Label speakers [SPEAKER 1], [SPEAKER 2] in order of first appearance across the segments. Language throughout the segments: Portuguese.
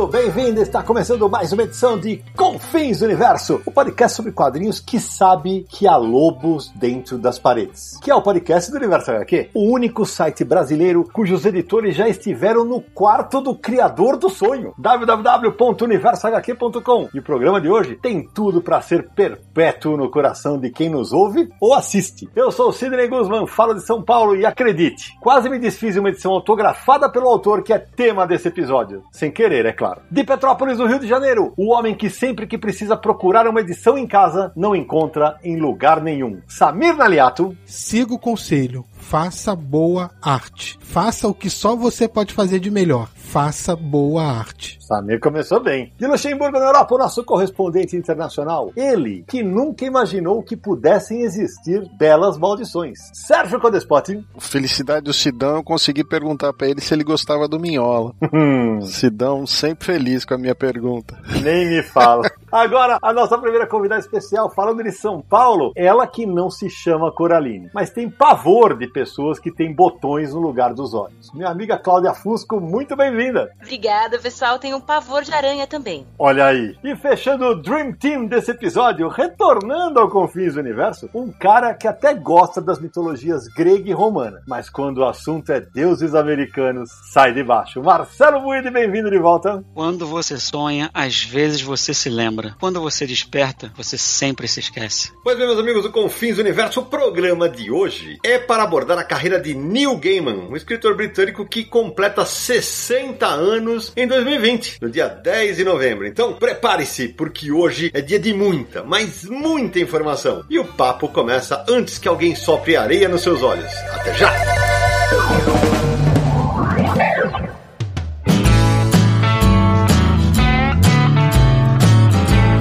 [SPEAKER 1] Bem-vindo, bem-vindo! Está começando mais uma edição de Confins Universo, o podcast sobre quadrinhos que sabe que há lobos dentro das paredes. Que é o podcast do Universo HQ, o único site brasileiro cujos editores já estiveram no quarto do criador do sonho, www.universohq.com. E o programa de hoje tem tudo para ser perpétuo no coração de quem nos ouve ou assiste. Eu sou o Sidney Guzman, falo de São Paulo e acredite, quase me desfiz em uma edição autografada pelo autor que é tema desse episódio. Sem querer, é claro. De Petrópolis, no Rio de Janeiro, o homem que sempre que precisa procurar uma edição em casa, não encontra em lugar nenhum. Samir Naliato.
[SPEAKER 2] Siga o conselho. Faça boa arte. Faça o que só você pode fazer de melhor. Faça boa arte.
[SPEAKER 1] Samir começou bem. De Luxemburgo, na Europa, o nosso correspondente internacional. Ele, que nunca imaginou que pudessem existir belas maldições. Sérgio Codespot.
[SPEAKER 3] Felicidade do Sidão, eu consegui perguntar para ele se ele gostava do Minhola. Sidão sempre feliz com a minha pergunta.
[SPEAKER 1] Nem me fala. Agora, a nossa primeira convidada especial, falando de São Paulo, ela que não se chama Coraline, mas tem pavor de pessoas que têm botões no lugar dos olhos. Minha amiga Cláudia Fusco, muito bem-vinda.
[SPEAKER 4] Obrigada, pessoal. Tenho um pavor de aranha também.
[SPEAKER 1] Olha aí. E fechando o Dream Team desse episódio, retornando ao Confins do Universo, um cara que até gosta das mitologias grega e romana, mas quando o assunto é deuses americanos, sai de baixo. Marcelo Buide, bem-vindo de volta.
[SPEAKER 5] Quando você sonha, às vezes você se lembra. Quando você desperta, você sempre se esquece.
[SPEAKER 1] Pois bem, meus amigos do Confins Universo, o programa de hoje é para abordar a carreira de Neil Gaiman, um escritor britânico que completa 60 anos em 2020, no dia 10 de novembro. Então, prepare-se, porque hoje é dia de muita, mas muita informação. E o papo começa antes que alguém sopre areia nos seus olhos. Até já!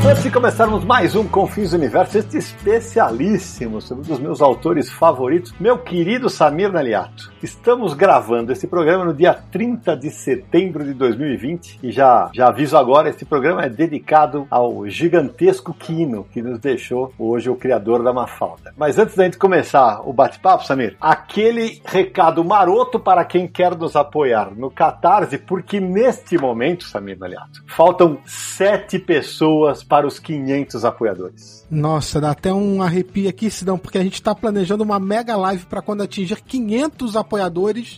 [SPEAKER 1] Antes de começarmos mais um Confins Universo, este especialíssimo um dos meus autores favoritos, meu querido Samir Naliato. Estamos gravando esse programa no dia 30 de setembro de 2020 e já, já aviso agora, esse programa é dedicado ao gigantesco Kino que nos deixou hoje o criador da Mafalda. Mas antes da gente começar o bate-papo, Samir, aquele recado maroto para quem quer nos apoiar no Catarse, porque neste momento, Samir Naliato, faltam sete pessoas para os 500 apoiadores.
[SPEAKER 2] Nossa, dá até um arrepio aqui, Sidão, porque a gente está planejando uma mega live para quando atingir 500 apoiadores,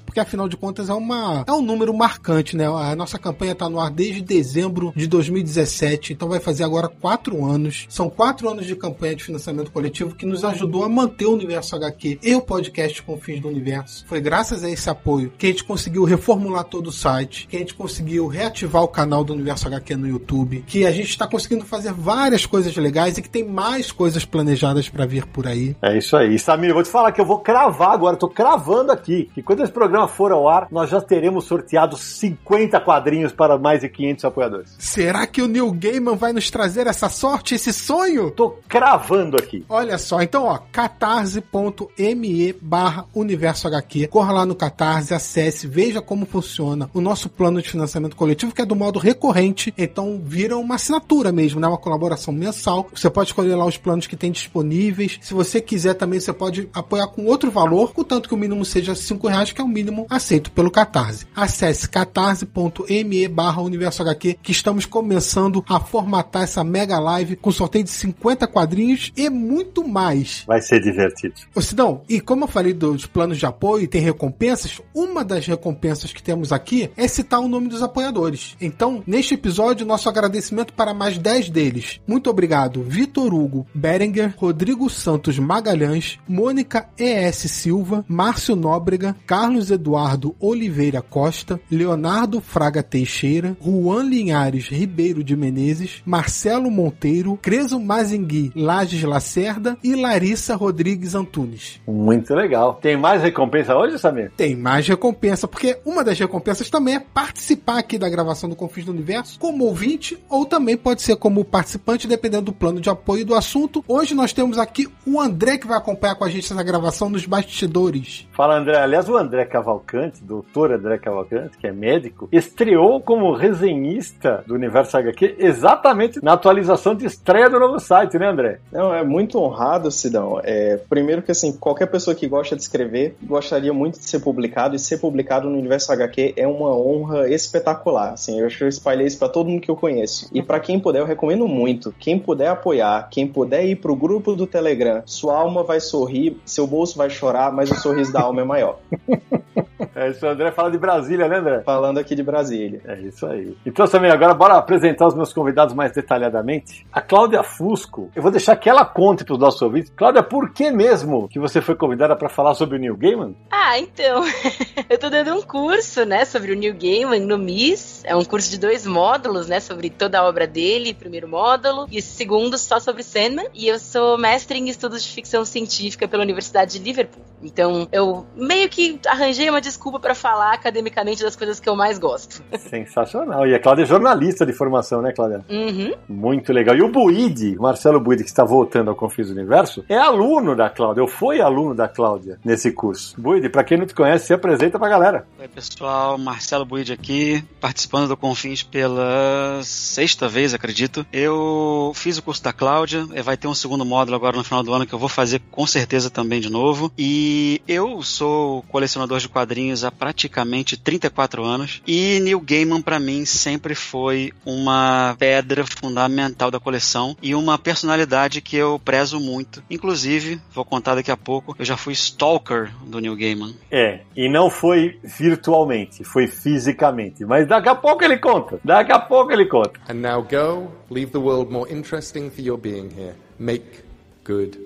[SPEAKER 2] porque afinal de contas é, uma, é um número marcante, né? A nossa campanha está no ar desde dezembro de 2017, então vai fazer agora quatro anos. São quatro anos de campanha de financiamento coletivo que nos ajudou a manter o Universo HQ e o podcast com fins do Universo. Foi graças a esse apoio que a gente conseguiu reformular todo o site, que a gente conseguiu reativar o canal do Universo HQ no YouTube, que a gente está conseguindo fazer várias coisas legais e que tem mais coisas planejadas para vir por aí.
[SPEAKER 1] É isso aí. Samir, eu vou te falar que eu vou cravar agora, tô cravando aqui, que quando esse programa for ao ar, nós já teremos sorteado 50 quadrinhos para mais de 500 apoiadores.
[SPEAKER 2] Será que o Neil Gaiman vai nos trazer essa sorte, esse sonho?
[SPEAKER 1] Tô cravando aqui.
[SPEAKER 2] Olha só, então ó, catarse.me barra universo HQ. Corra lá no Catarse, acesse, veja como funciona o nosso plano de financiamento coletivo, que é do modo recorrente, então vira uma assinatura mesmo, né? Uma colaboração mensal. Você pode escolher lá os planos que tem disponíveis. Se você quiser também, você pode apoiar com outro valor, contanto que o mínimo seja 5 reais, que é o mínimo aceito pelo Catarse. Acesse catarse.me barra universo HQ, que estamos começando a formatar essa mega live com sorteio de 50 quadrinhos e muito mais.
[SPEAKER 1] Vai ser divertido.
[SPEAKER 2] Ô Sidão, e como eu falei dos planos de apoio e tem recompensas, uma das recompensas que temos aqui é citar o nome dos apoiadores. Então, neste episódio, nosso agradecimento para mais 10 deles. Muito obrigado, Vitor Hugo Berenger, Rodrigo Santos Magalhães, Mônica E.S. Silva, Márcio Nóbrega, Nóbrega, Carlos Eduardo Oliveira Costa, Leonardo Fraga Teixeira, Juan Linhares Ribeiro de Menezes, Marcelo Monteiro, Creso Mazingui Lages Lacerda e Larissa Rodrigues Antunes.
[SPEAKER 1] Muito legal. Tem mais recompensa hoje, Samir?
[SPEAKER 2] Tem mais recompensa, porque uma das recompensas também é participar aqui da gravação do Confins do Universo como ouvinte ou também pode ser como participante, dependendo do plano de apoio do assunto. Hoje nós temos aqui o André que vai acompanhar com a gente nessa gravação nos bastidores.
[SPEAKER 1] Fala, André. Aliás, o André Cavalcante, doutor André Cavalcante, que é médico, estreou como resenhista do Universo HQ exatamente na atualização de estreia do novo site, né, André?
[SPEAKER 6] Não, é muito honrado, Sidão. É, primeiro que, assim, qualquer pessoa que gosta de escrever gostaria muito de ser publicado, e ser publicado no Universo HQ é uma honra espetacular. Assim, eu acho que eu espalhei isso pra todo mundo que eu conheço. E para quem puder, eu recomendo muito. Quem puder apoiar, quem puder ir pro grupo do Telegram, sua alma vai sorrir, seu bolso vai chorar, mas o sorriso da alma é maior.
[SPEAKER 1] É isso, o André fala de Brasília, né, André?
[SPEAKER 6] Falando aqui de Brasília.
[SPEAKER 1] É isso aí. Então, também agora bora apresentar os meus convidados mais detalhadamente. A Cláudia Fusco, eu vou deixar que ela conte para os nossos ouvintes. Cláudia, por que mesmo que você foi convidada para falar sobre o Neil Gaiman?
[SPEAKER 4] Ah, então, eu tô dando um curso, né, sobre o Neil Gaiman no MIS. É um curso de dois módulos, né, sobre toda a obra dele, primeiro módulo, e segundo só sobre Sandman. E eu sou mestre em estudos de ficção científica pela Universidade de Liverpool. Então, eu meio que arranjei uma desculpa para falar academicamente das coisas que eu mais gosto.
[SPEAKER 1] Sensacional. E a Cláudia é jornalista de formação, né, Cláudia?
[SPEAKER 4] Uhum.
[SPEAKER 1] Muito legal. E o Buide, Marcelo Buide, que está voltando ao Confis do Universo, é aluno da Cláudia, ou foi aluno da Cláudia nesse curso. Buide, para quem não te conhece, se apresenta pra galera.
[SPEAKER 5] Oi, pessoal. Marcelo Buide aqui, participando do Confins pela sexta vez, acredito. Eu fiz o curso da Cláudia, vai ter um segundo módulo agora no final do ano que eu vou fazer com certeza também de novo. E eu sou colecionador de quadrinhos há praticamente 34 anos e Neil Gaiman para mim sempre foi uma pedra fundamental da coleção e uma personalidade que eu prezo muito. Inclusive, vou contar daqui a pouco, eu já fui stalker do Neil Gaiman.
[SPEAKER 1] É, e não foi virtualmente, foi fisicamente. Mas daqui a pouco ele conta. Daqui a pouco ele conta.
[SPEAKER 7] And now go, leave the world more interesting for your being here. Make good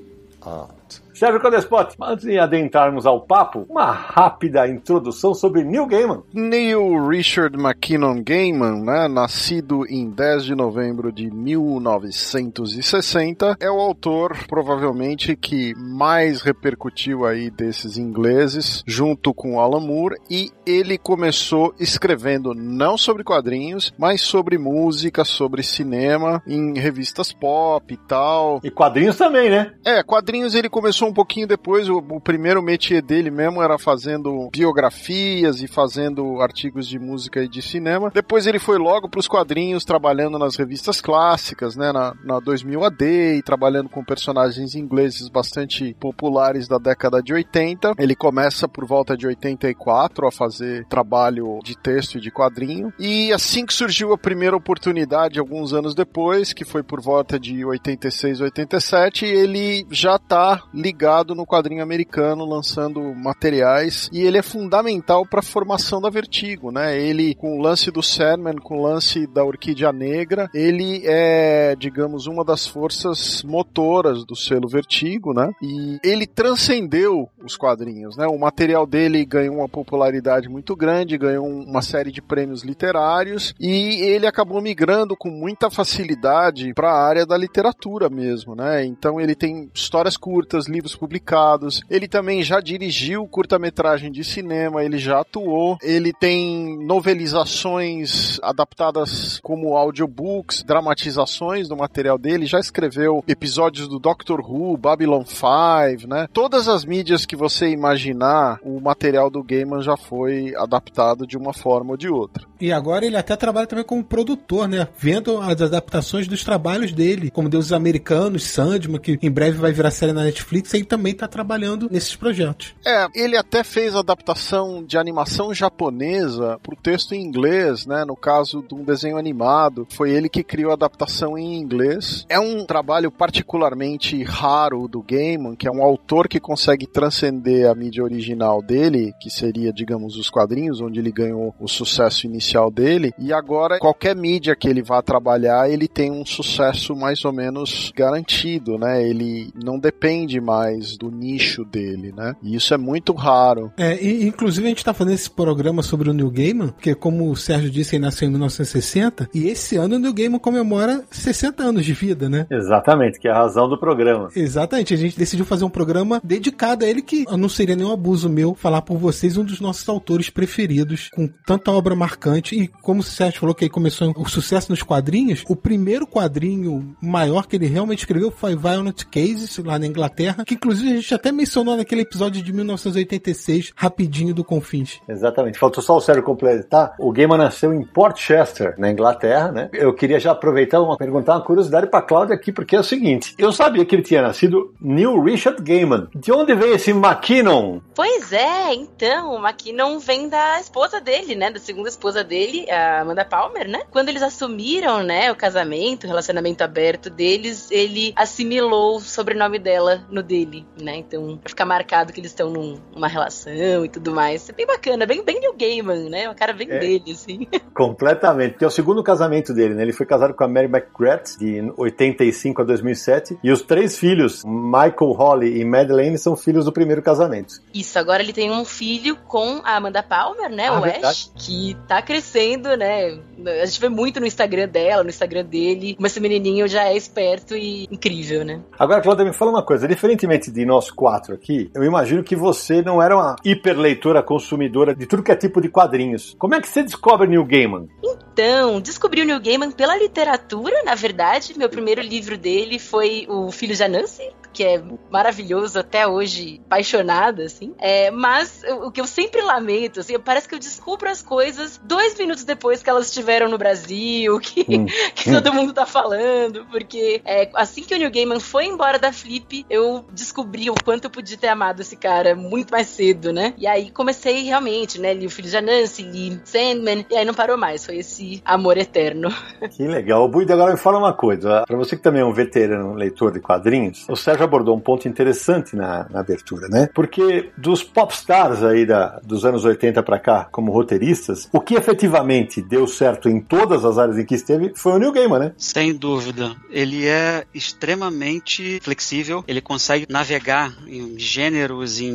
[SPEAKER 7] art.
[SPEAKER 1] Sérgio Codespot, antes de adentrarmos ao papo, uma rápida introdução sobre Neil Gaiman.
[SPEAKER 3] Neil Richard McKinnon Gaiman, né, nascido em 10 de novembro de 1960, é o autor provavelmente que mais repercutiu aí desses ingleses, junto com Alan Moore, e ele começou escrevendo não sobre quadrinhos, mas sobre música, sobre cinema, em revistas pop e tal.
[SPEAKER 1] E quadrinhos também, né?
[SPEAKER 3] É, quadrinhos ele começou um pouquinho depois, o, o primeiro métier dele mesmo era fazendo biografias e fazendo artigos de música e de cinema. Depois ele foi logo para os quadrinhos, trabalhando nas revistas clássicas, né, na, na 2000 AD, e trabalhando com personagens ingleses bastante populares da década de 80. Ele começa por volta de 84 a fazer trabalho de texto e de quadrinho. E assim que surgiu a primeira oportunidade, alguns anos depois, que foi por volta de 86, 87, ele já está ligado no quadrinho americano, lançando materiais, e ele é fundamental para a formação da Vertigo, né? Ele, com o lance do Sandman, com o lance da Orquídea Negra, ele é, digamos, uma das forças motoras do selo Vertigo, né? E ele transcendeu os quadrinhos, né? O material dele ganhou uma popularidade muito grande, ganhou uma série de prêmios literários e ele acabou migrando com muita facilidade para a área da literatura mesmo, né? Então ele tem histórias curtas, livros publicados. Ele também já dirigiu curta-metragem de cinema, ele já atuou. Ele tem novelizações adaptadas como audiobooks, dramatizações do material dele, já escreveu episódios do Doctor Who, Babylon 5, né? Todas as mídias que você imaginar, o material do Gaiman já foi adaptado de uma forma ou de outra.
[SPEAKER 2] E agora ele até trabalha também como produtor, né? Vendo as adaptações dos trabalhos dele, como Deuses Americanos, Sandman, que em breve vai virar série na Netflix, ele também tá trabalhando nesses projetos.
[SPEAKER 3] É, ele até fez adaptação de animação japonesa pro texto em inglês, né? No caso de um desenho animado, foi ele que criou a adaptação em inglês. É um trabalho particularmente raro do Gaiman, que é um autor que consegue transcender a mídia original dele, que seria, digamos, os quadrinhos, onde ele ganhou o sucesso inicial dele, e agora qualquer mídia que ele vá trabalhar, ele tem um sucesso mais ou menos garantido, né? Ele não depende mais do nicho dele, né? E isso é muito raro.
[SPEAKER 2] É, e, inclusive a gente tá fazendo esse programa sobre o New Gaiman, porque como o Sérgio disse, ele nasceu em 1960, e esse ano o New Gaiman comemora 60 anos de vida, né?
[SPEAKER 1] Exatamente, que é a razão do programa.
[SPEAKER 2] Exatamente, a gente decidiu fazer um programa dedicado a ele que não seria nenhum abuso meu falar por vocês um dos nossos autores preferidos, com tanta obra marcante, e como o Sérgio falou que ele começou o sucesso nos quadrinhos, o primeiro quadrinho maior que ele realmente escreveu foi Violent Cases, lá na Inglaterra, que inclusive a gente até mencionou naquele episódio de 1986, rapidinho do Confins.
[SPEAKER 1] Exatamente. Faltou só o Sérgio completar. O Gaiman nasceu em Port Chester, na Inglaterra, né? Eu queria já aproveitar uma perguntar uma curiosidade para Cláudia aqui, porque é o seguinte: eu sabia que ele tinha nascido Neil Richard Gaiman. De onde veio esse McKinnon?
[SPEAKER 4] Pois é, então, o McKinnon vem da esposa dele, né? Da segunda esposa dele, a Amanda Palmer, né? Quando eles assumiram, né, o casamento, o relacionamento aberto deles, ele assimilou o sobrenome dela no dele, né? Então, pra ficar marcado que eles estão numa relação e tudo mais. É bem bacana, bem, bem Neil Gaiman, né? O cara bem é, dele, assim.
[SPEAKER 1] Completamente. Porque é o segundo casamento dele, né? Ele foi casado com a Mary McGrath, de 85 a 2007. E os três filhos, Michael, Holly e Madeleine, são filhos do primeiro casamento.
[SPEAKER 4] Isso, agora ele tem um filho com a Amanda Palmer, né? Ah, o verdade. Ash, que tá crescendo, né? A gente vê muito no Instagram dela, no Instagram dele, como esse menininho já é esperto e incrível, né?
[SPEAKER 1] Agora, Cláudia, me fala uma coisa. Diferentemente de nós quatro aqui, eu imagino que você não era uma hiperleitora consumidora de tudo que é tipo de quadrinhos. Como é que você descobre Neil Gaiman?
[SPEAKER 4] Então, descobri o Neil Gaiman pela literatura, na verdade. Meu primeiro livro dele foi O Filho de Anansi, que é maravilhoso até hoje, apaixonada, assim. É, mas o que eu sempre lamento, assim, parece que eu descubro as coisas dois minutos depois que elas estiveram no Brasil, que, hum. que todo mundo tá falando, porque é, assim que o Neil Gaiman foi embora da Flip, eu descobri o quanto eu podia ter amado esse cara muito mais cedo, né? E aí comecei realmente, né? Li o Filho de Anansi, li Sandman, e aí não parou mais, foi esse amor eterno.
[SPEAKER 1] Que legal. O Buida, agora me fala uma coisa, pra você que também é um veterano leitor de quadrinhos, o Sérgio abordou um ponto interessante na, na abertura, né? Porque dos popstars aí da, dos anos 80 para cá, como roteiristas, o que efetivamente deu certo em todas as áreas em que esteve foi o Neil Gaiman, né?
[SPEAKER 5] Sem dúvida. Ele é extremamente flexível, ele consegue navegar em gêneros, em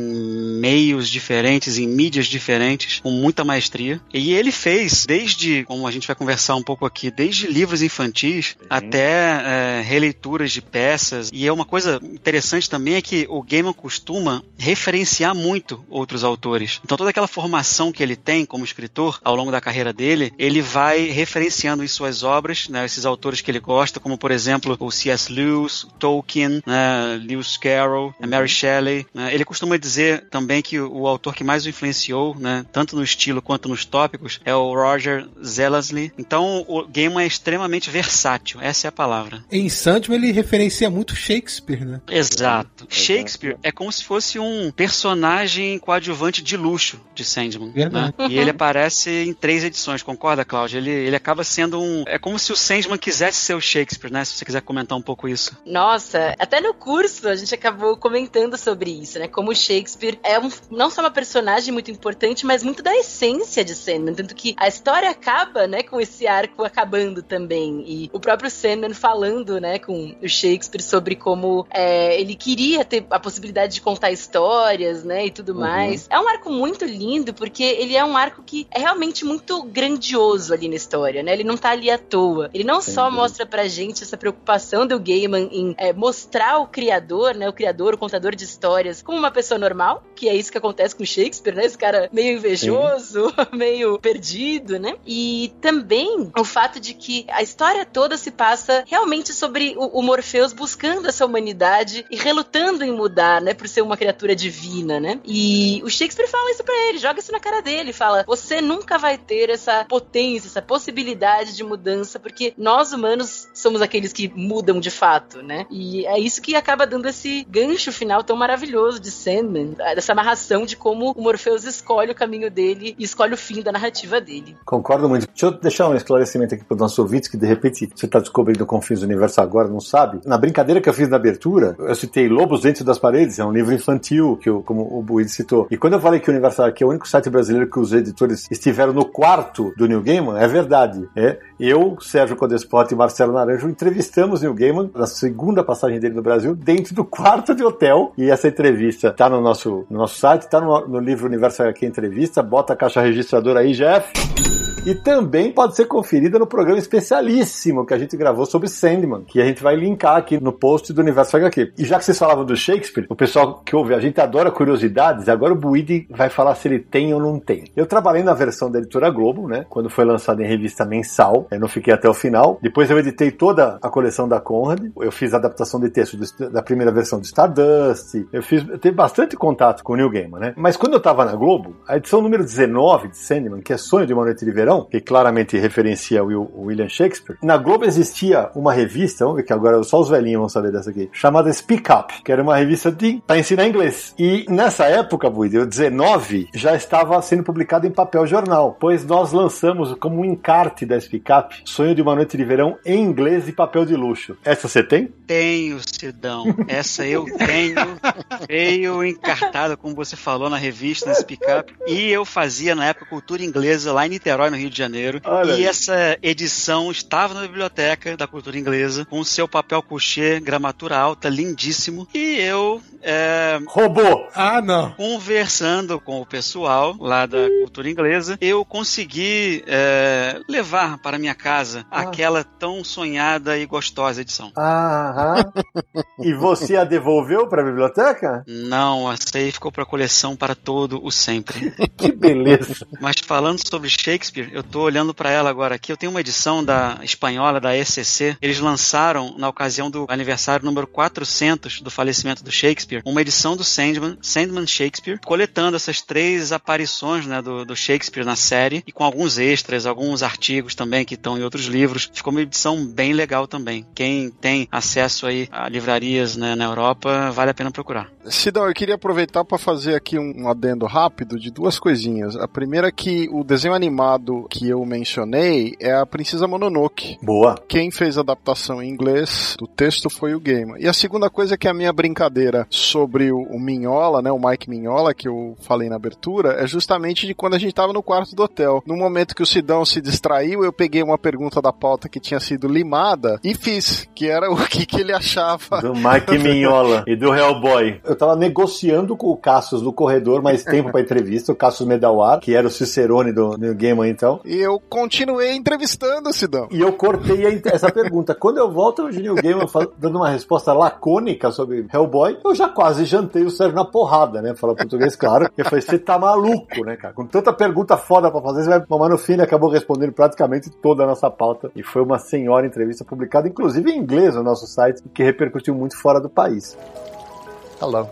[SPEAKER 5] meios diferentes, em mídias diferentes, com muita maestria. E ele fez, desde, como a gente vai conversar um pouco aqui, desde livros infantis Sim. até é, releituras de peças. E é uma coisa interessante também é que o Gaiman costuma referenciar muito outros autores. Então toda aquela formação que ele tem como escritor ao longo da carreira dele, ele vai referenciando em suas obras, né, esses autores que ele gosta, como por exemplo o C.S. Lewis, Tolkien, né, Lewis Carroll, Mary Shelley. Né, ele costuma dizer também que o, autor que mais o influenciou, né, tanto no estilo quanto nos tópicos, é o Roger Zelazny. Então o Gaiman é extremamente versátil, essa é a palavra.
[SPEAKER 2] Em Sandman ele referencia muito Shakespeare, né?
[SPEAKER 5] Exato. Shakespeare é como se fosse um personagem coadjuvante de luxo de Sandman. Né? E ele aparece em três edições, concorda, Cláudia? Ele, ele acaba sendo um. É como se o Sandman quisesse ser o Shakespeare, né? Se você quiser comentar um pouco isso.
[SPEAKER 4] Nossa, até no curso a gente acabou comentando sobre isso, né? Como o Shakespeare é um, não só uma personagem muito importante, mas muito da essência de Sandman. Tanto que a história acaba, né, com esse arco acabando também. E o próprio Sandman falando, né, com o Shakespeare sobre como é, ele queria ter a possibilidade de contar histórias, né, e tudo uhum. mais. É um arco muito lindo, porque ele é um arco que é realmente muito grandioso ali na história, né? Ele não tá ali à toa. Ele não Entendi. só mostra pra gente essa preocupação do Gaiman em é, mostrar o criador, né, o criador, o contador de histórias, como uma pessoa normal, que é isso que acontece com Shakespeare, né? Esse cara meio invejoso, Sim. meio perdido, né? E também o fato de que a história toda se passa realmente sobre o, o Morpheus buscando essa humanidade e relutando em mudar, né, por ser uma criatura divina, né? E o Shakespeare fala isso para ele, joga isso na cara dele, fala: "Você nunca vai ter essa potência, essa possibilidade de mudança, porque nós humanos somos aqueles que mudam de fato, né? E é isso que acaba dando esse gancho final tão maravilhoso de Sandman, dessa amarração de como o Morpheus escolhe o caminho dele e escolhe o fim da narrativa dele.
[SPEAKER 1] Concordo muito. Deixa eu deixar um esclarecimento aqui para os nossos ouvintes que de repente você está descobrindo Confins do Universo agora, não sabe. Na brincadeira que eu fiz na abertura, Eu citei Lobos Dentro das Paredes, é um livro infantil, que eu, como o Buid citou. E quando eu falei que o Universal HQ é o único site brasileiro que os editores estiveram no quarto do New Gaiman, é verdade. É. Eu, Sérgio Codespot e Marcelo Naranjo entrevistamos Neil Gaiman na segunda passagem dele no Brasil, dentro do quarto de hotel. E essa entrevista está no nosso, no nosso site, está no, no livro Universal HQ Entrevista. Bota a caixa registradora aí, Jeff. E também pode ser conferida no programa especialíssimo que a gente gravou sobre Sandman, que a gente vai linkar aqui no post do Universo HQ. E já que vocês falavam do Shakespeare, o pessoal que ouve, a gente adora curiosidades, agora o Buidi vai falar se ele tem ou não tem. Eu trabalhei na versão da editora Globo, né? Quando foi lançado em revista mensal, eu não fiquei até o final. Depois eu editei toda a coleção da Conrad, eu fiz a adaptação de texto da primeira versão do Stardust, eu fiz, eu tive bastante contato com o Neil Gaiman, né? Mas quando eu tava na Globo, a edição número 19 de Sandman, que é Sonho de uma Noite de Verão, que claramente referencia o William Shakespeare, na Globo existia uma revista, que agora só os velhinhos vão saber dessa aqui, chamada Speak Up, que era uma revista de para ensinar inglês. E nessa época, Buide, 19, já estava sendo publicado em papel jornal, pois nós lançamos como um encarte da Speak Up, Sonho de uma Noite de Verão em inglês e papel de luxo. Essa você tem?
[SPEAKER 5] Tenho, Sidão. Essa eu tenho. Veio encartada, como você falou, na revista, na Speak Up. E eu fazia na época cultura inglesa lá em Niterói, no Rio de Janeiro.
[SPEAKER 1] Olha
[SPEAKER 5] e
[SPEAKER 1] aí.
[SPEAKER 5] essa edição estava na biblioteca da cultura inglesa, com seu papel couché, gramatura alta, lindíssimo. E eu, é,
[SPEAKER 1] Robô!
[SPEAKER 2] Ah, não.
[SPEAKER 5] conversando com o pessoal lá da cultura inglesa, eu consegui é, levar para minha casa aquela tão sonhada e gostosa edição.
[SPEAKER 1] Aham. e você a devolveu para a biblioteca?
[SPEAKER 5] Não, essa aí ficou para coleção para todo o sempre.
[SPEAKER 1] Que beleza!
[SPEAKER 5] Mas falando sobre Shakespeare, eu tô olhando para ela agora aqui. Eu tenho uma edição da espanhola da ECC. Eles lançaram na ocasião do aniversário número 400 do falecimento do Shakespeare, uma edição do Sandman, Sandman Shakespeare, coletando essas três aparições, né, do, do Shakespeare na série e com alguns extras, alguns artigos também que estão em outros livros. Ficou uma edição bem legal também. Quem tem acesso aí a livrarias né, na Europa, vale a pena procurar.
[SPEAKER 3] Sidão, eu queria aproveitar para fazer aqui um adendo rápido de duas coisinhas. A primeira é que o desenho animado que eu mencionei é a Princesa Mononoke.
[SPEAKER 1] Boa.
[SPEAKER 3] Quem fez a adaptação em inglês do texto foi o Gamer. E a segunda coisa é que a minha brincadeira sobre o, o Minhola, né, o Mike Minhola, que eu falei na abertura, é justamente de quando a gente tava no quarto do hotel. No momento que o Sidão se distraiu, eu peguei uma pergunta da pauta que tinha sido limada e fiz, que era o que, que ele achava.
[SPEAKER 1] Do Mike Mignola e do Hellboy. Eu tava negociando com o Cassius no corredor mais tempo pra entrevista, o Cassius Medawar, que era o Cicerone do New Gamer então.
[SPEAKER 3] E eu continuei entrevistando o Sidão.
[SPEAKER 1] E eu cortei a- essa pergunta. Quando eu volto no New Gamer dando uma resposta lacônica sobre Hellboy, eu já quase jantei o Sérgio na porrada, né? Falar português, claro. Eu falei, você tá maluco, né, cara? Com tanta pergunta foda pra fazer, você vai mamar no fim. Ele acabou respondendo praticamente toda a nossa pauta. E foi uma senhora entrevista publicada, inclusive em inglês, no nosso site, que repercutiu muito fora do país.
[SPEAKER 7] Hello.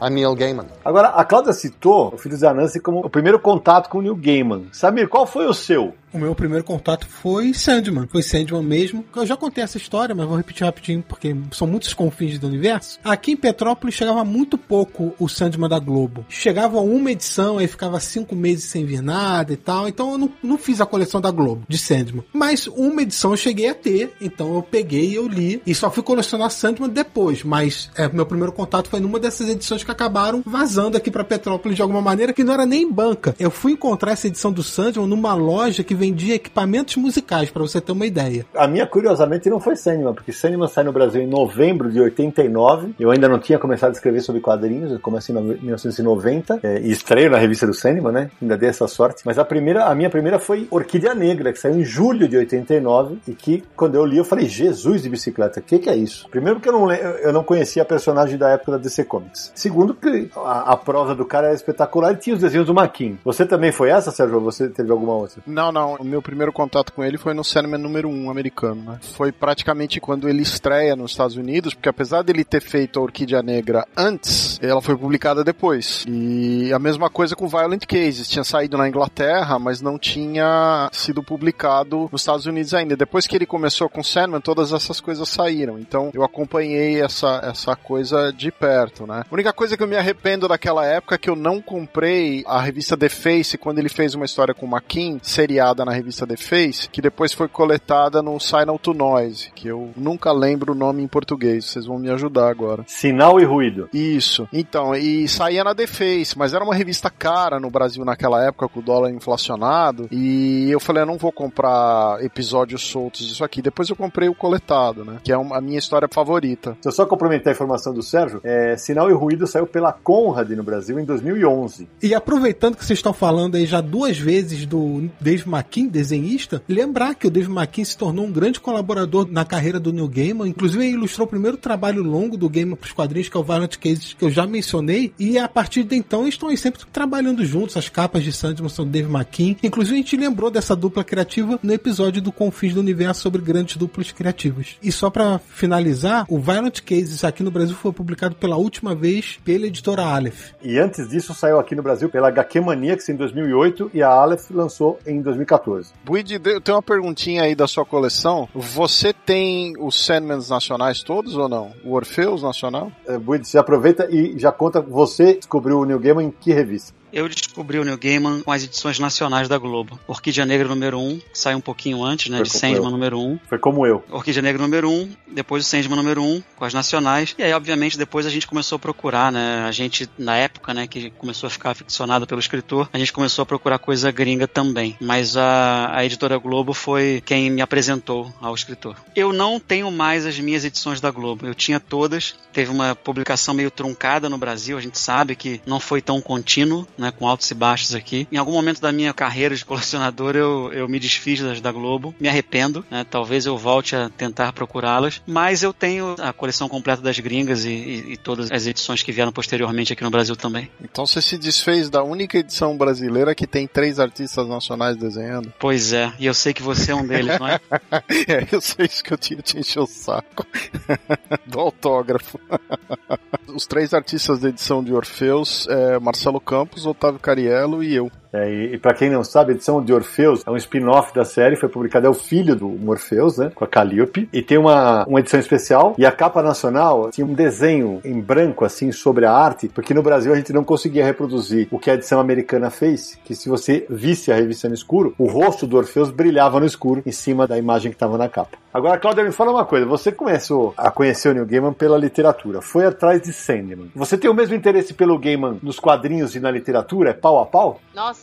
[SPEAKER 7] I'm Neil Gaiman.
[SPEAKER 1] Agora, a Cláudia citou o Filho de Anansi como o primeiro contato com o Neil Gaiman. Samir, qual foi o seu?
[SPEAKER 2] O meu primeiro contato foi Sandman. Foi Sandman mesmo. Eu já contei essa história, mas vou repetir rapidinho porque são muitos confins do universo. Aqui em Petrópolis chegava muito pouco o Sandman da Globo. Chegava uma edição, aí ficava cinco meses sem vir nada e tal. Então eu não, não fiz a coleção da Globo de Sandman. Mas uma edição eu cheguei a ter, então eu peguei e eu li. E só fui colecionar Sandman depois. Mas é, meu primeiro contato foi numa dessas edições que acabaram vazando aqui pra Petrópolis de alguma maneira, que não era nem em banca. Eu fui encontrar essa edição do Sandman numa loja que vendia equipamentos musicais, pra você ter uma ideia.
[SPEAKER 1] A minha, curiosamente, não foi Sandman, porque Sandman sai no Brasil em novembro de 89. Eu ainda não tinha começado a escrever sobre quadrinhos, eu comecei em nove- 1990 é, e estreio na revista do Sandman, né? Ainda dei essa sorte. Mas a primeira, a minha primeira foi Orquídea Negra, que saiu em julho de 89 e que, quando eu li, eu falei, Jesus de bicicleta, o que, que é isso? Primeiro porque eu não, eu não conhecia a personagem da época da DC Comics. Segundo que a, a prosa do cara era espetacular e tinha os desenhos do Maquin. Você também foi essa, Sérgio? Ou você teve alguma outra?
[SPEAKER 3] Não, não. O meu primeiro contato com ele foi no Sandman número 1 americano, né? Foi praticamente quando ele estreia nos Estados Unidos, porque apesar dele ter feito a Orquídea Negra antes, ela foi publicada depois. E a mesma coisa com Violent Cases. Tinha saído na Inglaterra, mas não tinha sido publicado nos Estados Unidos ainda. Depois que ele começou com Sandman, todas essas coisas saíram. Então eu acompanhei essa, essa coisa de perto, né? A única coisa que eu me arrependo daquela época é que eu não comprei a revista The Face quando ele fez uma história com o Maquin, seriado publicada na revista The Face, que depois foi coletada no Signal to Noise, que eu nunca lembro o nome em português, vocês vão me ajudar agora.
[SPEAKER 1] Sinal e ruído.
[SPEAKER 3] Isso. Então, e saía na The Face, mas era uma revista cara no Brasil naquela época, com o dólar inflacionado, e eu falei, eu não vou comprar episódios soltos disso aqui. Depois eu comprei o coletado, né? Que é a minha história favorita.
[SPEAKER 1] Se eu só complementar a informação do Sérgio, é, Sinal e Ruído saiu pela Conrad no Brasil em 2011.
[SPEAKER 2] E aproveitando que vocês estão falando aí já duas vezes do Dave McKean, desenhista, lembrar que o Dave McKean se tornou um grande colaborador na carreira do New Gaiman, inclusive ele ilustrou o primeiro trabalho longo do Gaiman para os quadrinhos, que é o Violent Cases, que eu já mencionei, e a partir de então estão sempre trabalhando juntos, as capas de Sandman são do Dave McKean, inclusive a gente lembrou dessa dupla criativa no episódio do Confins do Universo sobre grandes duplas criativas. E só para finalizar, o Violent Cases aqui no Brasil foi publicado pela última vez pela editora Aleph.
[SPEAKER 1] E antes disso saiu aqui no Brasil pela HQ Maniacs em 2008 e a Aleph lançou em 2014.
[SPEAKER 3] Buid, eu tenho uma perguntinha aí da sua coleção. Você tem os Sandmans nacionais todos ou não? O Orfeus nacional?
[SPEAKER 1] É, Buid, você aproveita e já conta, você descobriu o New Gaiman em que revista?
[SPEAKER 5] Eu descobri o New Gaiman com as edições nacionais da Globo. Orquídea Negra número 1, que saiu um pouquinho antes, né?
[SPEAKER 1] Foi
[SPEAKER 5] de Sandman
[SPEAKER 1] eu.
[SPEAKER 5] número 1.
[SPEAKER 1] Foi como eu.
[SPEAKER 5] Orquídea Negra número 1, depois o Sandman número 1, com as nacionais. E aí, obviamente, depois a gente começou a procurar, né? A gente, na época, né, que começou a ficar aficionado pelo escritor, a gente começou a procurar coisa gringa também. Mas a, a editora Globo foi quem me apresentou ao escritor. Eu não tenho mais as minhas edições da Globo. Eu tinha todas. Teve uma publicação meio truncada no Brasil. A gente sabe que não foi tão contínuo, né? Com altos e baixos aqui. Em algum momento da minha carreira de colecionador, eu, eu me desfiz das da Globo. Me arrependo, né? Talvez eu volte a tentar procurá-las. Mas eu tenho a coleção completa das gringas e, e- e todas as edições que vieram posteriormente aqui no Brasil também.
[SPEAKER 3] Então você se desfez da única edição brasileira que tem três artistas nacionais desenhando?
[SPEAKER 5] Pois é, e eu sei que você é um deles, não é?
[SPEAKER 3] é, eu sei isso que eu tinha te encher o saco. Do autógrafo. Os três artistas da edição de Orfeus é Marcelo Campos, Otávio Cariello e eu.
[SPEAKER 1] É, e e para quem não sabe, a edição de Orfeus é um spin-off da série, foi publicado, é o filho do Morpheus, né? Com a Calliope. E tem uma, uma edição especial. E a capa nacional tinha um desenho em branco, assim, sobre a arte, porque no Brasil a gente não conseguia reproduzir o que a edição americana fez, que se você visse a revista no escuro, o rosto do Orfeus brilhava no escuro em cima da imagem que estava na capa. Agora, Cláudia, me fala uma coisa. Você começou a conhecer o Neil Gaiman pela literatura, foi atrás de Sandman. Você tem o mesmo interesse pelo Gaiman nos quadrinhos e na literatura? É pau a pau?
[SPEAKER 4] Nossa,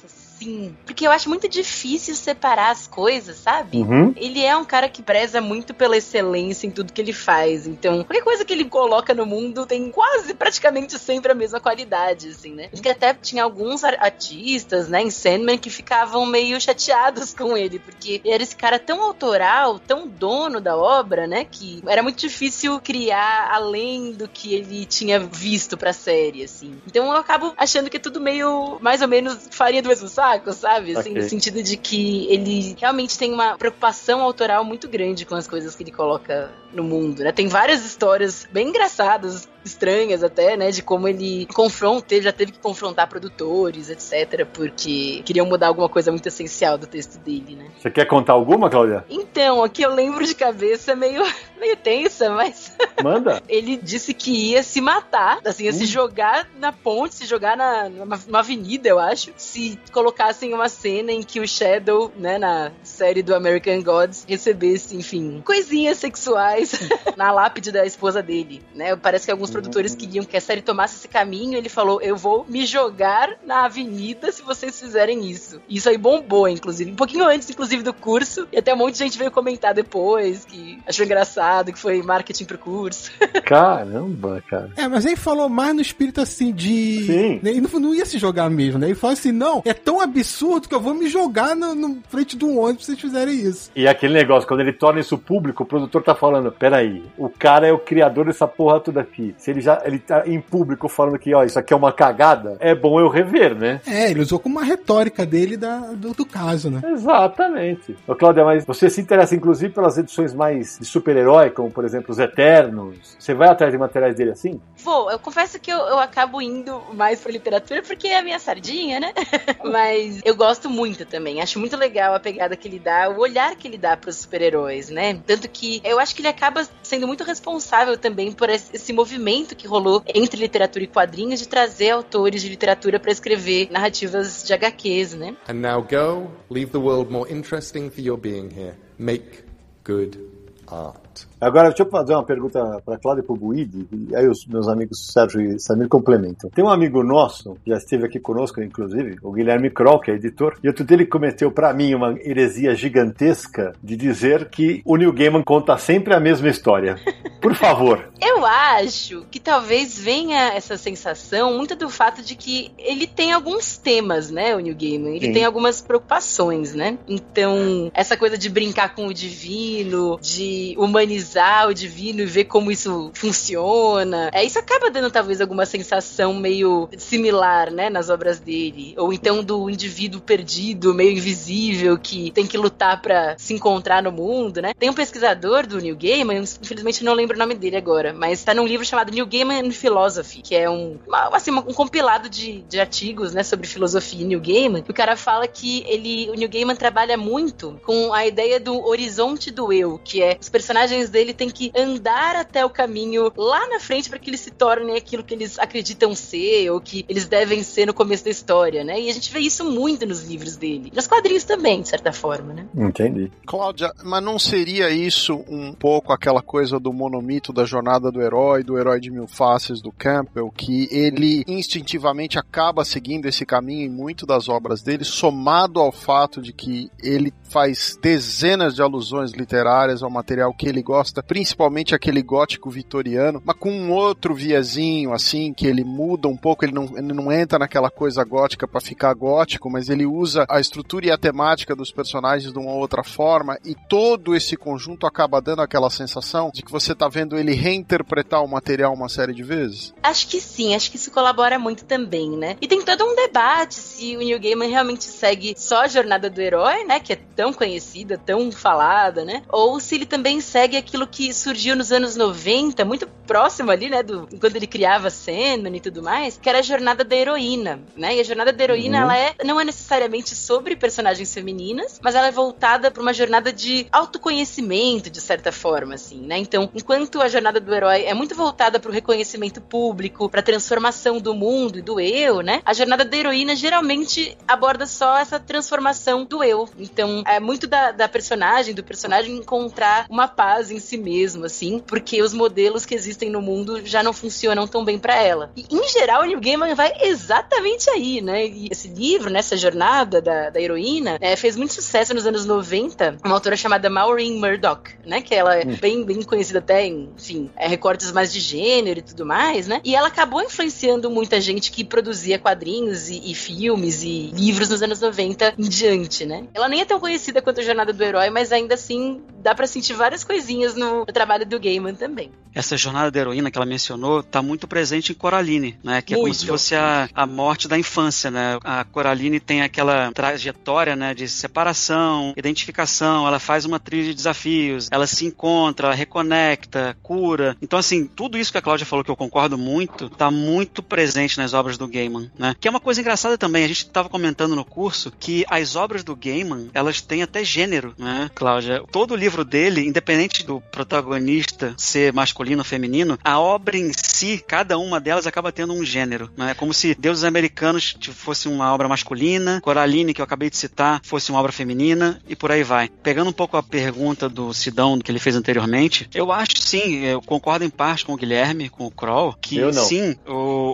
[SPEAKER 4] sim. Porque eu acho muito difícil separar as coisas, sabe?
[SPEAKER 1] Uhum.
[SPEAKER 4] Ele é um cara que preza muito pela excelência em tudo que ele faz. Então, qualquer coisa que ele coloca no mundo tem quase praticamente sempre a mesma qualidade, assim, né? Ele até tinha alguns ar- artistas, né, em Sandman que ficavam meio chateados com ele, porque ele era esse cara tão autoral, tão dono da obra, né, que era muito difícil criar além do que ele tinha visto pra série, assim. Então eu acabo achando que é tudo meio, mais ou menos, farinha do mesmo saco, sabe? Assim,
[SPEAKER 1] Ok.
[SPEAKER 4] no sentido de que ele realmente tem uma preocupação autoral muito grande com as coisas que ele coloca no mundo, né? Tem várias histórias bem engraçadas, estranhas até, né? De como ele confronta, ele já teve que confrontar produtores, etc. Porque queriam mudar alguma coisa muito essencial do texto dele, né?
[SPEAKER 1] Você quer contar alguma, Cláudia?
[SPEAKER 4] Então, aqui eu lembro de cabeça meio, meio tensa, mas
[SPEAKER 1] Manda.
[SPEAKER 4] ele disse que ia se matar, assim, ia se jogar na ponte, se jogar na, numa, numa avenida, eu acho, se colocassem uma cena em que o Shadow, né, na série do American Gods, recebesse, enfim, coisinhas sexuais na lápide da esposa dele, né? Parece que alguns produtores queriam que a série tomasse esse caminho, ele falou, eu vou me jogar na avenida se vocês fizerem isso. Isso aí bombou, inclusive, um pouquinho antes, inclusive, do curso, e até um monte de gente veio comentar depois que achou engraçado, que foi marketing pro curso.
[SPEAKER 1] Caramba, cara.
[SPEAKER 2] É, mas ele falou mais no espírito assim de.
[SPEAKER 1] Sim.
[SPEAKER 2] Ele não, não ia se jogar mesmo, né? Ele falou assim: não, é tão absurdo que eu vou me jogar no, no frente do ônibus se vocês fizerem isso.
[SPEAKER 1] E aquele negócio, quando ele torna isso público, o produtor tá falando, peraí, o cara é o criador dessa porra toda aqui. Se ele já ele tá em público falando que, ó, isso aqui é uma cagada, é bom eu rever, né?
[SPEAKER 2] É, ele usou como uma retórica dele da, do, do caso, né?
[SPEAKER 1] Exatamente. Ô, Cláudia, mas você se interessa inclusive pelas edições mais de super-herói, como por exemplo os Eternos? Você vai atrás de materiais dele assim?
[SPEAKER 4] Vou. Eu confesso que eu, eu acabo indo mais pra literatura porque é a minha sardinha, né? Mas eu gosto muito também. Acho muito legal a pegada que ele dá, o olhar que ele dá pros super-heróis, né? Tanto que eu acho que ele acaba sendo muito responsável também por esse movimento que rolou entre literatura e quadrinhos de trazer autores de literatura para escrever narrativas de HQs, né?
[SPEAKER 7] And now go, leave the world more interesting for your being here. Make good art.
[SPEAKER 1] Agora, deixa eu fazer uma pergunta para Cláudia e para o Buide, e aí os meus amigos Sérgio e Samir complementam. Tem um amigo nosso, que já esteve aqui conosco, inclusive, o Guilherme Kroll, que é editor, e outro dia ele cometeu para mim uma heresia gigantesca de dizer que o Neil Gaiman conta sempre a mesma história. Por favor.
[SPEAKER 4] Eu acho que talvez venha essa sensação muito do fato de que ele tem alguns temas, né, o Neil Gaiman. Ele
[SPEAKER 1] Sim.
[SPEAKER 4] tem algumas preocupações, né? Então, essa coisa de brincar com o divino, de humanizar o divino e ver como isso funciona. É, isso acaba dando talvez alguma sensação meio similar, né, nas obras dele. Ou então do indivíduo perdido, meio invisível, que tem que lutar pra se encontrar no mundo, né? Tem um pesquisador do Neil Gaiman, infelizmente não lembro o nome dele agora, mas tá num livro chamado Neil Gaiman Philosophy, que é um, uma- assim, um compilado de, de artigos, né, sobre filosofia e Neil Gaiman. O cara fala que ele, o Neil Gaiman trabalha muito com a ideia do horizonte do eu, que é os personagens dele têm que andar até o caminho lá na frente para que eles se tornem aquilo que eles acreditam ser ou que eles devem ser no começo da história, né? E a gente vê isso muito nos livros dele. Nos quadrinhos também, de certa forma, né?
[SPEAKER 1] Entendi.
[SPEAKER 3] Cláudia, mas não seria isso um pouco aquela coisa do monomito da jornada do herói, do herói de mil faces do Campbell, que ele instintivamente acaba seguindo esse caminho em muito das obras dele, somado ao fato de que ele faz dezenas de alusões literárias ao material que ele gosta, principalmente aquele gótico vitoriano, mas com um outro viezinho assim, que ele muda um pouco, ele não, ele não entra naquela coisa gótica para ficar gótico, mas ele usa a estrutura e a temática dos personagens de uma outra forma e todo esse conjunto acaba dando aquela sensação de que você tá vendo ele reinterpretar o material uma série de vezes.
[SPEAKER 4] Acho que sim, acho que isso colabora muito também, né? E tem todo um debate se o Neil Gaiman realmente segue só a jornada do herói, né? Que é tão conhecida, tão falada, né? Ou se ele também segue aquilo que surgiu nos anos 90, muito próximo ali, né? Do, quando ele criava Sandman e tudo mais, que era a jornada da heroína, né? E a jornada da heroína,
[SPEAKER 1] Uhum.
[SPEAKER 4] ela é, não é necessariamente sobre personagens femininas, mas ela é voltada para uma jornada de autoconhecimento, de certa forma, assim, né? Então, enquanto a jornada do herói é muito voltada para o reconhecimento público, para a transformação do mundo e do eu, né? A jornada da heroína geralmente aborda só essa transformação do eu. Então, é muito da, da personagem, do personagem encontrar uma paz em si mesmo, assim, porque os modelos que existem no mundo já não funcionam tão bem para ela. E, em geral, o Neil Gaiman vai exatamente aí, né? E esse livro, nessa jornada da, da heroína, é, fez muito sucesso nos anos 90, uma autora chamada Maureen Murdoch, né? Que ela é bem, bem conhecida até em, enfim, é, recortes mais de gênero e tudo mais, né? E ela acabou influenciando muita gente que produzia quadrinhos e, e filmes e livros nos anos 90 em diante, né? Ela nem é tão conhecida quanto a Jornada do Herói, mas ainda assim dá pra sentir várias coisinhas no, no trabalho do Gaiman também.
[SPEAKER 5] Essa jornada da heroína que ela mencionou tá muito presente em Coraline, né? Que é como
[SPEAKER 4] Muito.
[SPEAKER 5] se fosse a, a morte da infância, né? A Coraline tem aquela trajetória, né? De separação, identificação, ela faz uma trilha de desafios, ela se encontra, ela reconecta, cura. Então, assim, tudo isso que a Cláudia falou que eu concordo muito, tá muito presente nas obras do Gaiman, né? Que é uma coisa engraçada também, a gente tava comentando no curso que as obras do Gaiman, elas têm até gênero, né, Cláudia? Todo livro dele, independente do protagonista ser masculino ou feminino, a obra em si, cada uma delas acaba tendo um gênero, né? É como se Deuses Americanos fosse uma obra masculina, Coraline, que eu acabei de citar, fosse uma obra feminina, e por aí vai. Pegando um pouco a pergunta do Sidão que ele fez anteriormente, eu acho sim, eu concordo em parte com o Guilherme, com o Kroll, que sim, o,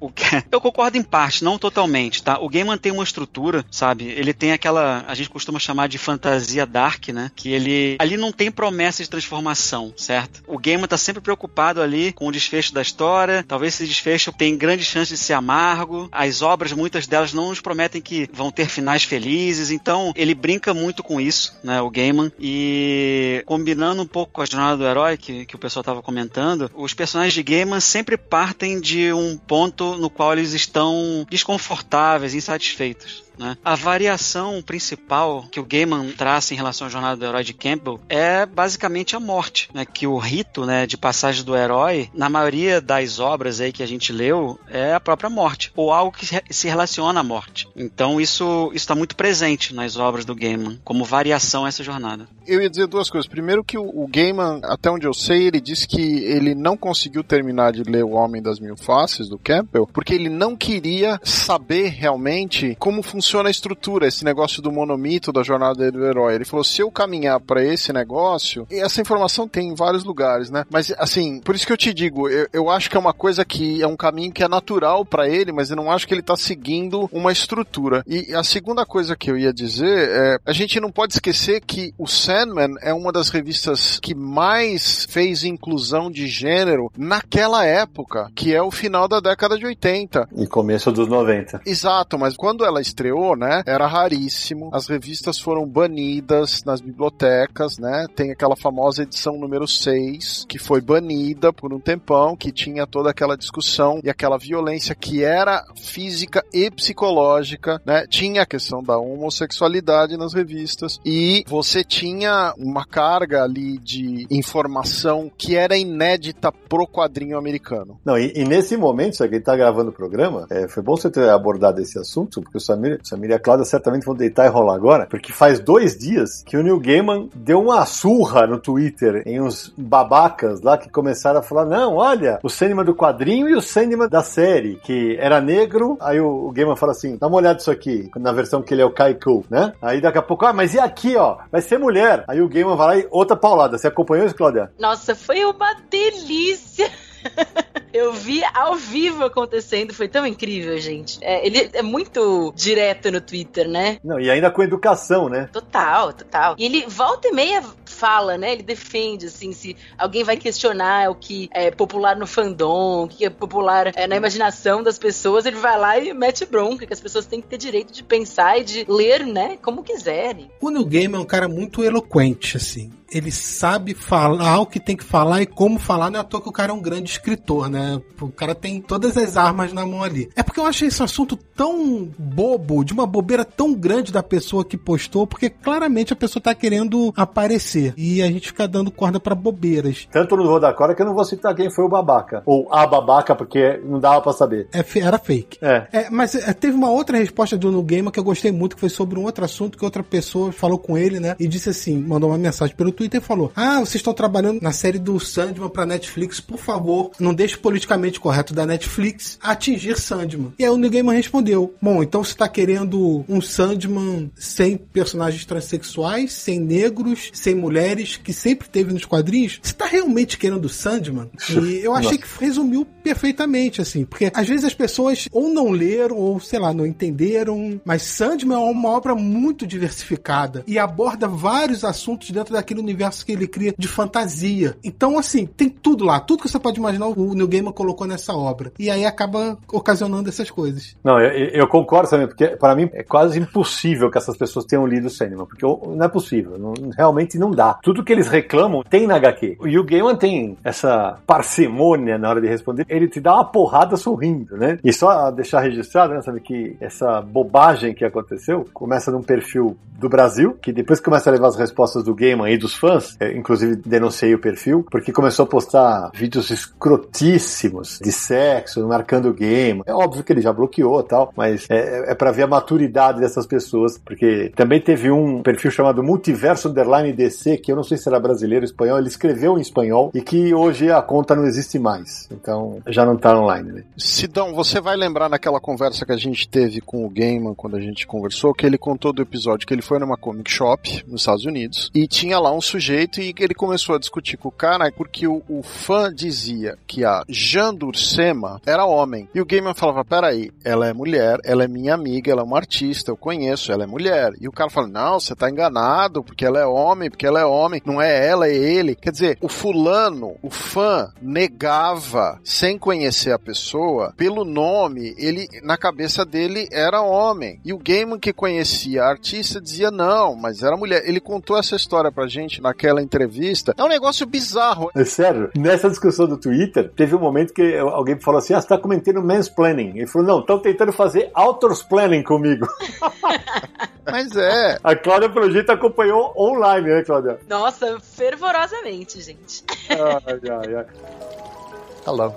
[SPEAKER 5] o, o eu concordo em parte, não totalmente, tá? O Gaiman tem uma estrutura, sabe? Ele tem aquela, a gente costuma chamar de fantasia dark, né? Que ele ali não tem promessa de transformação, certo? O Gaiman tá sempre preocupado ali com o desfecho da história. Talvez esse desfecho tem grande chance de ser amargo. As obras, muitas delas não nos prometem que vão ter finais felizes, então ele brinca muito com isso, né? O Gaiman e combinando um pouco com a jornada do herói que, que o pessoal tava comentando, os personagens de Gaiman sempre partem de um ponto no qual eles estão desconfortáveis, insatisfeitos. Né? A variação principal que o Gaiman traça em relação à jornada do herói de Campbell é basicamente a morte, né? que o rito né, de passagem do herói, na maioria das obras aí que a gente leu, é a própria morte, ou algo que se relaciona à morte. Então isso está muito presente nas obras do Gaiman, como variação a essa jornada.
[SPEAKER 3] Eu ia dizer duas coisas. Primeiro que o, Gaiman, até onde eu sei, ele disse que ele não conseguiu terminar de ler O Homem das Mil Faces, do Campbell, porque ele não queria saber realmente como funciona a estrutura, esse negócio do monomito da jornada do herói. Ele falou: se eu caminhar para esse negócio, e essa informação tem em vários lugares, né? Mas assim, por isso que eu te digo, eu, eu acho que é uma coisa que é um caminho que é natural para ele, mas eu não acho que ele tá seguindo uma estrutura. E a segunda coisa que eu ia dizer é: a gente não pode esquecer que o Sandman é uma das revistas que mais fez inclusão de gênero naquela época, que é o final da década de 80.
[SPEAKER 1] E começo dos 90.
[SPEAKER 3] Exato, mas quando ela estreou, né, era raríssimo. As revistas foram banidas nas bibliotecas, né? Tem aquela famosa edição número 6, que foi banida por um tempão, que tinha toda aquela discussão e aquela violência que era física e psicológica, né? Tinha a questão da homossexualidade nas revistas e você tinha uma carga ali de informação que era inédita pro quadrinho americano.
[SPEAKER 1] Não, e, e nesse momento, só que ele tá gravando o programa, é, foi bom você ter abordado esse assunto, porque o Samir, Samir e a Cláudia certamente vão deitar e rolar agora, porque faz dois dias que o Neil Gaiman deu uma surra no Twitter em uns babacas lá que começaram a falar, não, olha, o cinema do quadrinho e o cinema da série, que era negro, aí o, o Gaiman fala assim, dá uma olhada nisso aqui, na versão que ele é o Kaiku, né? Aí daqui a pouco, ah, mas e aqui, ó, vai ser mulher. Aí o Gaiman vai lá e outra paulada. Você acompanhou isso, Cláudia?
[SPEAKER 4] Nossa, foi uma delícia! Eu vi ao vivo acontecendo, foi tão incrível, gente. É, ele é muito direto no Twitter, né?
[SPEAKER 1] Não, e ainda com educação, né?
[SPEAKER 4] Total, total. E ele volta e meia fala, né? Ele defende, assim, se alguém vai questionar o que é popular no fandom, o que é popular é, na imaginação das pessoas, ele vai lá e mete bronca, que as pessoas têm que ter direito de pensar e de ler, né? Como quiserem.
[SPEAKER 2] O Neil Gaiman é um cara muito eloquente, assim ele sabe falar o que tem que falar e como falar. Não é à toa que o cara é um grande escritor, né? O cara tem todas as armas na mão ali. É porque eu achei esse assunto tão bobo, de uma bobeira tão grande da pessoa que postou, porque claramente a pessoa tá querendo aparecer. E a gente fica dando corda para bobeiras.
[SPEAKER 1] Tanto no corda que eu não vou citar quem foi o babaca. Ou a babaca, porque não dava para saber.
[SPEAKER 2] É, era fake.
[SPEAKER 1] É.
[SPEAKER 2] é mas é, teve uma outra resposta do No Gamer que eu gostei muito, que foi sobre um outro assunto que outra pessoa falou com ele, né? E disse assim: mandou uma mensagem pelo Twitter e falou: Ah, vocês estão trabalhando na série do Sandman pra Netflix, por favor, não deixe politicamente correto da Netflix atingir Sandman. E aí o Neil Gaiman respondeu: Bom, então você tá querendo um Sandman sem personagens transexuais, sem negros, sem mulheres, que sempre teve nos quadrinhos? Você tá realmente querendo Sandman? E eu achei que resumiu perfeitamente, assim, porque às vezes as pessoas ou não leram, ou sei lá, não entenderam, mas Sandman é uma obra muito diversificada e aborda vários assuntos dentro daquele universo que ele cria de fantasia. Então, assim, tem tudo lá, tudo que você pode imaginar o Neil Gaiman colocou nessa obra. E aí acaba ocasionando essas coisas.
[SPEAKER 1] Não, eu, eu concordo também, porque para mim é quase impossível que essas pessoas tenham lido o cinema, porque não é possível, não, realmente não dá. Tudo que eles reclamam tem na HQ. E o Gaiman tem essa parcimônia na hora de responder, ele te dá uma porrada sorrindo, né? E só deixar registrado, né, sabe, que essa bobagem que aconteceu começa num perfil do Brasil, que depois começa a levar as respostas do Gaiman e dos fãs, é, inclusive denunciei o perfil, porque começou a postar vídeos escrotíssimos de sexo, marcando o game. É óbvio que ele já bloqueou tal, mas é, é para ver a maturidade dessas pessoas, porque também teve um perfil chamado Multiverso Underline DC, que eu não sei se era brasileiro espanhol, ele escreveu em espanhol e que hoje a conta não existe mais. Então já não tá online, né?
[SPEAKER 3] Sidão, você vai lembrar naquela conversa que a gente teve com o Gaiman quando a gente conversou, que ele contou do episódio que ele foi numa comic shop nos Estados Unidos e tinha lá um sujeito e ele começou a discutir com o cara porque o, o fã dizia que a Jean Dursema era homem. E o Gaiman falava: peraí, ela é mulher, ela é minha amiga, ela é uma artista, eu conheço, ela é mulher. E o cara fala: não, você tá enganado, porque ela é homem, porque ela é homem, não é ela, é ele. Quer dizer, o fulano, o fã, negava, sem conhecer a pessoa, pelo nome, ele, na cabeça dele, era homem. E o Gaiman que conhecia a artista dizia não, mas era mulher. Ele contou essa história pra gente naquela entrevista. É um negócio bizarro.
[SPEAKER 1] É sério, nessa discussão do Twitter, teve um momento que alguém falou assim: ah, você tá cometendo mansplaining. Ele falou: não, estão tentando fazer authors planning comigo.
[SPEAKER 3] Mas é.
[SPEAKER 1] A Cláudia, pelo jeito, acompanhou online, né, Cláudia?
[SPEAKER 4] Nossa, fervorosamente, gente.
[SPEAKER 1] Ai, ai, ai.
[SPEAKER 7] Hello.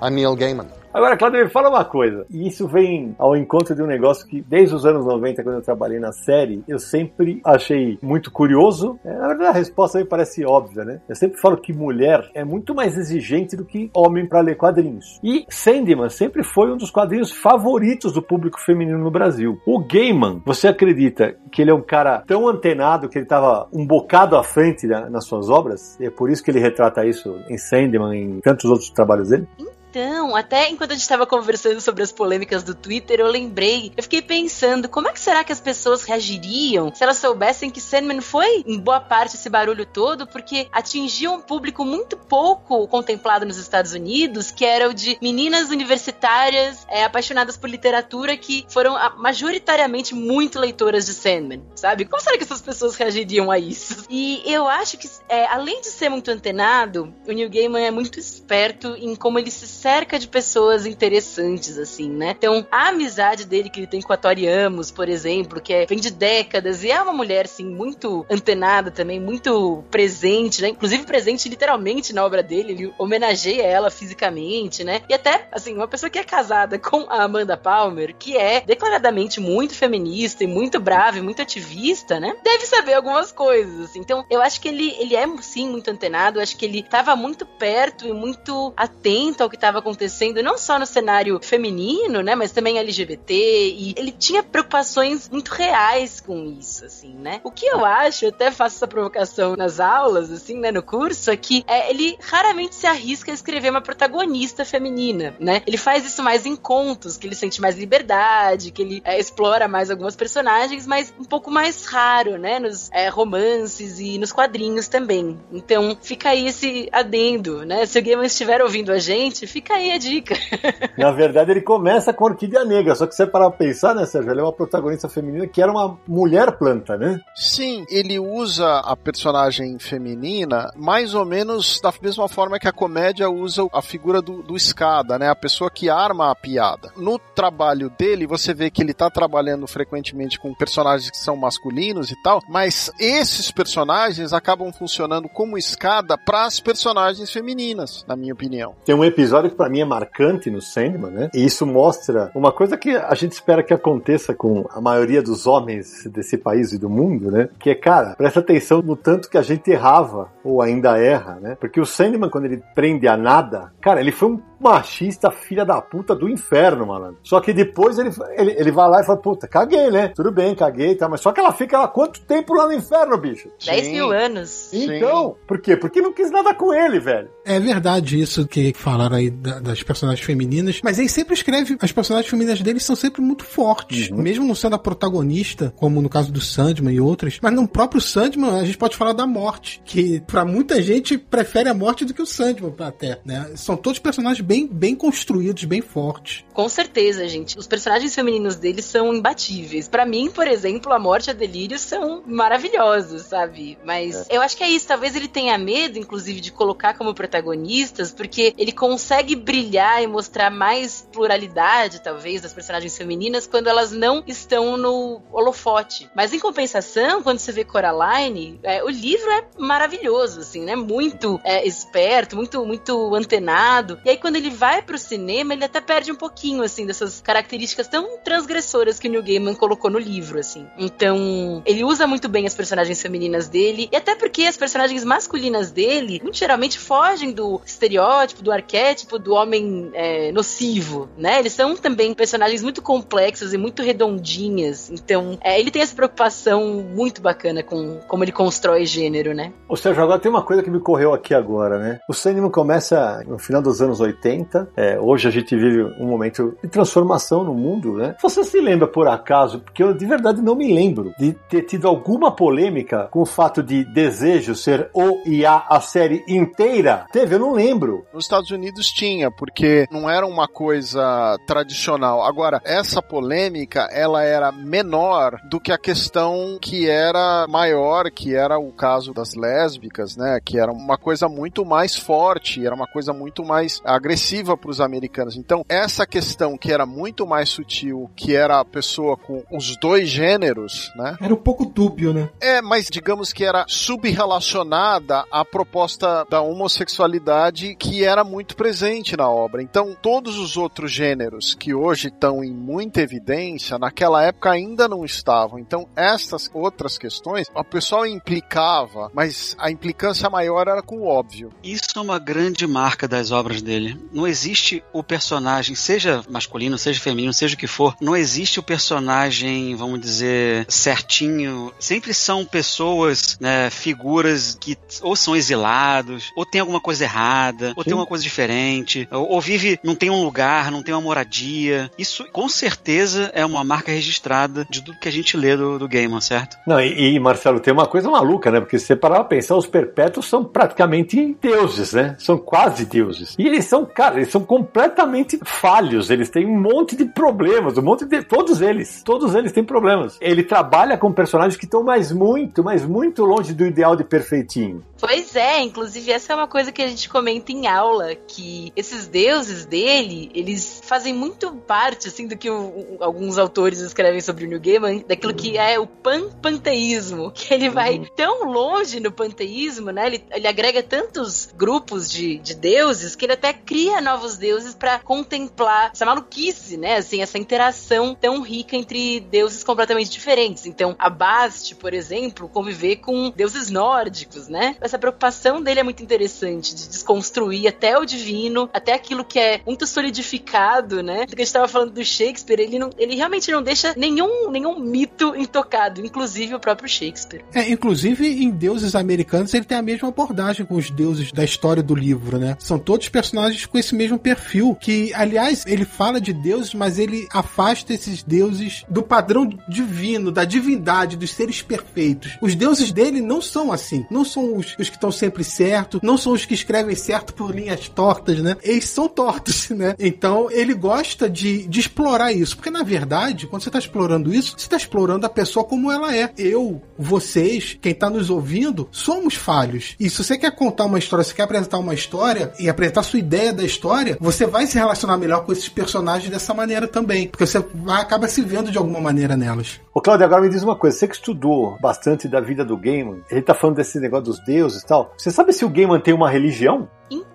[SPEAKER 7] I'm Neil Gaiman.
[SPEAKER 1] Agora, Cláudio, me fala uma coisa. E isso vem ao encontro de um negócio que, desde os anos 90, quando eu trabalhei na série, eu sempre achei muito curioso. É, na verdade, a resposta me parece óbvia, né? Eu sempre falo que mulher é muito mais exigente do que homem para ler quadrinhos. E Sandman sempre foi um dos quadrinhos favoritos do público feminino no Brasil. O Gaiman, você acredita que ele é um cara tão antenado que ele estava um bocado à frente na, nas suas obras? E é por isso que ele retrata isso em Sandman e em tantos outros trabalhos dele?
[SPEAKER 4] Então, até enquanto a gente estava conversando sobre as polêmicas do Twitter, eu lembrei, eu fiquei pensando, como é que será que as pessoas reagiriam se elas soubessem que Sandman foi, em boa parte, esse barulho todo, porque atingiu um público muito pouco contemplado nos Estados Unidos, que era o de meninas universitárias é, apaixonadas por literatura que foram majoritariamente muito leitoras de Sandman, sabe? Como será que essas pessoas reagiriam a isso? E eu acho que, é, além de ser muito antenado, o Neil Gaiman é muito esperto em como ele se cerca de pessoas interessantes, assim, né? Então, a amizade dele que ele tem com a Tori Amos, por exemplo, que é, vem de décadas, e é uma mulher, assim, muito antenada também, muito presente, né? Inclusive presente literalmente na obra dele, ele homenageia ela fisicamente, né? E até, assim, uma pessoa que é casada com a Amanda Palmer, que é declaradamente muito feminista e muito brava e muito ativista, né? Deve saber algumas coisas, assim. Então, eu acho que ele, ele é, sim, muito antenado, eu acho que ele estava muito perto e muito atento ao que estava estava acontecendo não só no cenário feminino, né, mas também LGBT, e ele tinha preocupações muito reais com isso, assim, né? O que eu acho, eu até faço essa provocação nas aulas, assim, né, no curso, é que é, ele raramente se arrisca a escrever uma protagonista feminina, né? Ele faz isso mais em contos, que ele sente mais liberdade, que ele é, explora mais algumas personagens, mas um pouco mais raro, né, nos é, romances e nos quadrinhos também. Então, fica aí esse adendo, né? Se o Gaiman estiver ouvindo a gente, fica Fica aí a dica.
[SPEAKER 1] Na verdade, ele começa com a Orquídea Negra, só que você para pensar, né, Sérgio? Ela é uma protagonista feminina que era uma mulher planta, né?
[SPEAKER 3] Sim, ele usa a personagem feminina mais ou menos da mesma forma que a comédia usa a figura do, do escada, né? A pessoa que arma a piada. No trabalho dele, você vê que ele tá trabalhando frequentemente com personagens que são masculinos e tal, mas esses personagens acabam funcionando como escada para as personagens femininas, na minha opinião.
[SPEAKER 1] Tem um episódio que para mim é marcante no Sandman, né? E isso mostra uma coisa que a gente espera que aconteça com a maioria dos homens desse país e do mundo, né? Que é, cara, presta atenção no tanto que a gente errava ou ainda erra, né? Porque o Sandman, quando ele prende a nada, cara, ele foi um machista filha da puta do inferno, malandro. Só que depois ele, ele, ele vai lá e fala, puta, caguei, né? Tudo bem, caguei, tá? Mas só que ela fica lá quanto tempo lá no inferno, bicho?
[SPEAKER 4] 10 mil anos.
[SPEAKER 1] Então, Sim. por quê? Porque não quis nada com ele, velho.
[SPEAKER 2] É verdade isso que falaram aí das personagens femininas, mas ele sempre escreve, as personagens femininas dele são sempre muito fortes, uhum. mesmo não sendo a protagonista, como no caso do Sandman e outras, mas no próprio Sandman a gente pode falar da morte, que para muita gente prefere a morte do que o Sandman até, né? São todos personagens bem, bem construídos, bem fortes.
[SPEAKER 4] Com certeza, gente. Os personagens femininos dele são imbatíveis. Para mim, por exemplo, a morte e a delírio são maravilhosos, sabe? Mas é. eu acho que é isso. Talvez ele tenha medo, inclusive, de colocar como protagonistas, porque ele consegue brilhar e mostrar mais pluralidade, talvez, das personagens femininas quando elas não estão no holofote. Mas em compensação, quando você vê Coraline, é, o livro é maravilhoso, assim, né? Muito é, esperto, muito, muito antenado. E aí, quando ele vai pro cinema, ele até perde um pouquinho, assim, dessas características tão transgressoras que o Neil Gaiman colocou no livro, assim. Então, ele usa muito bem as personagens femininas dele, e até porque as personagens masculinas dele, muito geralmente fogem do estereótipo, do arquétipo do homem é, nocivo, né? Eles são também personagens muito complexos e muito redondinhas. Então, é, ele tem essa preocupação muito bacana com como ele constrói gênero, né?
[SPEAKER 1] Ou seja, agora tem uma coisa que me correu aqui agora, né? O cinema começa no final dos anos 80 80. É, hoje a gente vive um momento de transformação no mundo, né? Você se lembra por acaso, porque eu de verdade não me lembro de ter tido alguma polêmica com o fato de Desejo ser o e a a série inteira? Teve? Eu não lembro.
[SPEAKER 3] Nos Estados Unidos tinha, porque não era uma coisa tradicional. Agora, essa polêmica, ela era menor do que a questão que era maior, que era o caso das lésbicas, né? Que era uma coisa muito mais forte, era uma coisa muito mais agressiva para os americanos. Então, essa questão que era muito mais sutil, que era a pessoa com os dois gêneros, né?
[SPEAKER 2] Era um pouco dúbio, né?
[SPEAKER 3] É, mas digamos que era subrelacionada à proposta da homossexualidade que era muito presente na obra. Então, todos os outros gêneros que hoje estão em muita evidência, naquela época ainda não estavam. Então, essas outras questões, o pessoal implicava, mas a implicância maior era com o óbvio.
[SPEAKER 5] Isso é uma grande marca das obras dele. Não existe o personagem, seja masculino, seja feminino, seja o que for, não existe o personagem, vamos dizer, certinho. Sempre são pessoas, né, figuras que ou são exilados, ou tem alguma coisa errada, ou
[SPEAKER 1] Sim.
[SPEAKER 5] tem uma coisa diferente, ou, ou vive, não tem um lugar, não tem uma moradia. Isso com certeza é uma marca registrada de tudo que a gente lê do, do Gaiman, certo?
[SPEAKER 1] Não, e, e, Marcelo, tem uma coisa maluca, né? Porque se você parar pra pensar, os perpétuos são praticamente deuses, né? São quase deuses. E eles são, cara, eles são completamente falhos. Eles têm um monte de problemas, um monte de. Todos eles. Todos eles têm problemas. Ele trabalha com personagens que estão mais muito, mas muito longe do ideal de perfeitinho.
[SPEAKER 4] Pois é, inclusive essa é uma coisa que a gente comenta em aula, que esses deuses dele, eles fazem muito parte, assim, do que o- alguns autores escrevem sobre o New Gaiman, daquilo que é o pan-panteísmo, que ele vai tão longe no panteísmo, né, ele, ele agrega tantos grupos de, de deuses, que ele até cria novos deuses pra contemplar essa maluquice, né, assim, essa interação tão rica entre deuses completamente diferentes. Então, a Bast, por exemplo, conviver com deuses nórdicos, né? Essa preocupação dele é muito interessante, de desconstruir até o divino, até aquilo que é muito solidificado, né? Do que a gente tava falando do Shakespeare, ele, não, ele realmente não deixa nenhum, nenhum mito intocado, inclusive o próprio Shakespeare.
[SPEAKER 2] É, inclusive em Deuses Americanos ele tem a mesma abordagem com os deuses da história do livro, né? São todos personagens com esse mesmo perfil, que aliás ele fala de deuses, mas ele afasta esses deuses do padrão divino, da divindade, dos seres perfeitos. Os deuses dele não são assim, não são os que estão sempre certos, não são os que escrevem certo por linhas tortas, né? Eles são tortos, né? Então ele gosta de, de explorar isso, porque na verdade, quando você está explorando isso, você está explorando a pessoa como ela é. Eu, vocês, quem está nos ouvindo, somos falhos. E se você quer contar uma história, você quer apresentar uma história e apresentar sua ideia da história, você vai se relacionar melhor com esses personagens dessa maneira também, porque você vai acaba se vendo de alguma maneira nelas.
[SPEAKER 1] Ô, Claudio, agora me diz uma coisa. Você que estudou bastante da vida do Gaiman, ele tá falando desse negócio dos deuses e tal. Você sabe se o Gaiman tem uma religião?
[SPEAKER 4] Então,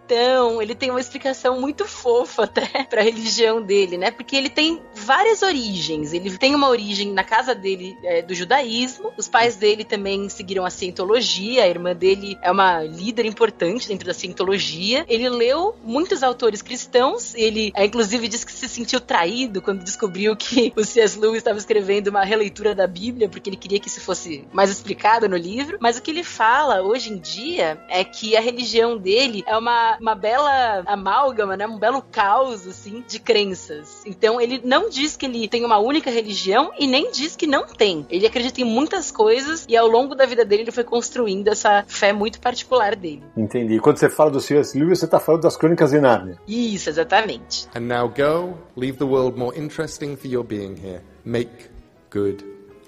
[SPEAKER 4] ele tem uma explicação muito fofa até pra religião dele, né? Porque ele tem várias origens. Ele tem uma origem na casa dele é, do judaísmo. Os pais dele também seguiram a cientologia. A irmã dele é uma líder importante dentro da cientologia. Ele leu muitos autores cristãos. Ele, é, inclusive, disse que se sentiu traído quando descobriu que o C.S. Lewis estava escrevendo uma releitura da Bíblia, porque ele queria que isso fosse mais explicado no livro. Mas o que ele fala hoje em dia é que a religião dele é uma, uma bela amálgama, né? Um belo caos, assim, de crenças. Então, ele não diz que ele tem uma única religião e nem diz que não tem. Ele acredita em muitas coisas e ao longo da vida dele ele foi construindo essa fé muito particular dele.
[SPEAKER 1] Entendi. Quando você fala do C.S. Lewis, você tá falando das Crônicas de Nárnia.
[SPEAKER 4] Isso, exatamente.
[SPEAKER 7] And now go, leave the world more interesting for your being here. Make good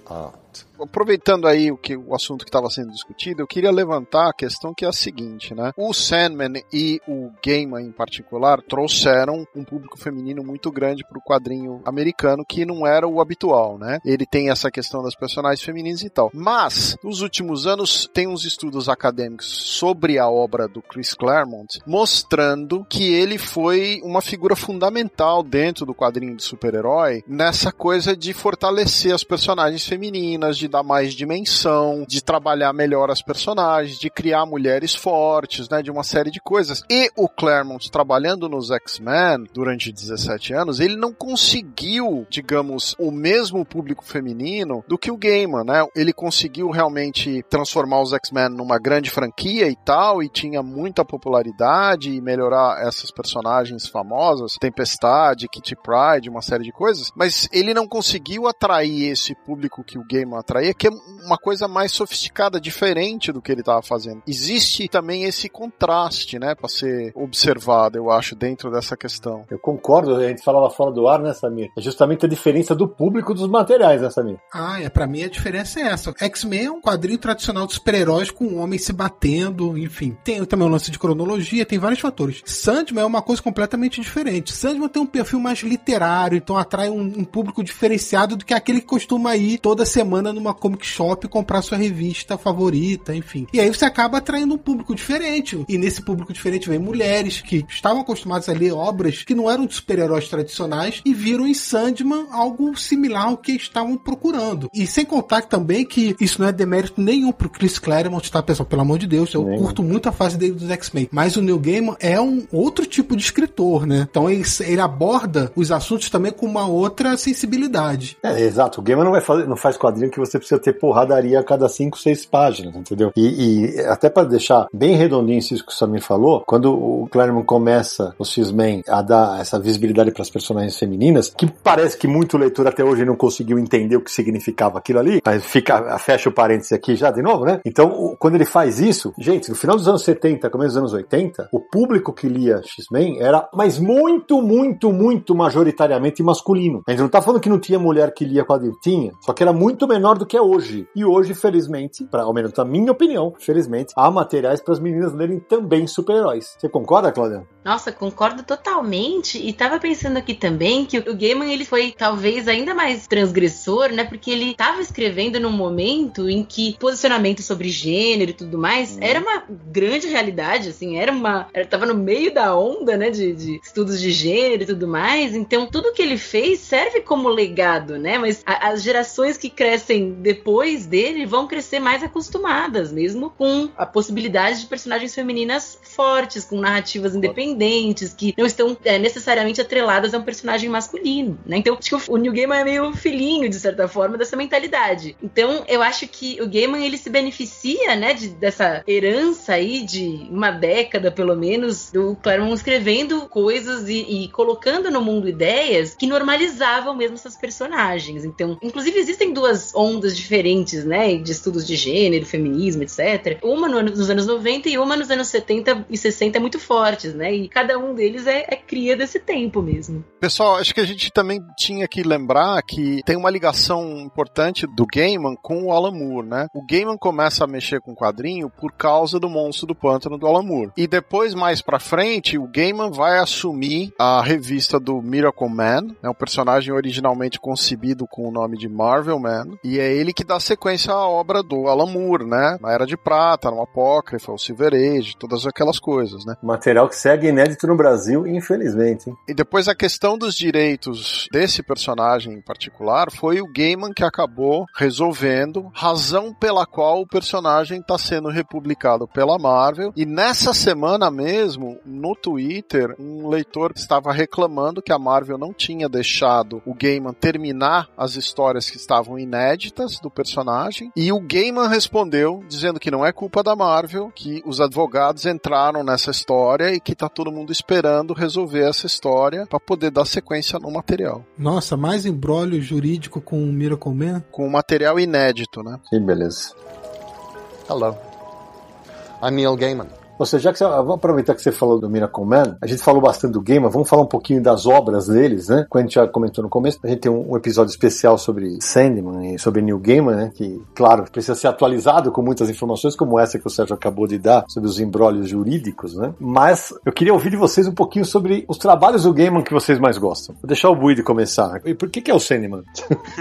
[SPEAKER 7] art.
[SPEAKER 3] Aproveitando aí o que o assunto que estava sendo discutido, eu queria levantar a questão que é a seguinte, né? O Sandman e o Gaiman em particular trouxeram um público feminino muito grande para o quadrinho americano que não era o habitual, né? Ele tem essa questão das personagens femininas e tal. Mas nos últimos anos tem uns estudos acadêmicos sobre a obra do Chris Claremont mostrando que ele foi uma figura fundamental dentro do quadrinho de super-herói nessa coisa de fortalecer as personagens femininas de dar mais dimensão, de trabalhar melhor as personagens, de criar mulheres fortes, né, de uma série de coisas. E o Claremont trabalhando nos X-Men durante 17 anos, ele não conseguiu, digamos, o mesmo público feminino do que o Gaiman, né? Ele conseguiu realmente transformar os X-Men numa grande franquia e tal, e tinha muita popularidade e melhorar essas personagens famosas, Tempestade, Kitty Pride, uma série de coisas, mas ele não conseguiu atrair esse público que o Gaiman atraía, que é uma coisa mais sofisticada, diferente do que ele estava fazendo. Existe também esse contraste, né, para ser observado, eu acho, dentro dessa questão.
[SPEAKER 1] Eu concordo, a gente falava fora do ar, né, Samir? É justamente a diferença do público dos materiais, né, Samir?
[SPEAKER 2] Ah, é, pra mim a diferença é essa. X-Men é um quadrinho tradicional de super-heróis com homens se batendo, enfim. Tem também um lance de cronologia, tem vários fatores. Sandman é uma coisa completamente diferente. Sandman tem um perfil mais literário, então atrai um, um público diferenciado do que aquele que costuma ir toda semana numa comic shop comprar sua revista favorita, enfim. E aí você acaba atraindo um público diferente. E nesse público diferente vem mulheres que estavam acostumadas a ler obras que não eram de super-heróis tradicionais e viram em Sandman algo similar ao que estavam procurando. E sem contar também que isso não é demérito nenhum pro Chris Claremont, tá, pessoal? Pelo amor de Deus, eu curto muito a fase dele dos X-Men. Mas o Neil Gaiman é um outro tipo de escritor, né? Então ele, ele aborda os assuntos também com uma outra sensibilidade.
[SPEAKER 1] É, exato. O Gaiman não, vai fazer, não faz quadrinho que você precisa ter porradaria a cada 5, 6 páginas, entendeu? E, e até para deixar bem redondinho isso que o Samir falou, quando o Claremont começa o X-Men a dar essa visibilidade para as personagens femininas, que parece que muito leitor até hoje não conseguiu entender o que significava aquilo ali, mas fica, fecha o parênteses aqui já de novo, né? Então, quando ele faz isso, gente, no final dos anos 70, começo dos anos 80, o público que lia X-Men era, mas muito, muito, muito majoritariamente masculino. A gente não tá falando que não tinha mulher que lia quadrinho, tinha, só que era muito menor do que é hoje. E hoje, felizmente, pra, ao menos na minha opinião, felizmente, há materiais para as meninas lerem também super-heróis. Você concorda, Cláudia?
[SPEAKER 4] Nossa, concordo totalmente. E tava pensando aqui também que o Gaiman ele foi talvez ainda mais transgressor, né? Porque ele tava escrevendo num momento em que posicionamento sobre gênero e tudo mais era uma grande realidade, assim, era uma. Era, tava no meio da onda, né? De, de estudos de gênero e tudo mais. Então, tudo que ele fez serve como legado, né? Mas a, as gerações que crescem depois dele vão crescer mais acostumadas, mesmo com a possibilidade de personagens femininas fortes, com narrativas independentes, que não estão é, necessariamente atreladas a um personagem masculino, né? Então, acho que o, Neil Gaiman é meio filhinho, de certa forma, dessa mentalidade. Então, eu acho que o Gaiman, ele se beneficia, né, de, dessa herança aí de uma década, pelo menos, do Claremont escrevendo coisas e, e colocando no mundo ideias que normalizavam mesmo essas personagens. Então, inclusive, existem duas ondas diferentes, né, de estudos de gênero, feminismo, etc. Uma nos anos 90 e uma nos anos 70 e 60 muito fortes, né? E cada um deles é, é cria desse tempo mesmo.
[SPEAKER 3] Pessoal, acho que a gente também tinha que lembrar que tem uma ligação importante do Gaiman com o Alan Moore, né? O Gaiman começa a mexer com o quadrinho por causa do Monstro do Pântano do Alan Moore. E depois, mais pra frente, o Gaiman vai assumir a revista do Miracle Man, né? O personagem originalmente concebido com o nome de Marvel Man. E é ele que dá sequência à obra do Alan Moore, né? Na Era de Prata, no Apócrifa, o Silver Age, todas aquelas coisas, né?
[SPEAKER 1] Material que segue inédito no Brasil, infelizmente. Hein?
[SPEAKER 3] E depois a questão dos direitos desse personagem em particular foi o Gaiman que acabou resolvendo, razão pela qual o personagem está sendo republicado pela Marvel. E nessa semana mesmo, no Twitter, um leitor estava reclamando que a Marvel não tinha deixado o Gaiman terminar as histórias que estavam inéditas do personagem. E o Gaiman respondeu dizendo que não é culpa da Marvel, que os advogados entraram nessa história e que tá todo mundo esperando resolver essa história para poder dar sequência no material.
[SPEAKER 2] Nossa, mais embrólio jurídico com o Miracle Man?
[SPEAKER 3] Com material inédito, né?
[SPEAKER 1] Que beleza.
[SPEAKER 7] Hello. I'm Neil Gaiman.
[SPEAKER 1] Ou seja, já que você, vamos aproveitar que você falou do Miracle Man, a gente falou bastante do Gaiman, vamos falar um pouquinho das obras deles, né? Como a gente já comentou no começo, a gente tem um, episódio especial sobre Sandman e sobre Neil Gaiman, né? Que, claro, precisa ser atualizado com muitas informações como essa que o Sérgio acabou de dar sobre os embrólios jurídicos, né? Mas eu queria ouvir de vocês um pouquinho sobre os trabalhos do Gaiman que vocês mais gostam. Vou deixar o Buide começar. E por que, que é o Sandman?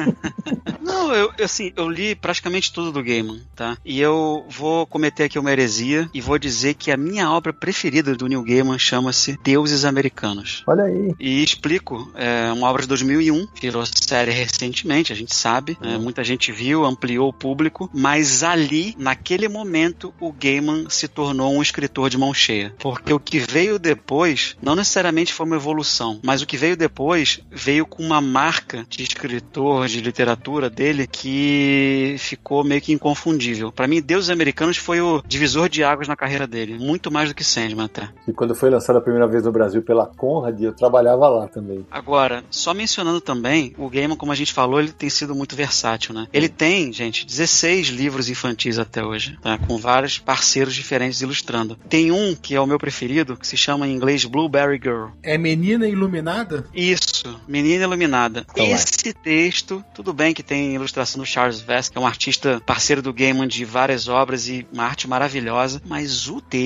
[SPEAKER 5] Não, eu, assim, eu li praticamente tudo do Gaiman, tá? E eu vou cometer aqui uma heresia e vou dizer que que a minha obra preferida do Neil Gaiman chama-se Deuses Americanos.
[SPEAKER 1] Olha aí.
[SPEAKER 5] E explico, é uma obra de 2001, virou série recentemente, a gente sabe, né? muita gente viu, ampliou o público, mas ali, naquele momento, o Gaiman se tornou um escritor de mão cheia. Porque o que veio depois, não necessariamente foi uma evolução, mas o que veio depois veio com uma marca de escritor, de literatura dele, que ficou meio que inconfundível. Para mim, Deuses Americanos foi o divisor de águas na carreira dele, muito mais do que Sandman até.
[SPEAKER 1] E quando foi lançado a primeira vez no Brasil pela Conrad, eu trabalhava lá também.
[SPEAKER 5] Agora, só mencionando também, o Gaiman, como a gente falou, ele tem sido muito versátil, né? Ele tem, gente, 16 livros infantis até hoje, tá? com vários parceiros diferentes ilustrando. Tem um que é o meu preferido, que se chama em inglês Blueberry Girl.
[SPEAKER 2] É Menina Iluminada?
[SPEAKER 5] Isso, Menina Iluminada.
[SPEAKER 1] Então é.
[SPEAKER 5] Esse texto, tudo bem que tem ilustração do Charles Vess, que é um artista parceiro do Gaiman de várias obras e uma arte maravilhosa, mas o texto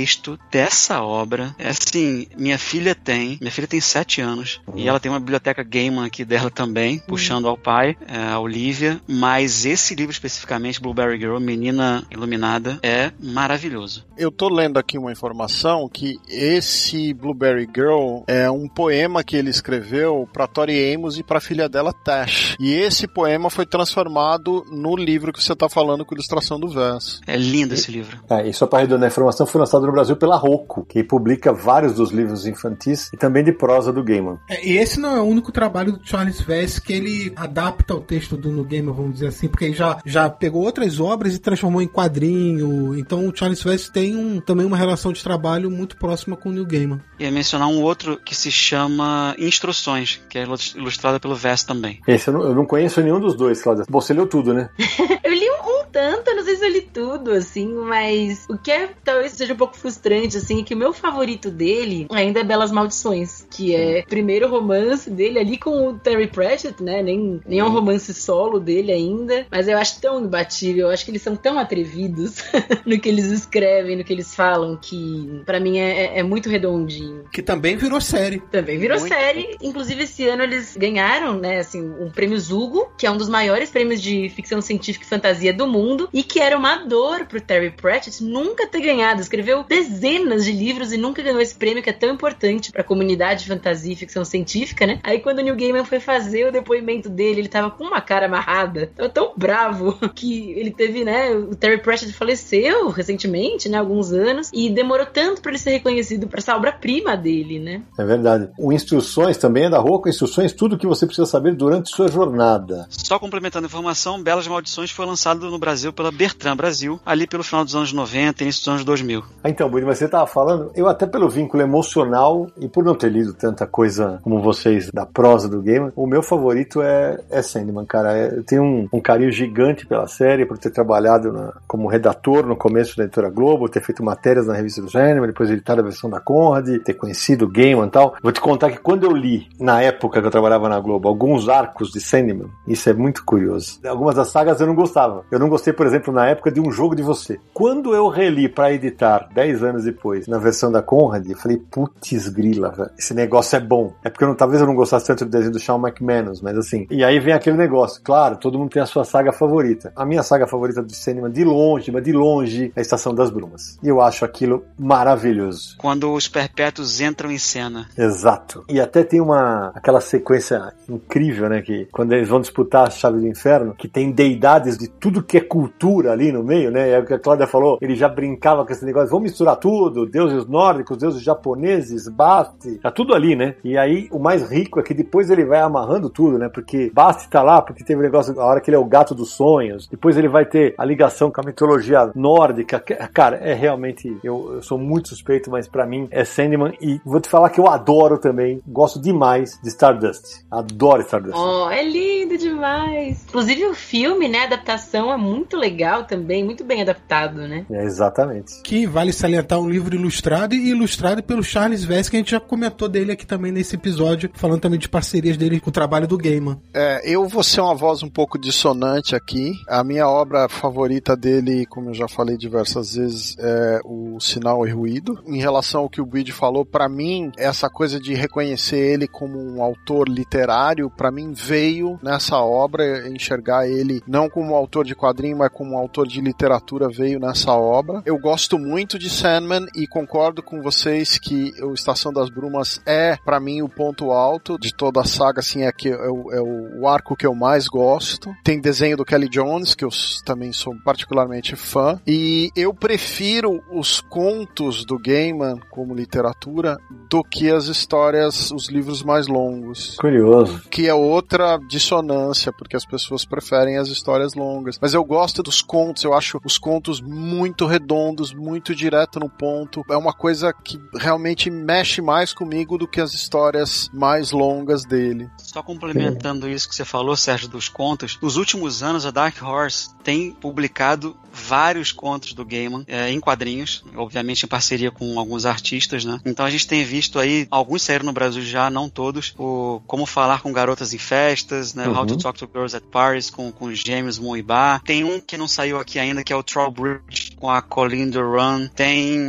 [SPEAKER 5] dessa obra, é assim, minha filha tem, minha filha tem 7 anos, e ela tem uma biblioteca Gaiman aqui dela também, puxando ao pai, é, a Olivia, mas esse livro especificamente, Blueberry Girl, Menina Iluminada, é maravilhoso.
[SPEAKER 3] Eu tô lendo aqui uma informação que esse Blueberry Girl é um poema que ele escreveu para Tori Amos e para a filha dela Tash. E esse poema foi transformado no livro que você tá falando com ilustração do Vance.
[SPEAKER 5] É lindo esse livro.
[SPEAKER 1] É, e só para arredondar a informação, foi lançado no Brasil pela Rocco, que publica vários dos livros infantis e também de prosa do Gaiman.
[SPEAKER 2] É, e esse não é o único trabalho do Charles Vess que ele adapta o texto do No Gamer, vamos dizer assim, porque ele já, já pegou outras obras e transformou em quadrinho. Então o Charles Vess tem um, também uma relação de trabalho muito próxima com o Neil Gaiman.
[SPEAKER 5] Ia mencionar um outro que se chama Instruções, que é ilustrada pelo Vess também.
[SPEAKER 1] Esse eu não, eu não conheço nenhum dos dois, Cláudia. Você leu tudo, né?
[SPEAKER 4] eu li um, um tanto, eu não sei se eu li tudo, assim, mas o que é, talvez seja um pouco frustrante, assim, que o meu favorito dele ainda é Belas Maldições, que é o primeiro romance dele ali com o Terry Pratchett, né? Nem, nem é um romance solo dele ainda, mas eu acho tão imbatível, eu acho que eles são tão atrevidos no que eles escrevem, no que eles falam, que para mim é, é, é, muito redondinho.
[SPEAKER 2] Que também virou série.
[SPEAKER 4] Também virou
[SPEAKER 5] Muito.
[SPEAKER 4] série. Inclusive, esse ano eles ganharam, né, assim, um prêmio Zugo, que é um dos maiores prêmios de ficção científica e fantasia do mundo, e que era uma dor pro Terry Pratchett nunca ter ganhado. Escreveu dezenas de livros e nunca ganhou esse prêmio que é tão importante pra comunidade de fantasia e ficção científica, né? Aí quando o Neil Gaiman foi fazer o depoimento dele, ele tava com uma cara amarrada, tava tão bravo que ele teve, né, o Terry Pratchett faleceu recentemente, né, alguns anos, e demorou tanto pra ele ser reconhecido pra essa obra-prima dele, né?
[SPEAKER 1] É verdade. O Instruções também é da Rocco, Instruções, tudo que você precisa saber durante sua jornada.
[SPEAKER 5] Só complementando a informação, Belas Maldições foi lançado no Brasil pela Bertrand Brasil, ali pelo final dos anos 90 início dos anos 2000.
[SPEAKER 1] Ah, Então, Budi, mas você estava falando, eu até pelo vínculo emocional e por não ter lido tanta coisa como vocês da prosa do game, o meu favorito é, é Sandman, cara. É- Eu tenho um, um carinho gigante pela série, por ter trabalhado na- como redator no começo da Editora Globo, ter feito matérias na revista do Gênero, depois editar a versão da Conrad, ter conhecido o Gaiman e tal. Vou te contar que quando eu li, na época que eu trabalhava na Globo, alguns arcos de Sandman, isso é muito curioso. Algumas das sagas eu não gostava. Eu não gostei, por exemplo, na época de Um Jogo de Você. Quando eu reli para editar, 10 anos depois, na versão da Conrad, eu falei, putz grila, velho, esse negócio é bom. É porque eu não- talvez eu não gostasse tanto do desenho do Shawn McManus, mas assim. E aí vem aquele negócio. Claro, todo mundo tem a sua saga favorita. A minha saga favorita do cinema, de longe, mas de longe, é a Estação das Brumas. E eu acho aquilo maravilhoso.
[SPEAKER 5] Quando os perpétuos entram em cena.
[SPEAKER 1] Exato. E até tem uma aquela sequência incrível, né? Que quando eles vão disputar a chave do inferno, que tem deidades de tudo que é cultura ali no meio, né? É o que a Cláudia falou, ele já brincava com esse negócio, vamos misturar tudo, deuses nórdicos, deuses japoneses, Basti, tá tudo ali, né? E aí o mais rico é que depois ele vai amarrando tudo, né? Porque Basti tá lá, porque teve o negócio, a hora que ele é o gato dos sonhos, depois ele vai ter a ligação com a mitologia nórdica. Cara, é realmente, eu, eu sou muito suspeito, mas pra mim é Sandman e vou te falar que eu adoro também, gosto demais de Stardust. Adoro Stardust.
[SPEAKER 4] Oh, é lindo demais. Inclusive o filme, né, a adaptação é muito legal também, muito bem adaptado, né?
[SPEAKER 1] É, exatamente.
[SPEAKER 2] Que vale salientar um livro ilustrado e ilustrado pelo Charles Vess, que a gente já comentou dele aqui também nesse episódio, falando também de parcerias dele com o trabalho do Gaiman.
[SPEAKER 3] É, eu vou ser uma voz um pouco dissonante aqui. A minha obra favorita dele, como eu já falei diversas vezes, é o Sinal e Ruído. Em relação ao que o Bid falou, pra mim, essa coisa de reconhecer ele como um autor literário, pra mim veio nessa obra enxergar ele não como autor de quadrinho, mas como autor de literatura veio nessa obra. Eu gosto muito de Sandman e concordo com vocês que o Estação das Brumas é, para mim, o ponto alto de toda a saga, assim, é, que é o, é o arco que eu mais gosto. Tem desenho do Kelly Jones, que eu também sou particularmente fã, e eu prefiro os contos do Gaiman como literatura do que as histórias, os livros mais longos.
[SPEAKER 1] Curioso.
[SPEAKER 3] Que é outra dissonância, porque as pessoas preferem as histórias longas. Mas eu gosto dos contos, eu acho os contos muito redondos, muito direto no ponto. É uma coisa que realmente mexe mais comigo do que as histórias mais longas dele.
[SPEAKER 5] Só complementando isso que você falou, Sérgio, dos contos, nos últimos anos a Dark Horse tem publicado vários contos do Gaiman é, em quadrinhos, obviamente em parceria com alguns artistas, né? Então a gente tem visto aí, alguns saíram no Brasil já, não todos, o Como Falar com Garotas em Festas, né? Uhum. How to Talk to Girls at Paris, com, com James Moibar. Tem um que não saiu aqui ainda, que é o Trowbridge, com a Colleen Duran. Tem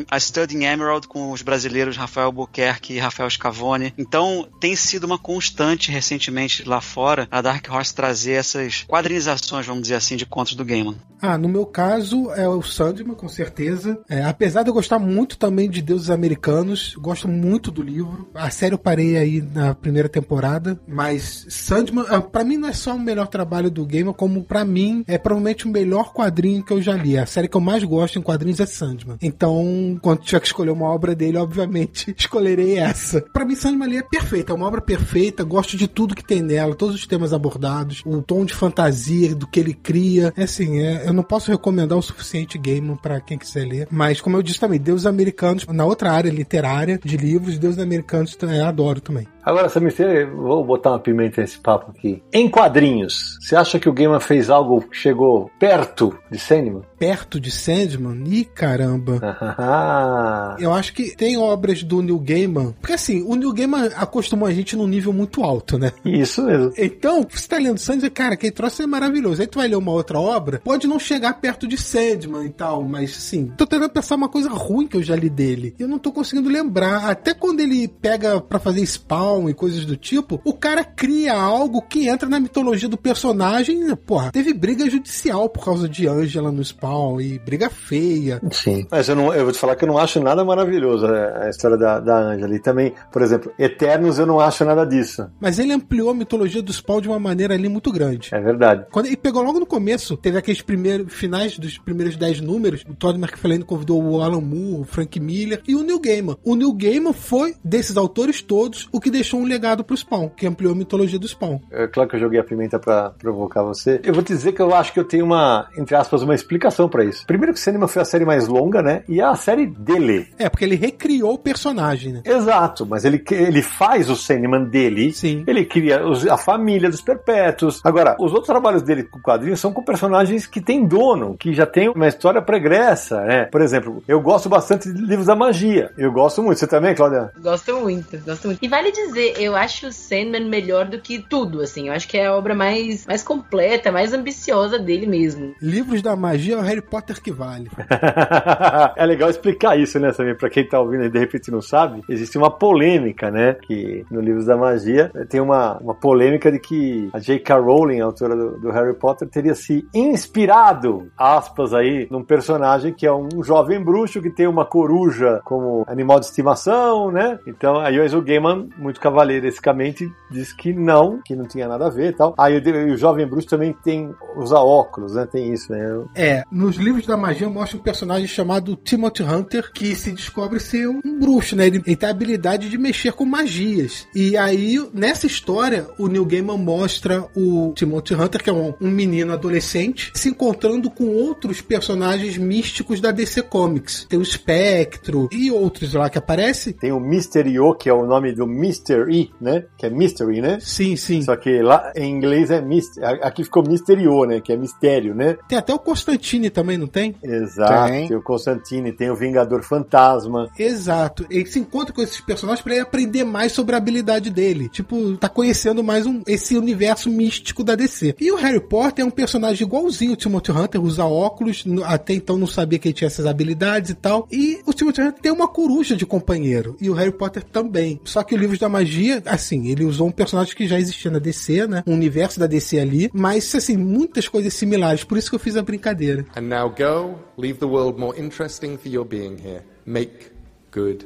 [SPEAKER 5] a Studying Emerald, com os brasileiros Rafael Buquerque e Rafael Scavone. Então tem sido uma constante recentemente lá fora a Dark Horse trazer essas quadrinizações, vamos dizer assim, de contos do Gaiman.
[SPEAKER 2] Ah, no meu caso é o Sandman, com certeza. É, apesar de eu gostar muito também de Deuses Americanos, gosto muito do livro. A série eu parei aí na primeira temporada, mas Sandman, ah, para mim não é só o melhor trabalho do Gamer, como para mim é provavelmente o melhor quadrinho que eu já li. A série que eu mais gosto em quadrinhos é Sandman. Então, quando tiver que escolher uma obra dele, obviamente escolherei essa. Para mim, Sandman ali é perfeita, é uma obra perfeita. Gosto de tudo que tem nela, todos os temas abordados, o tom de fantasia do que ele cria. É assim, é, eu não posso recomendar o suficiente Gaiman para quem quiser ler. Mas, como eu disse também, Deus Americanos, na outra área literária de livros, Deus Americanos eu adoro também.
[SPEAKER 1] Agora, Samir, vou botar uma pimenta nesse papo aqui. Em quadrinhos, você acha que o Gaiman fez algo que chegou perto de Sandman?
[SPEAKER 2] Perto de Sandman? Ih, caramba. eu acho que tem obras do Neil Gaiman. Porque assim, o Neil Gaiman acostumou a gente num nível muito alto, né?
[SPEAKER 1] Isso mesmo.
[SPEAKER 2] Então, você tá lendo Sandman, cara, quem trouxe é maravilhoso. Aí tu vai ler uma outra obra, pode não chegar perto de Sandman e tal, mas sim. Tô tentando pensar uma coisa ruim que eu já li dele. Eu não tô conseguindo lembrar. Até quando ele pega para fazer spawn e coisas do tipo, o cara cria algo que entra na mitologia do personagem. Porra, teve briga judicial por causa de Angela no spawn e briga feia.
[SPEAKER 1] Sim. Mas eu, não, eu vou te falar que eu não acho nada maravilhoso a, a história da, da Angela. E também, por exemplo, Eternos eu não acho nada disso.
[SPEAKER 2] Mas ele ampliou a mitologia do spawn de uma maneira ali muito grande.
[SPEAKER 1] É verdade.
[SPEAKER 2] Quando ele pegou logo no começo, teve aqueles primeiros finais dos primeiros dez números, o Todd McFarlane convidou o Alan Moore, o Frank Miller e o Neil Gaiman. O Neil Gaiman foi, desses autores todos, o que deixou um legado pro Spawn, que ampliou a mitologia do Spawn.
[SPEAKER 1] É claro que eu joguei a pimenta para provocar você. Eu vou te dizer que eu acho que eu tenho uma, entre aspas, uma explicação para isso. Primeiro que o cinema foi a série mais longa, né? E é a série dele.
[SPEAKER 2] É, porque ele recriou o personagem, né?
[SPEAKER 1] Exato, mas ele, ele faz o Sandman dele.
[SPEAKER 2] Sim.
[SPEAKER 1] Ele cria os, a família dos perpétuos. Agora, os outros trabalhos dele com quadrinhos são com personagens que têm dono, que já tem uma história pregressa, né? Por exemplo, eu gosto bastante de livros da magia. Eu gosto muito. Você também, Cláudia?
[SPEAKER 4] Gosto muito, gosto muito. E vale dizer, eu acho o Sandman melhor do que tudo, assim. Eu acho que é a obra mais, mais completa, mais ambiciosa dele mesmo.
[SPEAKER 2] Livros da magia é Harry Potter que vale.
[SPEAKER 1] é legal explicar isso, né, também Pra quem tá ouvindo e de repente não sabe, existe uma polêmica, né? Que no Livros da Magia tem uma, uma polêmica de que a J.K. Rowling, a autora do, do Harry Potter, teria se inspirado, aspas aí, num personagem que é um jovem bruxo que tem uma coruja como animal de estimação, né? Então aí o Gaiman, muito cavalheirescamente, diz que não, que não tinha nada a ver e tal. Aí o, o jovem bruxo também tem usa óculos, né? Tem isso, né?
[SPEAKER 2] É, nos livros da magia mostra um personagem chamado Timothy Hunter que se descobre ser um bruxo, né? Ele, ele tem a habilidade de mexer com magias. E aí, nessa história, o Neil Gaiman mostra o Timothy Hunter, que é um, um menino adolescente, se encontrando com outros personagens místicos da DC Comics. Tem o Espectro e outros lá que aparecem.
[SPEAKER 1] Tem o Mysterio, que é o nome do Mystery, né? Que é Mystery, né?
[SPEAKER 2] Sim, sim.
[SPEAKER 1] Só que lá em inglês é Mystery. Aqui ficou Mysterio, né? Que é mistério, né?
[SPEAKER 2] Tem até o Constantine Constantine também, não tem?
[SPEAKER 1] Exato,
[SPEAKER 3] Tem.
[SPEAKER 1] tem o Constantine, tem o Vingador Fantasma.
[SPEAKER 2] Exato. Ele se encontra com esses personagens pra ele aprender mais sobre a habilidade dele. Tipo, tá conhecendo mais um, esse universo místico da DC. E o Harry Potter é um personagem igualzinho o Timothy Hunter, usa óculos, até então não sabia que ele tinha essas habilidades e tal. E o Timothy Hunter tem uma coruja de companheiro. E o Harry Potter também. Só que o Livro da Magia, assim, ele usou um personagem que já existia na DC, né? Um universo da DC ali. Mas, assim, muitas coisas similares. Por isso que eu fiz a brincadeira.
[SPEAKER 7] And now go, leave the world more interesting for your being here. Make good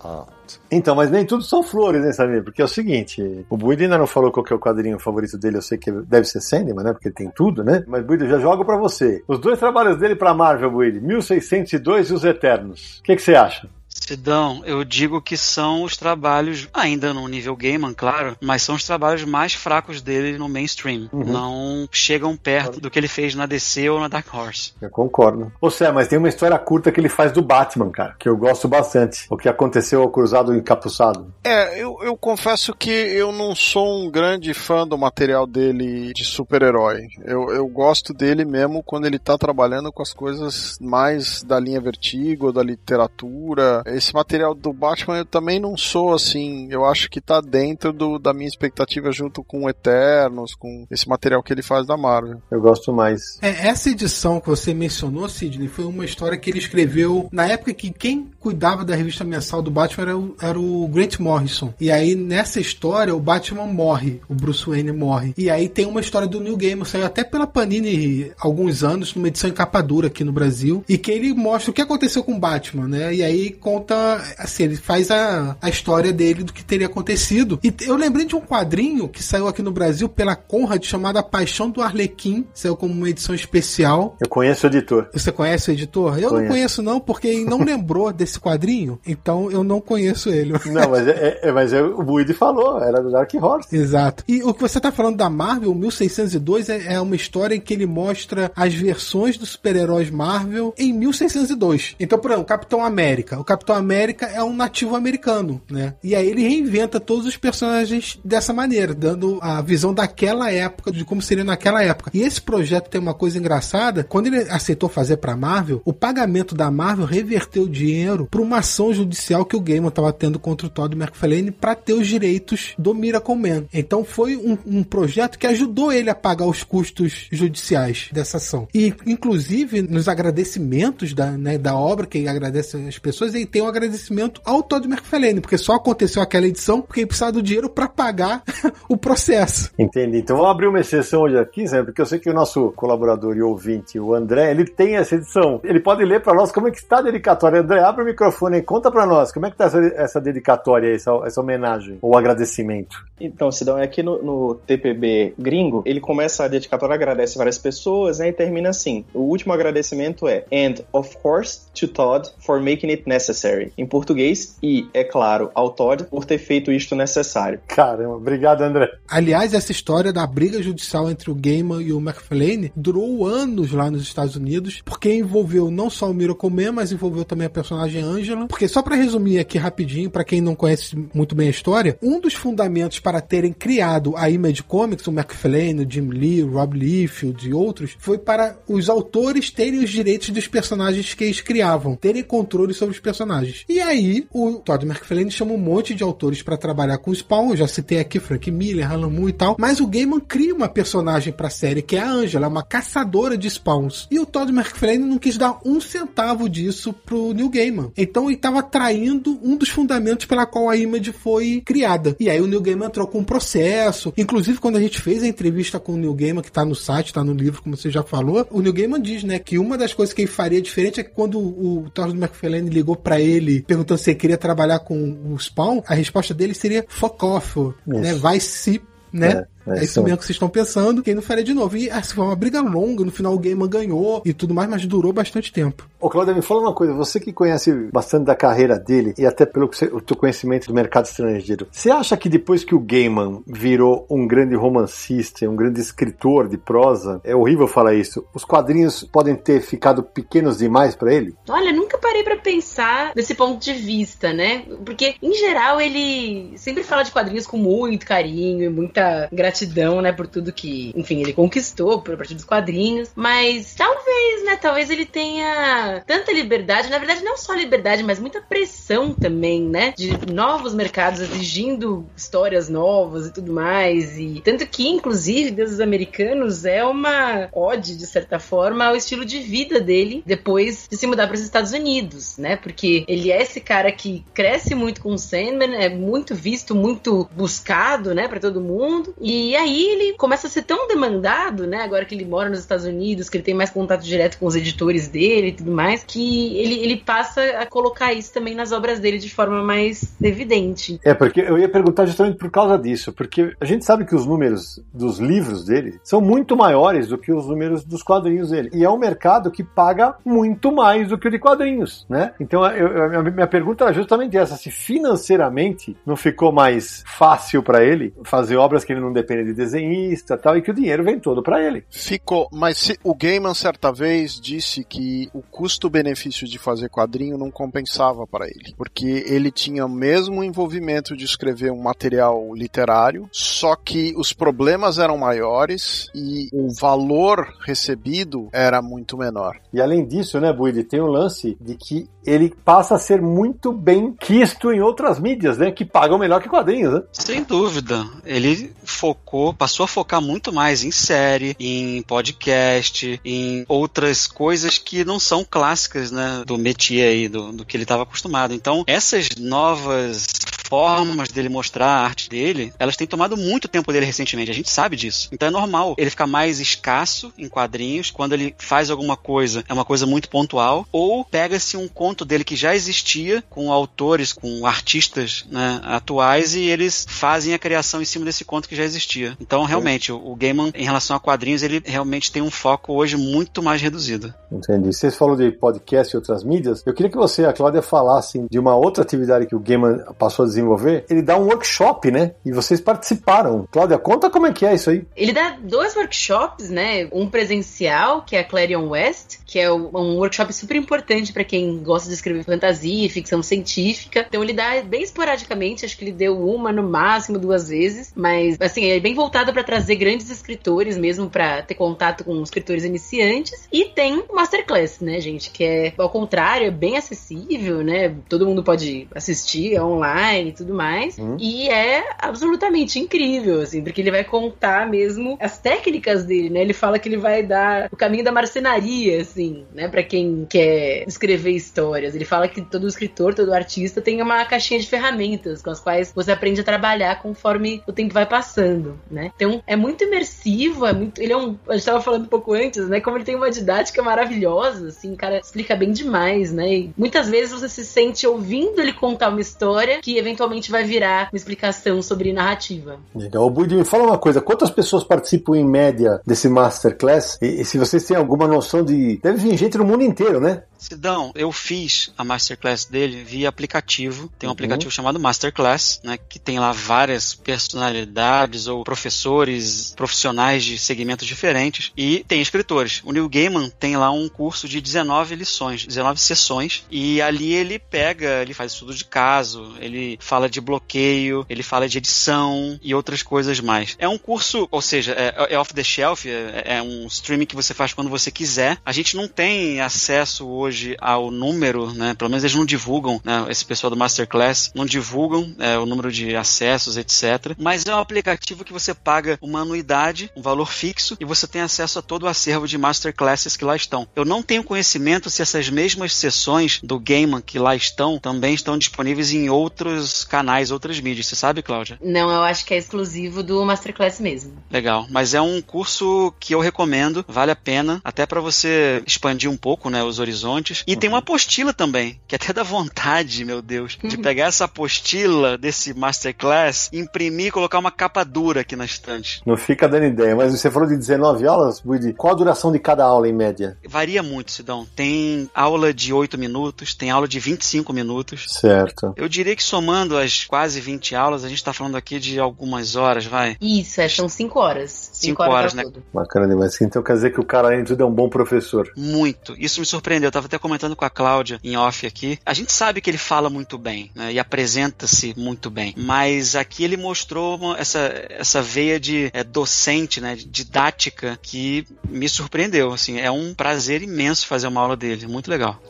[SPEAKER 7] art.
[SPEAKER 1] Então, mas nem tudo são flores, né, Samir? Porque é o seguinte, o Buido ainda não falou qual é o quadrinho favorito dele, eu sei que deve ser Sandman, né? Porque tem tudo, né? Mas, Buido, já jogo pra você. Os dois trabalhos dele pra Marvel, Buido, 1602 e Os Eternos. O que você acha?
[SPEAKER 5] Sidão, eu digo que são os trabalhos, ainda no nível Gaiman, claro, mas são os trabalhos mais fracos dele no mainstream. Não chegam perto do que ele fez na DC ou na Dark Horse.
[SPEAKER 1] Eu concordo. Ô, Sé, mas tem uma história curta que ele faz do Batman, cara, que eu gosto bastante. O que aconteceu ao Cruzado Encapuçado.
[SPEAKER 3] É, eu, eu confesso que eu não sou um grande fã do material dele de super-herói. Eu, eu gosto dele mesmo quando ele tá trabalhando com as coisas mais da linha Vertigo, da literatura. Esse material do Batman eu também não sou assim. Eu acho que tá dentro do, da minha expectativa junto com Eternos, com esse material que ele faz da Marvel.
[SPEAKER 1] Eu gosto mais.
[SPEAKER 2] É, essa edição que você mencionou, Sidney, foi uma história que ele escreveu na época que quem cuidava da revista mensal do Batman era o, era o Grant Morrison. E aí, nessa história, o Batman morre, o Bruce Wayne morre. E aí tem uma história do New Game, saiu até pela Panini há alguns anos, numa edição em capa dura aqui no Brasil, e que ele mostra o que aconteceu com o Batman, né? E aí conta, assim, ele faz a, a história dele do que teria acontecido. E eu lembrei de um quadrinho que saiu aqui no Brasil pela Conrad, chamado A Paixão do Arlequim, saiu como uma edição especial.
[SPEAKER 1] Eu conheço o editor.
[SPEAKER 2] Você conhece o editor? Eu não
[SPEAKER 1] Conheço.
[SPEAKER 2] conheço não, porque ele não lembrou desse quadrinho, então eu não conheço ele.
[SPEAKER 1] Não, mas, é, é- mas é- o Buido falou, era do Dark Horse.
[SPEAKER 2] Exato. E o que você tá falando da Marvel, 1602, é, é uma história em que ele mostra as versões dos super-heróis Marvel em 1602. Então, por exemplo, Capitão América. O Capitão América é um nativo americano, né? E aí ele reinventa todos os personagens dessa maneira, dando a visão daquela época, de como seria naquela época. E esse projeto tem uma coisa engraçada, quando ele aceitou fazer pra Marvel, o pagamento da Marvel reverteu o dinheiro pra uma ação judicial que o Gaiman tava tendo contra o Todd McFarlane pra ter os direitos do Miracle Man. Então foi um, um projeto que ajudou ele a pagar os custos judiciais dessa ação. E, inclusive, nos agradecimentos da, né, da obra, que agradece as pessoas, ele tem um agradecimento ao Todd McFarlane, porque só aconteceu aquela edição porque ele precisava do dinheiro pra pagar o processo.
[SPEAKER 1] Entendi. Então vamos abrir uma exceção hoje aqui, Zé, porque eu sei que o nosso colaborador e ouvinte, o André, ele tem essa edição. Ele pode ler para nós como é que está a dedicatória. André, abre o microfone e conta para nós como é que está essa, essa dedicatória, essa, essa homenagem, ou agradecimento.
[SPEAKER 6] Então, Sidão, é aqui no, no TPB gringo, ele começa a dedicatória, agradece várias pessoas, né, e termina assim. O último agradecimento é And, of course, to Todd for making it necessary. Em português, e, é claro, ao Todd por ter feito isto necessário.
[SPEAKER 1] Caramba, obrigado, André.
[SPEAKER 2] Aliás, essa história da briga judicial entre o Gaiman e o McFarlane durou anos lá nos Estados Unidos, porque envolveu não só o Miracle Man, mas envolveu também a personagem Angela. Porque só pra resumir aqui rapidinho, pra quem não conhece muito bem a história, um dos fundamentos para terem criado a Image Comics, o McFarlane, o Jim Lee, o Rob Liefeld e outros, foi para os autores terem os direitos dos personagens que eles criavam, terem controle sobre os personagens. E aí, o Todd McFarlane chama um monte de autores para trabalhar com o Spawn, eu já citei aqui Frank Miller, Alan Moore e tal, mas o Gaiman cria uma personagem pra série, que é a Angela, uma caçadora de spawns. E o Todd McFarlane não quis dar um centavo disso pro Neil Gaiman. Então ele estava traindo um dos fundamentos pela qual a Image foi criada. E aí o Neil Gaiman entrou com um processo. Inclusive, quando a gente fez a entrevista com o Neil Gaiman, que tá no site, tá no livro, como você já falou, o Neil Gaiman diz, né, que uma das coisas que ele faria diferente é que quando o Todd McFarlane ligou ele perguntando se ele queria trabalhar com o Spawn, a resposta dele seria fuck off, né, vai se né?
[SPEAKER 1] É, é
[SPEAKER 2] É,
[SPEAKER 1] isso
[SPEAKER 2] isso mesmo que vocês estão pensando, que ele não faria de novo. E assim, foi uma briga longa, no final o Gaiman ganhou e tudo mais, mas durou bastante tempo.
[SPEAKER 1] Ô, Cláudia, me fala uma coisa. Você que conhece bastante da carreira dele e até pelo você- o teu conhecimento do mercado estrangeiro, você acha que depois que o Gaiman virou um grande romancista, um grande escritor de prosa, é horrível falar isso, os quadrinhos podem ter ficado pequenos demais pra ele?
[SPEAKER 4] Olha, nunca parei pra pensar desse ponto de vista, né? Porque, em geral, ele sempre fala de quadrinhos com muito carinho e muita gratidão gratidão, né, por tudo que, enfim, ele conquistou por partir dos quadrinhos. Mas talvez, né, talvez ele tenha tanta liberdade, na verdade, não só liberdade, mas muita pressão também, né, de novos mercados exigindo histórias novas e tudo mais. E tanto que, inclusive, Deuses Americanos é uma ode, de certa forma, ao estilo de vida dele depois de se mudar para os Estados Unidos, né? Porque ele é esse cara que cresce muito com o Sandman, é muito visto, muito buscado, né, para todo mundo. E aí ele começa a ser tão demandado, né, agora que ele mora nos Estados Unidos, que ele tem mais contato direto com os editores dele e tudo mais, que ele, ele passa a colocar isso também nas obras dele de forma mais evidente.
[SPEAKER 1] É, porque eu ia perguntar justamente por causa disso, porque a gente sabe que os números dos livros dele são muito maiores do que os números dos quadrinhos dele. E é um mercado que paga muito mais do que o de quadrinhos, né? Então eu, eu, a minha pergunta era justamente essa: se financeiramente não ficou mais fácil para ele fazer obras que ele não depende de desenhista tal, e que o dinheiro vem todo para ele.
[SPEAKER 3] Ficou, mas se, o Gaiman certa vez disse que o custo-benefício de fazer quadrinho não compensava para ele, porque ele tinha mesmo o envolvimento de escrever um material literário, só que os problemas eram maiores e o valor recebido era muito menor.
[SPEAKER 1] E além disso, né, Buide, tem o lance de que ele passa a ser muito bem quisto em outras mídias, né, que pagam melhor que quadrinhos, né?
[SPEAKER 5] Sem dúvida. Ele focou, passou a focar muito mais em série, em podcast, em outras coisas que não são clássicas, né, do métier aí, do, do que ele estava acostumado. Então, essas novas formas dele mostrar a arte dele, elas têm tomado muito tempo dele recentemente. A gente sabe disso. Então é normal ele ficar mais escasso em quadrinhos. Quando ele faz alguma coisa, é uma coisa muito pontual. Ou pega-se um conto dele que já existia, com autores, com artistas né, atuais, e eles fazem a criação em cima desse conto que já existia. Então, realmente, o, Gaiman, em relação a quadrinhos, ele realmente tem um foco hoje muito mais reduzido.
[SPEAKER 1] Entendi. Vocês falou de podcast e outras mídias. Eu queria que você, a Cláudia, falassem de uma outra atividade que o Gaiman passou a desenvolver. Ele dá um workshop, né? E vocês participaram. Cláudia, conta como é que é isso aí.
[SPEAKER 4] Ele dá dois workshops, né? Um presencial, que é a Clarion West, que é um workshop super importante para quem gosta de escrever fantasia e ficção científica. Então ele dá bem esporadicamente, acho que ele deu uma no máximo duas vezes, mas assim, é bem voltado para trazer grandes escritores mesmo para ter contato com escritores iniciantes. E tem o Masterclass, né, gente, que é ao contrário, é bem acessível, né? Todo mundo pode assistir, é online e tudo mais.
[SPEAKER 1] Hum.
[SPEAKER 4] E é absolutamente incrível, assim, porque ele vai contar mesmo as técnicas dele, né? Ele fala que ele vai dar o caminho da marcenaria, assim, né, para quem quer escrever histórias. Ele fala que todo escritor, todo artista tem uma caixinha de ferramentas com as quais você aprende a trabalhar conforme o tempo vai passando, né? Então é muito imersivo, é muito. Ele é um. A gente tava falando um pouco antes, né? Como ele tem uma didática maravilhosa, assim, o cara explica bem demais, né? E muitas vezes você se sente ouvindo ele contar uma história que eventualmente vai virar uma explicação sobre narrativa.
[SPEAKER 1] Legal. O Budi, me fala uma coisa: quantas pessoas participam em média desse Masterclass? E, e se vocês têm alguma noção de. Deve vir gente no mundo inteiro, né?
[SPEAKER 5] Sidão, eu fiz a Masterclass dele via aplicativo. Tem um aplicativo chamado Masterclass, né? Que tem lá várias personalidades ou professores profissionais de segmentos diferentes. E tem escritores. O Neil Gaiman tem lá um curso de 19 lições, 19 sessões. E ali ele pega, ele faz estudo de caso, ele fala de bloqueio, ele fala de edição e outras coisas mais. É um curso, ou seja, é, é off the shelf, é, é um streaming que você faz quando você quiser. A gente não tem acesso hoje ao número, né? Pelo menos eles não divulgam, né? Esse pessoal do Masterclass não divulgam é, o número de acessos, etc. Mas é um aplicativo que você paga uma anuidade, um valor fixo, e você tem acesso a todo o acervo de Masterclasses que lá estão. Eu não tenho conhecimento se essas mesmas sessões do Gaiman que lá estão também estão disponíveis em outros canais, outras mídias. Você sabe, Cláudia?
[SPEAKER 4] Não, eu acho que é exclusivo do Masterclass mesmo.
[SPEAKER 5] Legal, mas é um curso que eu recomendo, vale a pena, até para você expandir um pouco, né, os horizontes. E tem uma apostila também, que até dá vontade, meu Deus, de pegar essa apostila desse Masterclass, imprimir e colocar uma capa dura aqui na estante.
[SPEAKER 1] Não fica dando ideia, mas você falou de 19 aulas, Budi. Qual a duração de cada aula em média?
[SPEAKER 5] Varia muito, Sidão. Tem aula de 8 minutos, tem aula de 25 minutos.
[SPEAKER 1] Certo.
[SPEAKER 5] Eu diria que somando as quase 20 aulas, a gente tá falando aqui de algumas horas, vai.
[SPEAKER 4] Isso, é, são cinco horas.
[SPEAKER 5] Cinco horas, né?
[SPEAKER 4] tudo.
[SPEAKER 1] Bacana demais. Então quer dizer que o cara, além de tudo, é um bom professor.
[SPEAKER 5] Muito. Isso me surpreendeu. Eu tava até comentando com a Cláudia em off aqui. A gente sabe que ele fala muito bem, né? E apresenta-se muito bem. Mas aqui ele mostrou uma- essa, essa veia de é, docente, né? Didática que me surpreendeu. Assim, é um prazer imenso fazer uma aula dele. Muito legal.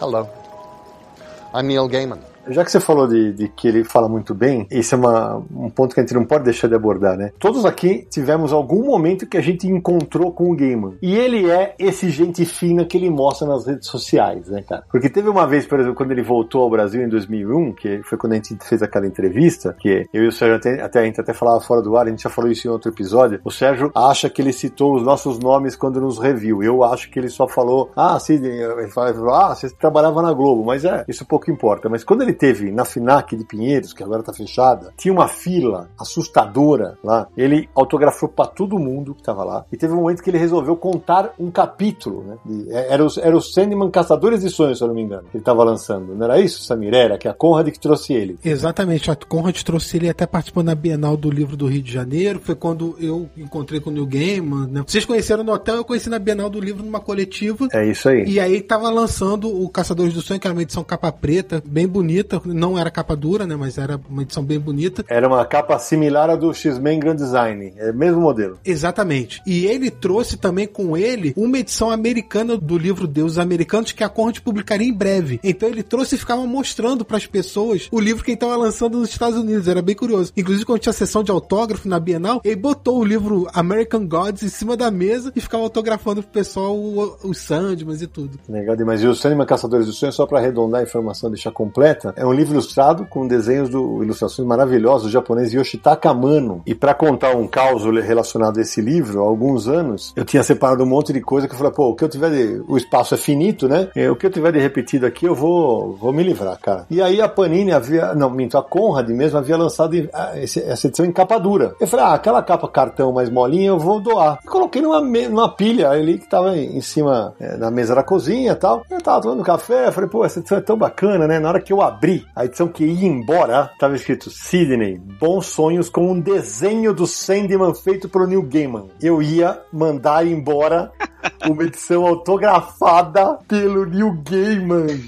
[SPEAKER 7] Hello. I'm Neil Gaiman.
[SPEAKER 1] Já que você falou de, de que ele fala muito bem, esse é uma- um ponto que a gente não pode deixar de abordar, né? Todos aqui tivemos algum momento que a gente encontrou com o Gaiman. E ele é esse gente fina que ele mostra nas redes sociais, né, cara? Porque teve uma vez, por exemplo, quando ele voltou ao Brasil em 2001, que foi quando a gente fez aquela entrevista, que eu e o Sérgio até, até a gente até falava fora do ar, a gente já falou isso em outro episódio. O Sérgio acha que ele citou os nossos nomes quando nos reviu. Eu acho que ele só falou, ah, Sidney, ele falou, ah, você trabalhava na Globo, mas é, isso pouco importa. Mas quando ele teve na FINAC de Pinheiros, que agora tá fechada, tinha uma fila assustadora lá. Ele autografou pra todo mundo que tava lá. E teve um momento que ele resolveu contar um capítulo, né? de- era, o, era o Sandman Caçadores de Sonhos, se eu não me engano, que ele tava lançando. Não era isso, Samir? Era, que é a Conrad que trouxe ele.
[SPEAKER 2] Exatamente, a Conrad trouxe ele até participando da Bienal do Livro do Rio de Janeiro. Foi quando eu encontrei com o Neil Gaiman. Né? Vocês conheceram no hotel, eu conheci na Bienal do Livro numa coletiva.
[SPEAKER 1] É isso aí.
[SPEAKER 2] E aí tava lançando o Caçadores do Sonho, que era uma edição capa preta, bem bonita. Não era capa dura, né? Mas era uma edição bem bonita.
[SPEAKER 1] Era uma capa similar à do X-Men Grand Design. É o mesmo modelo.
[SPEAKER 2] Exatamente. E ele trouxe também com ele uma edição americana do livro Deuses Americanos que a Conrad publicaria em breve. Então ele trouxe e ficava mostrando para as pessoas o livro que ele estava lançando nos Estados Unidos. Era bem curioso. Inclusive, quando tinha sessão de autógrafo na Bienal, ele botou o livro American Gods em cima da mesa e ficava autografando pro pessoal o- os Sandmans e tudo.
[SPEAKER 1] Legal demais. E o Sandman Caçadores do Sonho, só para arredondar a informação deixar completa, é um livro ilustrado com desenhos do ilustrações maravilhosas do japonês Yoshitaka Amano. E para contar um caos relacionado a esse livro, há alguns anos, eu tinha separado um monte de coisa que eu falei, pô, o que eu tiver de. O espaço é finito, né? É, O que eu tiver de repetido aqui, eu vou, vou me livrar, cara. E aí a Panini havia. Não, minto, a Conrad mesmo havia lançado essa edição em capa dura. Eu falei, ah, aquela capa cartão mais molinha eu vou doar. E coloquei numa, numa pilha ali que tava em cima é, na mesa da cozinha e tal. Eu tava tomando café, eu falei, pô, essa edição é tão bacana, né? Na hora que eu abri a edição que ia embora, tava escrito Sidney, bons sonhos com um desenho do Sandman feito pelo Neil Gaiman. Eu ia mandar embora uma edição autografada pelo Neil Gaiman.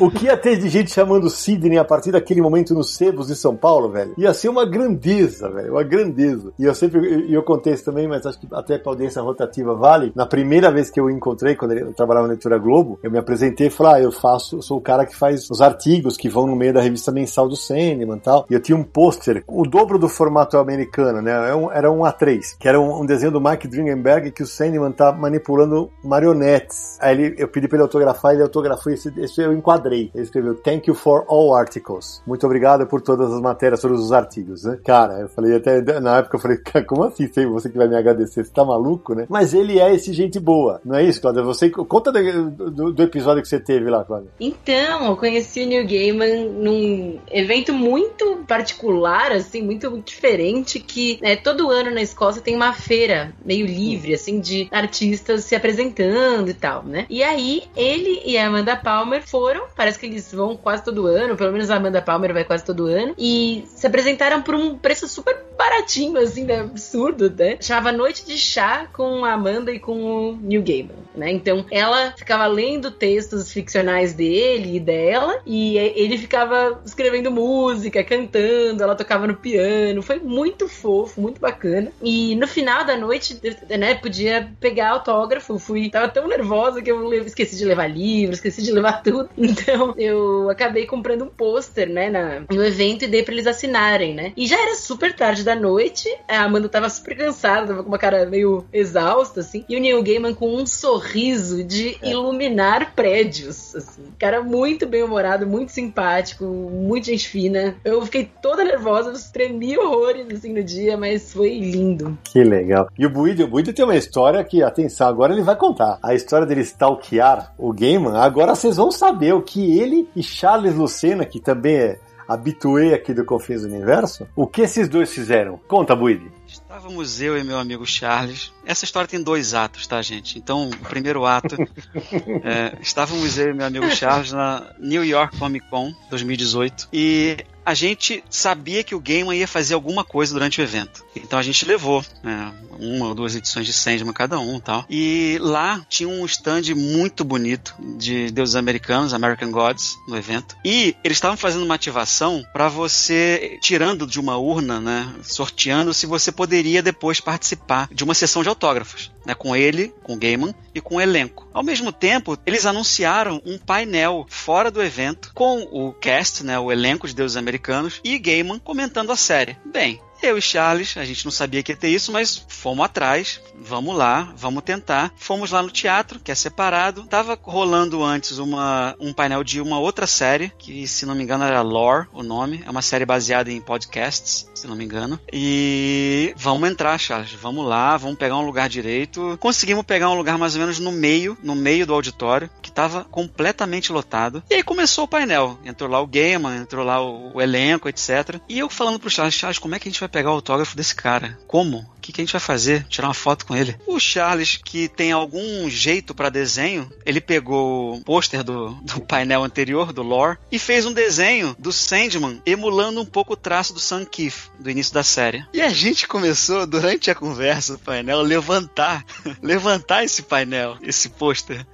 [SPEAKER 1] O que ia ter de gente chamando Sidney a partir daquele momento nos sebos de São Paulo, velho? Ia ser uma grandeza, velho. Uma grandeza. E eu sempre, e eu contei isso também, mas acho que até pra audiência rotativa vale. Na primeira vez que eu o encontrei, quando eu trabalhava na Editora Globo, eu me apresentei e falei, ah, eu faço, sou o cara que faz os artigos que vão no meio da revista mensal do Sandman e tal. E eu tinha um pôster, o dobro do formato americano, né? Era um, era um A3, que era um, um desenho do Mike Dringenberg que o Sandman tá manipulando marionetes. Aí ele, eu pedi pra ele autografar, ele autografou esse, esse eu enquadrei. Ele escreveu Thank you for all articles. Muito obrigado por todas as matérias, todos os artigos, né? Cara, eu falei até na época eu falei, "Cara, como assim? Você que vai me agradecer, você tá maluco, né? Mas ele é esse gente boa, não é isso, Cláudia? Você conta do, do- do episódio que você teve lá, Cláudia.
[SPEAKER 4] Então, eu conheci o Neil Gaiman num evento muito particular, assim, muito diferente, que né, todo ano na Escócia tem uma feira meio livre, assim, de artistas se apresentando e tal, né? E aí, ele e a Amanda Palmer foram, parece que eles vão quase todo ano, pelo menos a Amanda Palmer vai quase todo ano, e se apresentaram por um preço super baratinho, assim, né? absurdo, né? Chamava Noite de Chá com a Amanda e com o Neil Gaiman, né? Então, ela ficava lendo textos ficcionais dele e dela, e ele ficava escrevendo música, cantando, ela tocava no piano, foi muito fofo, muito bacana. E no final da noite, né, podia pegar autógrafo, fui, tava tão nervosa que eu esqueci de levar livro, esqueci de levar tudo. Então, eu acabei comprando um pôster, né, na, no evento e dei pra eles assinarem, né? E já era super tarde da noite, a Amanda tava super cansada, tava com uma cara meio exausta, assim, e o Neil Gaiman com um sorriso de iluminar prédios, assim. Cara muito bem-humorado, muito simpático, muito gente fina. Eu fiquei toda nervosa, tremi horrores, assim, no dia, mas foi lindo.
[SPEAKER 1] Que legal. E o Buido, o Buido tem uma história que, atenção, agora ele vai contar. A história dele stalkear o Gaiman, agora vocês vão saber o que ele e Charles Lucena, que também é habituê aqui do Confins do Universo, o que esses dois fizeram. Conta, Buido.
[SPEAKER 5] Estávamos eu e meu amigo Charles. Essa história tem dois atos, tá, gente? Então, o primeiro ato. é, estávamos eu e meu amigo Charles na New York Comic Con 2018. E a gente sabia que o Gaiman ia fazer alguma coisa durante o evento. Então a gente levou né, uma ou duas edições de Sandman cada um tal. E lá tinha um stand muito bonito de deuses americanos, American Gods, no evento. E eles estavam fazendo uma ativação para você, tirando de uma urna, né, sorteando se você poderia depois participar de uma sessão de autógrafos. Né, com ele, com o Gaiman e com o elenco. Ao mesmo tempo, eles anunciaram um painel fora do evento com o cast, né, o elenco de deuses americanos e Gaiman comentando a série. Bem, eu e Charles, a gente não sabia que ia ter isso, mas fomos atrás, vamos lá, vamos tentar. Fomos lá no teatro, que é separado. Tava rolando antes uma, um painel de uma outra série, que se não me engano era Lore, o nome. É uma série baseada em podcasts, se não me engano. E vamos entrar, Charles, vamos lá, vamos pegar um lugar direito. Conseguimos pegar um lugar mais ou menos no meio, no meio do auditório, que tava completamente lotado. E aí começou o painel. Entrou lá o Gaiman, entrou lá o, o elenco, etc. E eu falando pro Charles, Charles, como é que a gente vai pegar o autógrafo desse cara. Como? O que, que a gente vai fazer? Tirar uma foto com ele? O Charles, que tem algum jeito para desenho, ele pegou o pôster do, do painel anterior, do lore, e fez um desenho do Sandman emulando um pouco o traço do Sam Keith, do início da série. E a gente começou, durante a conversa do painel, levantar, levantar esse painel, esse pôster,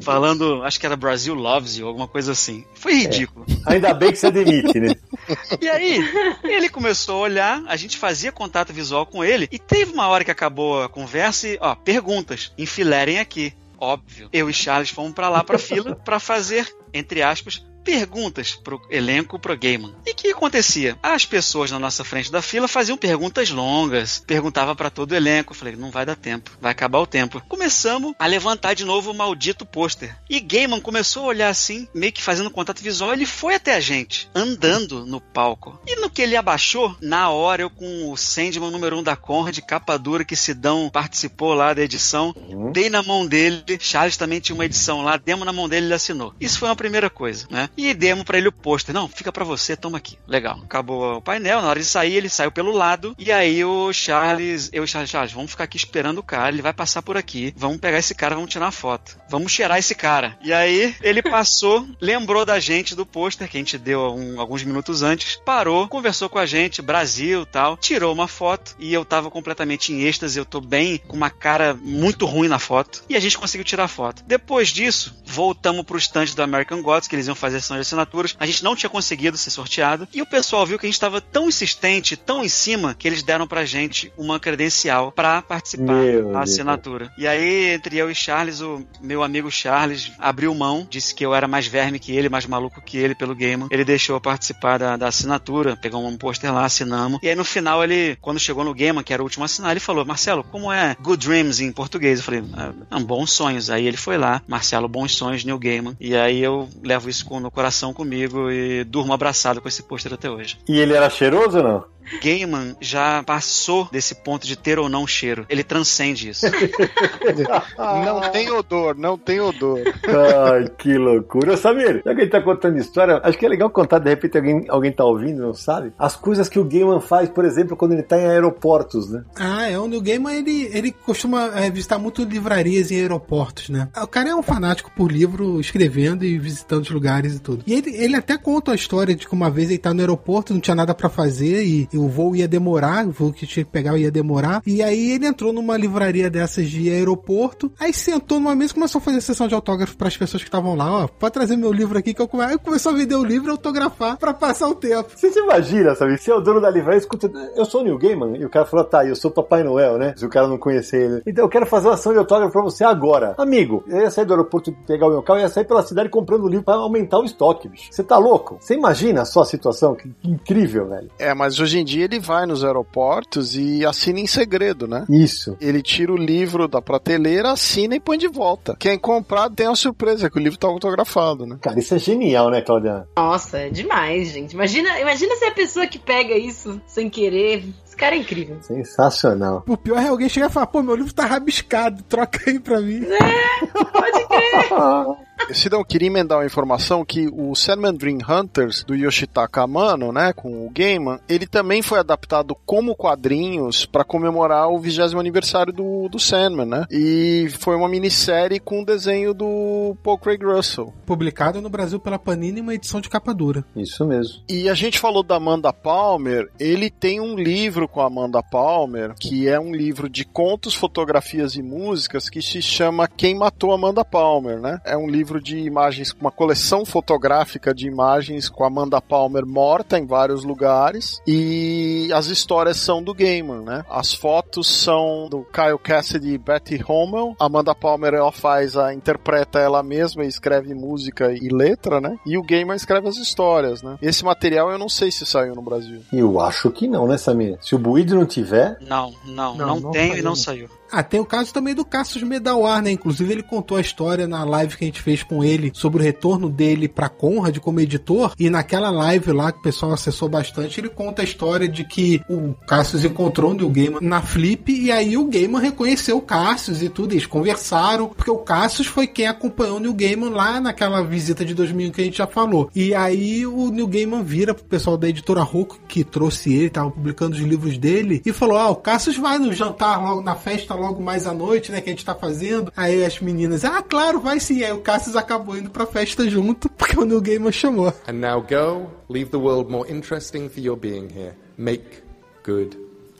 [SPEAKER 5] falando, acho que era Brasil Loves You, alguma coisa assim. Foi ridículo.
[SPEAKER 1] É. Ainda bem que você demite, né?
[SPEAKER 5] e aí, ele começou a olhar, a gente fazia contato visual com ele, e teve uma hora que acabou a conversa e, ó, perguntas, enfilerem aqui. Óbvio. Eu e Charles fomos para lá pra fila para fazer, entre aspas, perguntas pro elenco, pro Gaiman. E o que acontecia? As pessoas na nossa frente da fila faziam perguntas longas, perguntava para todo o elenco. Eu falei, não vai dar tempo, vai acabar o tempo. Começamos a levantar de novo o maldito pôster. E Gaiman começou a olhar assim, meio que fazendo contato visual. Ele foi até a gente, andando no palco. E no que ele abaixou, na hora eu com o Sandman número 1 um da Conrad, capa dura que Sidão participou lá da edição, uhum. dei na mão dele. Charles também tinha uma edição lá, demos na mão dele e ele assinou. Isso foi uma primeira coisa, né? E demos para ele o pôster. Não, fica para você, toma aqui. Legal. Acabou o painel, na hora de sair, ele saiu pelo lado. E aí o Charles, eu e Charles, Charles, vamos ficar aqui esperando o cara, ele vai passar por aqui. Vamos pegar esse cara, vamos tirar uma foto. Vamos cheirar esse cara. E aí ele passou, lembrou da gente do pôster que a gente deu um, alguns minutos antes, parou, conversou com a gente, Brasil tal, tirou uma foto e eu tava completamente em êxtase, eu tô bem, com uma cara muito ruim na foto. E a gente conseguiu tirar a foto. Depois disso, voltamos pro stand do American Gods, que eles iam fazer sessão de assinaturas. A gente não tinha conseguido ser sorteado. E o pessoal viu que a gente estava tão insistente, tão em cima, que eles deram pra gente uma credencial para participar
[SPEAKER 1] Meu
[SPEAKER 5] da assinatura. E aí, entre eu e Charles, o meu amigo Charles abriu mão, disse que eu era mais verme que ele, mais maluco que ele pelo game. Ele deixou eu participar da, da assinatura, pegou um pôster lá, assinamos. E aí no final ele, quando chegou no game, que era o último a assinar, ele falou: Marcelo, como é Good Dreams em português? Eu falei: ah, bons sonhos. Aí ele foi lá, Marcelo, bons sonhos, New Gaiman. E aí eu levo isso no coração comigo e durmo abraçado com esse pôster até hoje.
[SPEAKER 1] E ele era cheiroso ou não?
[SPEAKER 5] Gaiman já passou desse ponto de ter ou não cheiro. Ele transcende isso.
[SPEAKER 3] não tem odor, não tem odor.
[SPEAKER 1] Ai, que loucura. Samir, já que ele tá contando história, acho que é legal contar, de repente alguém, alguém tá ouvindo, não sabe? As coisas que o Gaiman faz, por exemplo, quando ele tá em aeroportos, né?
[SPEAKER 2] Ah, é. O Neil Gaiman, ele, ele costuma é, visitar muito livrarias em aeroportos, né? O cara é um fanático por livro, escrevendo e visitando os lugares e tudo. E ele, ele até conta a história de que uma vez ele tá no aeroporto, não tinha nada para fazer e, e o voo ia demorar, o voo que tinha que pegar ia demorar. E aí ele entrou numa livraria dessas de aeroporto, aí sentou numa mesa e começou a fazer sessão de autógrafo para as pessoas que estavam lá. Ó, pode trazer meu livro aqui que eu come... Aí começou a vender o livro e autografar para passar o tempo.
[SPEAKER 1] Você se imagina, sabe? Você é o dono da livraria, escuta, eu sou o Neil Gaiman. E o cara falou, tá, eu sou Papai Noel, né? Se o cara não conhecer ele. Então eu quero fazer uma ação de autógrafo pra você agora. Amigo, eu ia sair do aeroporto pegar o meu carro, eu ia sair pela cidade comprando o livro para aumentar o estoque, bicho. Você tá louco? Você imagina só a situação? Que incrível, velho.
[SPEAKER 3] É, mas hoje em dia ele vai nos aeroportos e assina em segredo, né?
[SPEAKER 1] Isso.
[SPEAKER 3] Ele tira o livro da prateleira, assina e põe de volta. Quem comprar tem a surpresa, que o livro tá autografado, né?
[SPEAKER 1] Cara, isso é genial, né, Claudiana?
[SPEAKER 4] Nossa, é demais, gente. Imagina, imagina se a pessoa que pega isso sem querer. Esse cara é incrível.
[SPEAKER 1] Sensacional.
[SPEAKER 2] O pior é alguém chegar e falar, pô, meu livro tá rabiscado, troca aí pra mim.
[SPEAKER 4] É, pode crer.
[SPEAKER 3] Sidão, queria emendar uma informação que o Sandman Dream Hunters, do Yoshitaka Amano, né, com o Gaiman, ele também foi adaptado como quadrinhos para comemorar o 20 aniversário do, do Sandman, né? E foi uma minissérie com desenho do Paul Craig Russell.
[SPEAKER 2] Publicado no Brasil pela Panini uma edição de capa dura.
[SPEAKER 1] Isso mesmo.
[SPEAKER 3] E a gente falou da Amanda Palmer, ele tem um livro com a Amanda Palmer, que é um livro de contos, fotografias e músicas que se chama Quem Matou Amanda Palmer, né? É um livro de imagens, uma coleção fotográfica de imagens com a Amanda Palmer morta em vários lugares e as histórias são do Gaiman, né? As fotos são do Kyle Cassidy e Betty Hommel. Amanda Palmer ela faz a interpreta ela mesma e escreve música e letra, né? E o Gaiman escreve as histórias, né? Esse material eu não sei se saiu no Brasil.
[SPEAKER 1] Eu acho que não, né, Samir? Se o Buido não tiver,
[SPEAKER 5] Não, não,
[SPEAKER 2] Não,
[SPEAKER 5] não,
[SPEAKER 2] não
[SPEAKER 5] tem
[SPEAKER 2] saiu.
[SPEAKER 5] e não saiu.
[SPEAKER 2] Ah, tem o caso também do Cassius Medawar, né? Inclusive ele contou a história na live que a gente fez com ele sobre o retorno dele pra Conrad como editor. E naquela live lá que o pessoal acessou bastante, ele conta a história de que o Cassius encontrou o Neil Gaiman na Flip e aí o Gaiman reconheceu o Cassius e tudo. Eles conversaram, porque o Cassius foi quem acompanhou o Neil Gaiman lá naquela visita de 2000 que a gente já falou. E aí o Neil Gaiman vira pro pessoal da editora Roku que trouxe ele, tava publicando os livros dele, e falou: Ah, o Cassius vai no jantar logo na festa logo mais à noite, né? Que a gente tá fazendo. Aí as meninas, ah, claro, vai sim. Aí o Cassius acabou indo pra festa junto, porque o Neil Gaiman chamou.
[SPEAKER 7] And now go, leave the world more interesting for your being here. Make good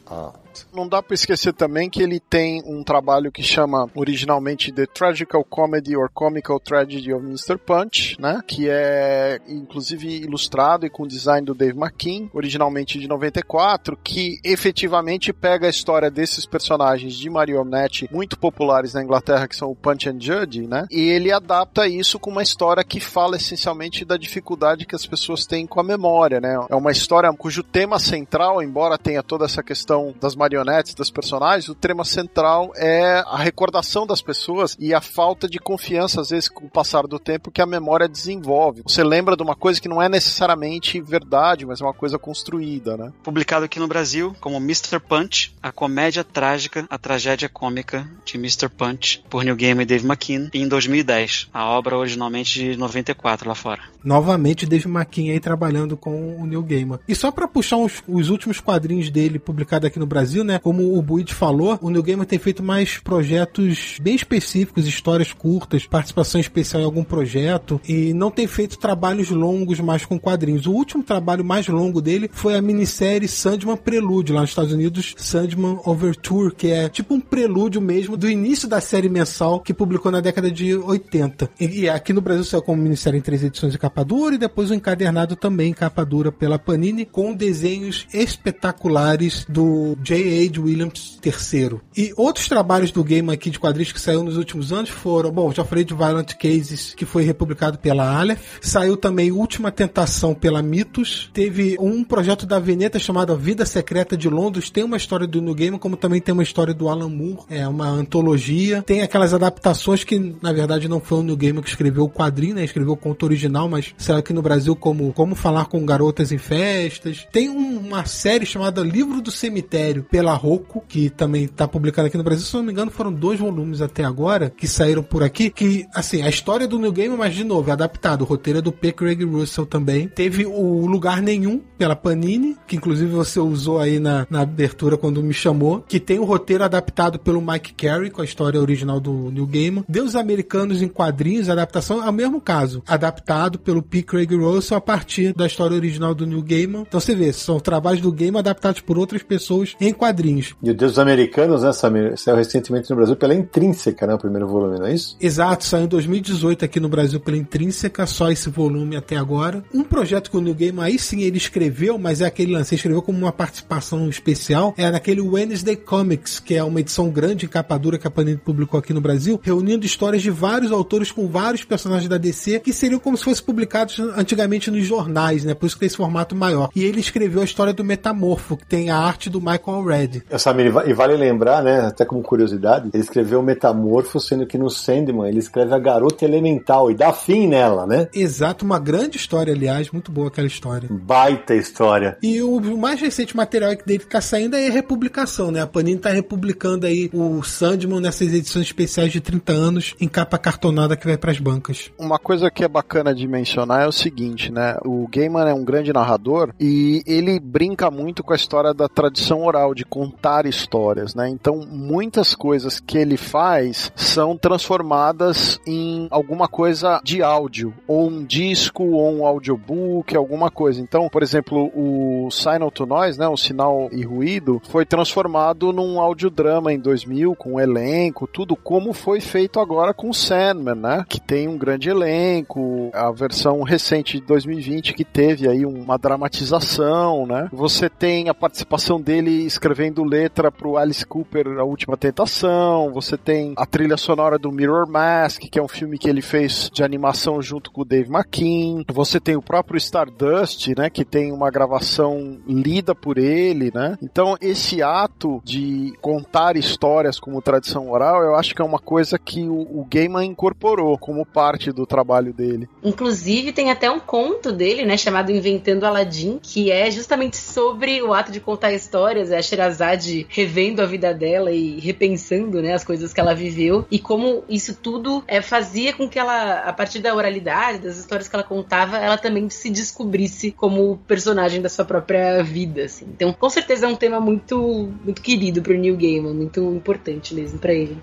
[SPEAKER 7] art.
[SPEAKER 3] Não dá pra esquecer também que ele tem um trabalho que chama originalmente The Tragical Comedy or Comical Tragedy of Mr. Punch, né? Que é inclusive ilustrado e com design do Dave McKean, originalmente de 94, que efetivamente pega a história desses personagens de marionete muito populares na Inglaterra, que são o Punch and Judy, né? E ele adapta isso com uma história que fala essencialmente da dificuldade que as pessoas têm com a memória, né? É uma história cujo tema central, embora tenha toda essa questão das marionetes, das personagens, o tema central é a recordação das pessoas e a falta de confiança, às vezes, com o passar do tempo, que a memória desenvolve. Você lembra de uma coisa que não é necessariamente verdade, mas é uma coisa construída, né?
[SPEAKER 5] Publicado aqui no Brasil como Mr. Punch, a comédia trágica, a tragédia cômica de Mr. Punch, por Neil Gaiman e Dave McKean, em 2010. A obra originalmente de 94 lá fora.
[SPEAKER 2] Novamente, Dave McKean aí trabalhando com o Neil Gaiman. E só pra puxar uns- os últimos quadrinhos dele publicados aqui no Brasil, né? Como o Buid falou, o Neil Gaiman tem feito mais projetos bem específicos, histórias curtas, participação especial em algum projeto e não tem feito trabalhos longos mais com quadrinhos. O último trabalho mais longo dele foi a minissérie Sandman Prelude, lá nos Estados Unidos, Sandman Overture, que é tipo um prelúdio mesmo do início da série mensal que publicou na década de 80. E, aqui no Brasil saiu como minissérie em três edições de capa dura e depois o encadernado também em capa dura pela Panini, com desenhos espetaculares do J.H. Williams III. E outros trabalhos do Game aqui de quadrinhos que saiu nos últimos anos foram, bom, já falei de Violent Cases, que foi republicado pela Aleph, saiu também Última Tentação pela Mitos, teve um projeto da Veneta chamado Vida Secreta de Londres, tem uma história do New Game, como também tem uma história do Alan Moore, é uma antologia, tem aquelas adaptações que, na verdade, não foi o New Game que escreveu o quadrinho, né, escreveu o conto original, mas saiu aqui no Brasil como Como Falar com Garotas em Festas, tem um- uma série chamada Livro do Cemitério, pela Roku, que também está publicada aqui no Brasil, se não me engano, foram dois volumes até agora, que saíram por aqui, que, assim, a história do New Game, mas de novo, é adaptado, o roteiro é do P. Craig Russell também, teve o Lugar Nenhum, pela Panini, que inclusive você usou aí na, na abertura quando me chamou, que tem o roteiro adaptado pelo Mike Carey, com a história original do New Game, Deus Americanos em Quadrinhos, a adaptação é o mesmo caso, adaptado pelo P. Craig Russell a partir da história original do New Gaiman. Então você vê, são trabalhos do Gaiman adaptados por outras pessoas em quadrinhos.
[SPEAKER 1] E o Deus dos Americanos, né, Samir? Saiu recentemente no Brasil pela Intrínseca, né? O primeiro volume, não é isso?
[SPEAKER 2] Exato, saiu em 2018 aqui no Brasil pela Intrínseca, só esse volume até agora. Um projeto que o New Game aí sim ele escreveu, mas é aquele lance, ele escreveu como uma participação especial, é naquele Wednesday Comics, que é uma edição grande em capa dura que a Panini publicou aqui no Brasil, reunindo histórias de vários autores com vários personagens da DC que seriam como se fossem publicados antigamente nos jornais, né? Por isso que tem esse formato maior. E ele escreveu a história do Metamorfo, que tem a arte do Michael Red.
[SPEAKER 1] Samir, e vale lembrar, né, até como curiosidade, ele escreveu Metamorfo, sendo que no Sandman ele escreve a garota elemental e dá fim nela, né?
[SPEAKER 2] Exato, uma grande história, aliás, muito boa aquela história.
[SPEAKER 1] Baita história.
[SPEAKER 2] E o mais recente material dele que tá saindo é a republicação, né? A Panini tá republicando aí o Sandman nessas edições especiais de 30 anos em capa cartonada que vai pras bancas.
[SPEAKER 3] Uma coisa que é bacana de mencionar é o seguinte, né? O Gaiman é um grande narrador e ele brinca muito com a história da tradição oral, de contar histórias, né? Então, muitas coisas que ele faz são transformadas em alguma coisa de áudio, ou um disco, ou um audiobook, alguma coisa. Então, por exemplo, o Signal to Noise, né, o sinal e ruído, foi transformado num audiodrama em 2000 com um elenco, tudo como foi feito agora com Sandman, né, que tem um grande elenco, a versão recente de 2020 que teve aí uma dramatização, né? Você tem a participação dele escrevendo letra pro Alice Cooper A Última Tentação, você tem a trilha sonora do Mirror Mask, que é um filme que ele fez de animação junto com o Dave McKean. Você tem o próprio Stardust, né, que tem uma gravação lida por ele, né? Então esse ato de contar histórias como tradição oral, eu acho que é uma coisa que o, o Gaiman incorporou como parte do trabalho dele.
[SPEAKER 4] Inclusive tem até um conto dele, né, chamado Inventando Aladdin, que é justamente sobre o ato de contar histórias, é a Sherazade revendo a vida dela e repensando, né, as coisas que ela viveu e como isso tudo é, fazia com que ela, a partir da oralidade, das histórias que ela contava, ela também se descobrisse como personagem da sua própria vida, assim. Então, com certeza é um tema muito, muito querido pro Neil Gaiman, muito importante mesmo para ele.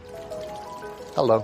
[SPEAKER 7] Hello.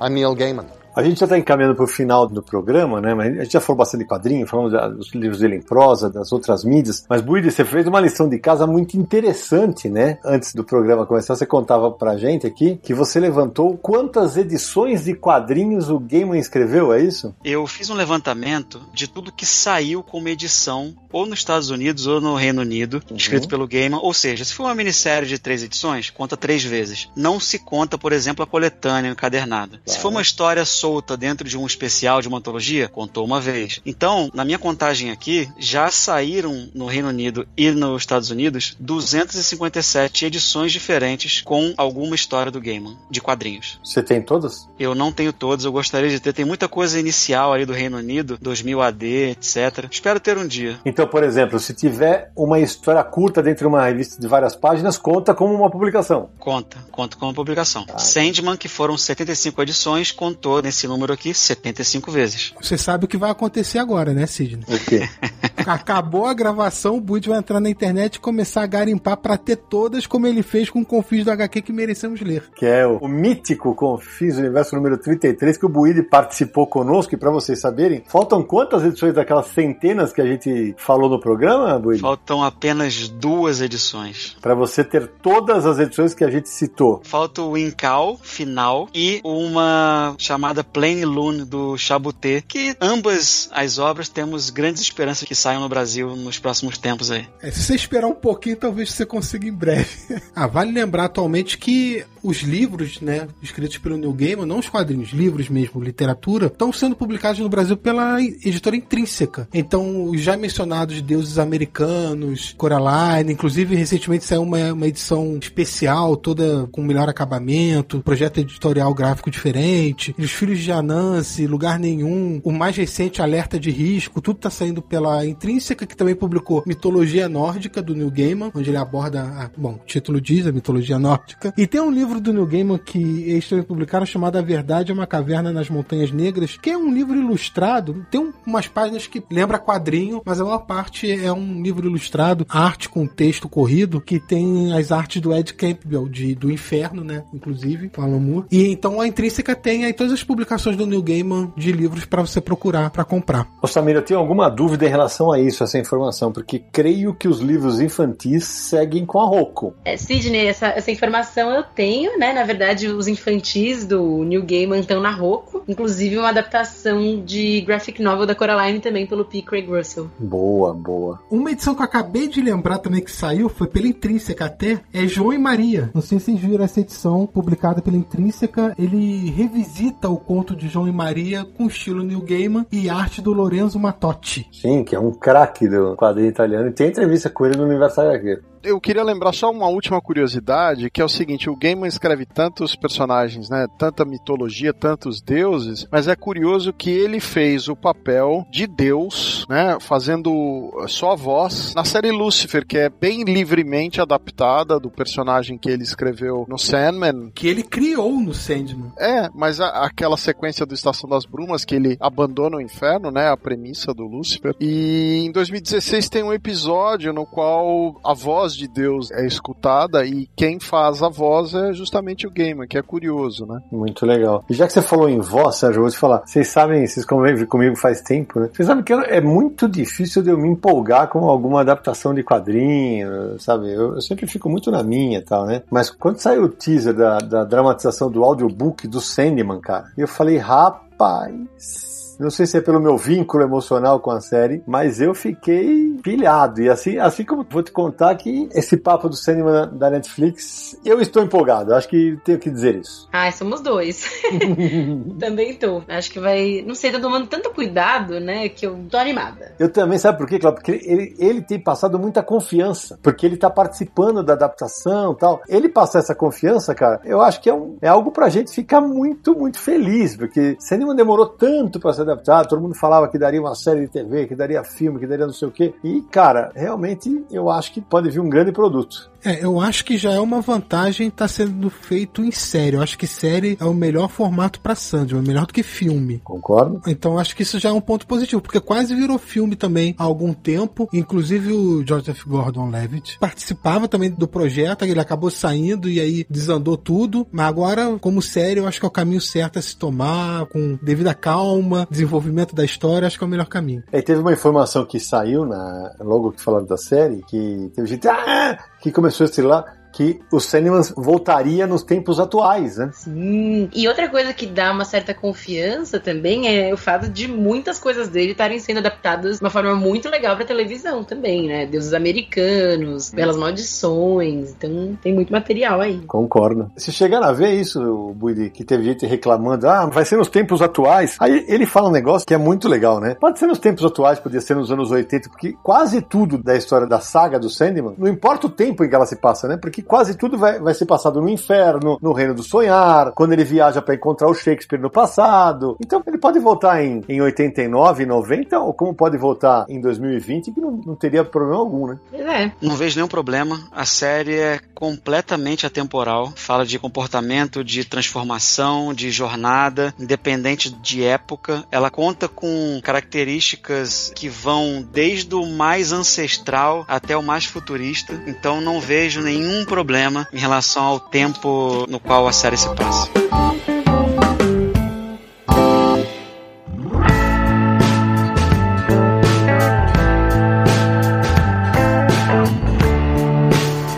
[SPEAKER 7] I'm Neil Gaiman.
[SPEAKER 1] A gente já está encaminhando para o final do programa, né? Mas a gente já falou bastante de quadrinho, falamos dos livros dele em prosa, das outras mídias. Mas, Buide, você fez uma lição de casa muito interessante, né? Antes do programa começar, você contava pra gente aqui que você levantou quantas edições de quadrinhos o Gaiman escreveu, é isso?
[SPEAKER 5] Eu fiz um levantamento de tudo que saiu como edição, ou nos Estados Unidos ou no Reino Unido, uhum. escrito pelo Gaiman. Ou seja, se for uma minissérie de três edições, conta três vezes. Não se conta, por exemplo, a coletânea encadernada. Claro. Se for uma história solta dentro de um especial, de uma antologia, contou uma vez. Então, na minha contagem aqui, já saíram no Reino Unido e nos Estados Unidos 257 edições diferentes com alguma história do Gaiman, de quadrinhos.
[SPEAKER 1] Você tem todas?
[SPEAKER 5] Eu não tenho todas, eu gostaria de ter. Tem muita coisa inicial ali do Reino Unido, 2000 AD, etc. Espero ter um dia.
[SPEAKER 1] Então, por exemplo, se tiver uma história curta dentro de uma revista de várias páginas, conta como uma publicação?
[SPEAKER 5] Conta, conta como uma publicação. Ah. Sandman, que foram 75 edições, contou nesse número aqui 75 vezes.
[SPEAKER 2] Você sabe o que vai acontecer agora, né, Sidney?
[SPEAKER 1] O quê?
[SPEAKER 2] Acabou a gravação, o Bud vai entrar na internet e começar a garimpar para ter todas como ele fez com o Confis do HQ que merecemos ler.
[SPEAKER 1] Que é o, o mítico Confis Universo número 33 que o Buide participou conosco e para vocês saberem, faltam quantas edições daquelas centenas que a gente falou no programa, Buide?
[SPEAKER 5] Faltam apenas duas edições.
[SPEAKER 1] Para você ter todas as edições que a gente citou.
[SPEAKER 5] Falta o Incal final e uma chamada Plain Loon do Chabuté, que ambas as obras temos grandes esperanças que saiam no Brasil nos próximos tempos aí.
[SPEAKER 2] É, se você esperar um pouquinho, talvez você consiga em breve. ah, vale lembrar atualmente que os livros, né, escritos pelo New Gaiman, não os quadrinhos, livros mesmo, literatura, estão sendo publicados no Brasil pela editora Intrínseca. Então, os já mencionados deuses americanos, Coraline, inclusive recentemente saiu uma, uma edição especial, toda com melhor acabamento, projeto editorial gráfico diferente, os filhos de Anansi, Lugar Nenhum, o mais recente Alerta de Risco, tudo está saindo pela Intrínseca, que também publicou Mitologia Nórdica, do Neil Gaiman, onde ele aborda, a, bom, o título diz, a mitologia nórdica. E tem um livro do Neil Gaiman que eles também publicaram chamado A Verdade é uma Caverna nas Montanhas Negras, que é um livro ilustrado, tem um, umas páginas que lembra quadrinho, mas a maior parte é um livro ilustrado, arte com texto corrido, que tem as artes do Ed Campbell, de, do Inferno, né, inclusive, Alan Moore. E então a Intrínseca tem aí todas as publicações do Neil Gaiman de livros para você procurar, para comprar.
[SPEAKER 1] Ô Samir, eu tenho alguma dúvida em relação a isso, essa informação, porque creio que os livros infantis seguem com a Roku.
[SPEAKER 4] É, Sidney, essa, essa informação eu tenho, né? Na verdade, os infantis do New Gaiman estão na Roku, inclusive uma adaptação de graphic novel da Coraline também pelo P. Craig Russell.
[SPEAKER 1] Boa, boa.
[SPEAKER 2] Uma edição que eu acabei de lembrar também que saiu, foi pela Intrínseca até, é João e Maria. Não sei se vocês viram essa edição publicada pela Intrínseca. Ele revisita o conto de João e Maria com estilo New Gaiman e arte do Lorenzo Matotti.
[SPEAKER 1] Sim, que é um craque do quadrinho italiano e tem entrevista com ele no Universo HQ.
[SPEAKER 3] Eu queria lembrar só uma última curiosidade, que é o seguinte, o Gaiman escreve tantos personagens, né, tanta mitologia, tantos deuses, mas é curioso que ele fez o papel de Deus, né, fazendo só a voz na série Lucifer, que é bem livremente adaptada do personagem que ele escreveu no Sandman.
[SPEAKER 2] Que ele criou no Sandman.
[SPEAKER 3] É, mas a, aquela sequência do Estação das Brumas que ele abandona o inferno, né, a premissa do Lucifer. E em 2016 tem um episódio no qual a voz de Deus é escutada e quem faz a voz é justamente o Gamer, que é curioso, né?
[SPEAKER 1] Muito legal. E já que você falou em voz, Sérgio, eu vou te falar. Vocês sabem, vocês convivem comigo faz tempo, né? Vocês sabem que é muito difícil de eu me empolgar com alguma adaptação de quadrinho, sabe? Eu, eu sempre fico muito na minha e tal, né? Mas quando saiu o teaser da, da dramatização do audiobook do Sandman, cara, eu falei, rapaz não sei se é pelo meu vínculo emocional com a série, mas eu fiquei pilhado. E assim, assim como vou te contar que esse papo do cinema da Netflix, eu estou empolgado. Acho que tenho que dizer isso.
[SPEAKER 4] Ai, somos dois. também tô. Acho que vai. Não sei, tá tomando tanto cuidado, né? Que eu tô animada.
[SPEAKER 1] Eu também, sabe por quê, Cláudio? Porque ele, ele tem passado muita confiança. Porque ele tá participando da adaptação tal. Ele passar essa confiança, cara, eu acho que é, um, é algo pra gente ficar muito, muito feliz. Porque cinema demorou tanto pra ser adaptado, todo mundo falava que daria uma série de TV, que daria filme, que daria não sei o quê. E, cara, realmente eu acho que pode vir um grande produto.
[SPEAKER 2] É, eu acho que já é uma vantagem estar tá sendo feito em série. Eu acho que série é o melhor formato para Sandman, melhor do que filme.
[SPEAKER 1] Concordo.
[SPEAKER 2] Então acho que isso já é um ponto positivo, porque quase virou filme também há algum tempo. Inclusive o Joseph Gordon-Levitt participava também do projeto, ele acabou saindo e aí desandou tudo. Mas agora, como série, eu acho que é o caminho certo a se tomar, com devida calma, desenvolvimento da história, acho que é o melhor caminho.
[SPEAKER 1] E teve uma informação que saiu na logo que falaram da série, que teve gente, ah, que começou a estrelar que o Sandman voltaria nos tempos atuais, né?
[SPEAKER 4] Sim. E outra coisa que dá uma certa confiança também é o fato de muitas coisas dele estarem sendo adaptadas de uma forma muito legal para televisão também, né? Deuses americanos, belas maldições, então tem muito material aí.
[SPEAKER 1] Concordo. Se chegar a ver isso, Buidi, que teve gente reclamando, ah, vai ser nos tempos atuais. Aí ele fala um negócio que é muito legal, né? Pode ser nos tempos atuais, podia ser nos anos 80, porque quase tudo da história da saga do Sandman, não importa o tempo em que ela se passa, né? Porque que quase tudo vai, vai ser passado no inferno, no reino do sonhar, quando ele viaja para encontrar o Shakespeare no passado. Então ele pode voltar em, em 89, 90, ou como pode voltar em 2020, que não, não teria problema algum, né?
[SPEAKER 4] É.
[SPEAKER 5] Não vejo nenhum problema. A série é completamente atemporal. Fala de comportamento, de transformação, de jornada, independente de época. Ela conta com características que vão desde o mais ancestral até o mais futurista. Então não vejo nenhum problema em relação ao tempo no qual a série se passa.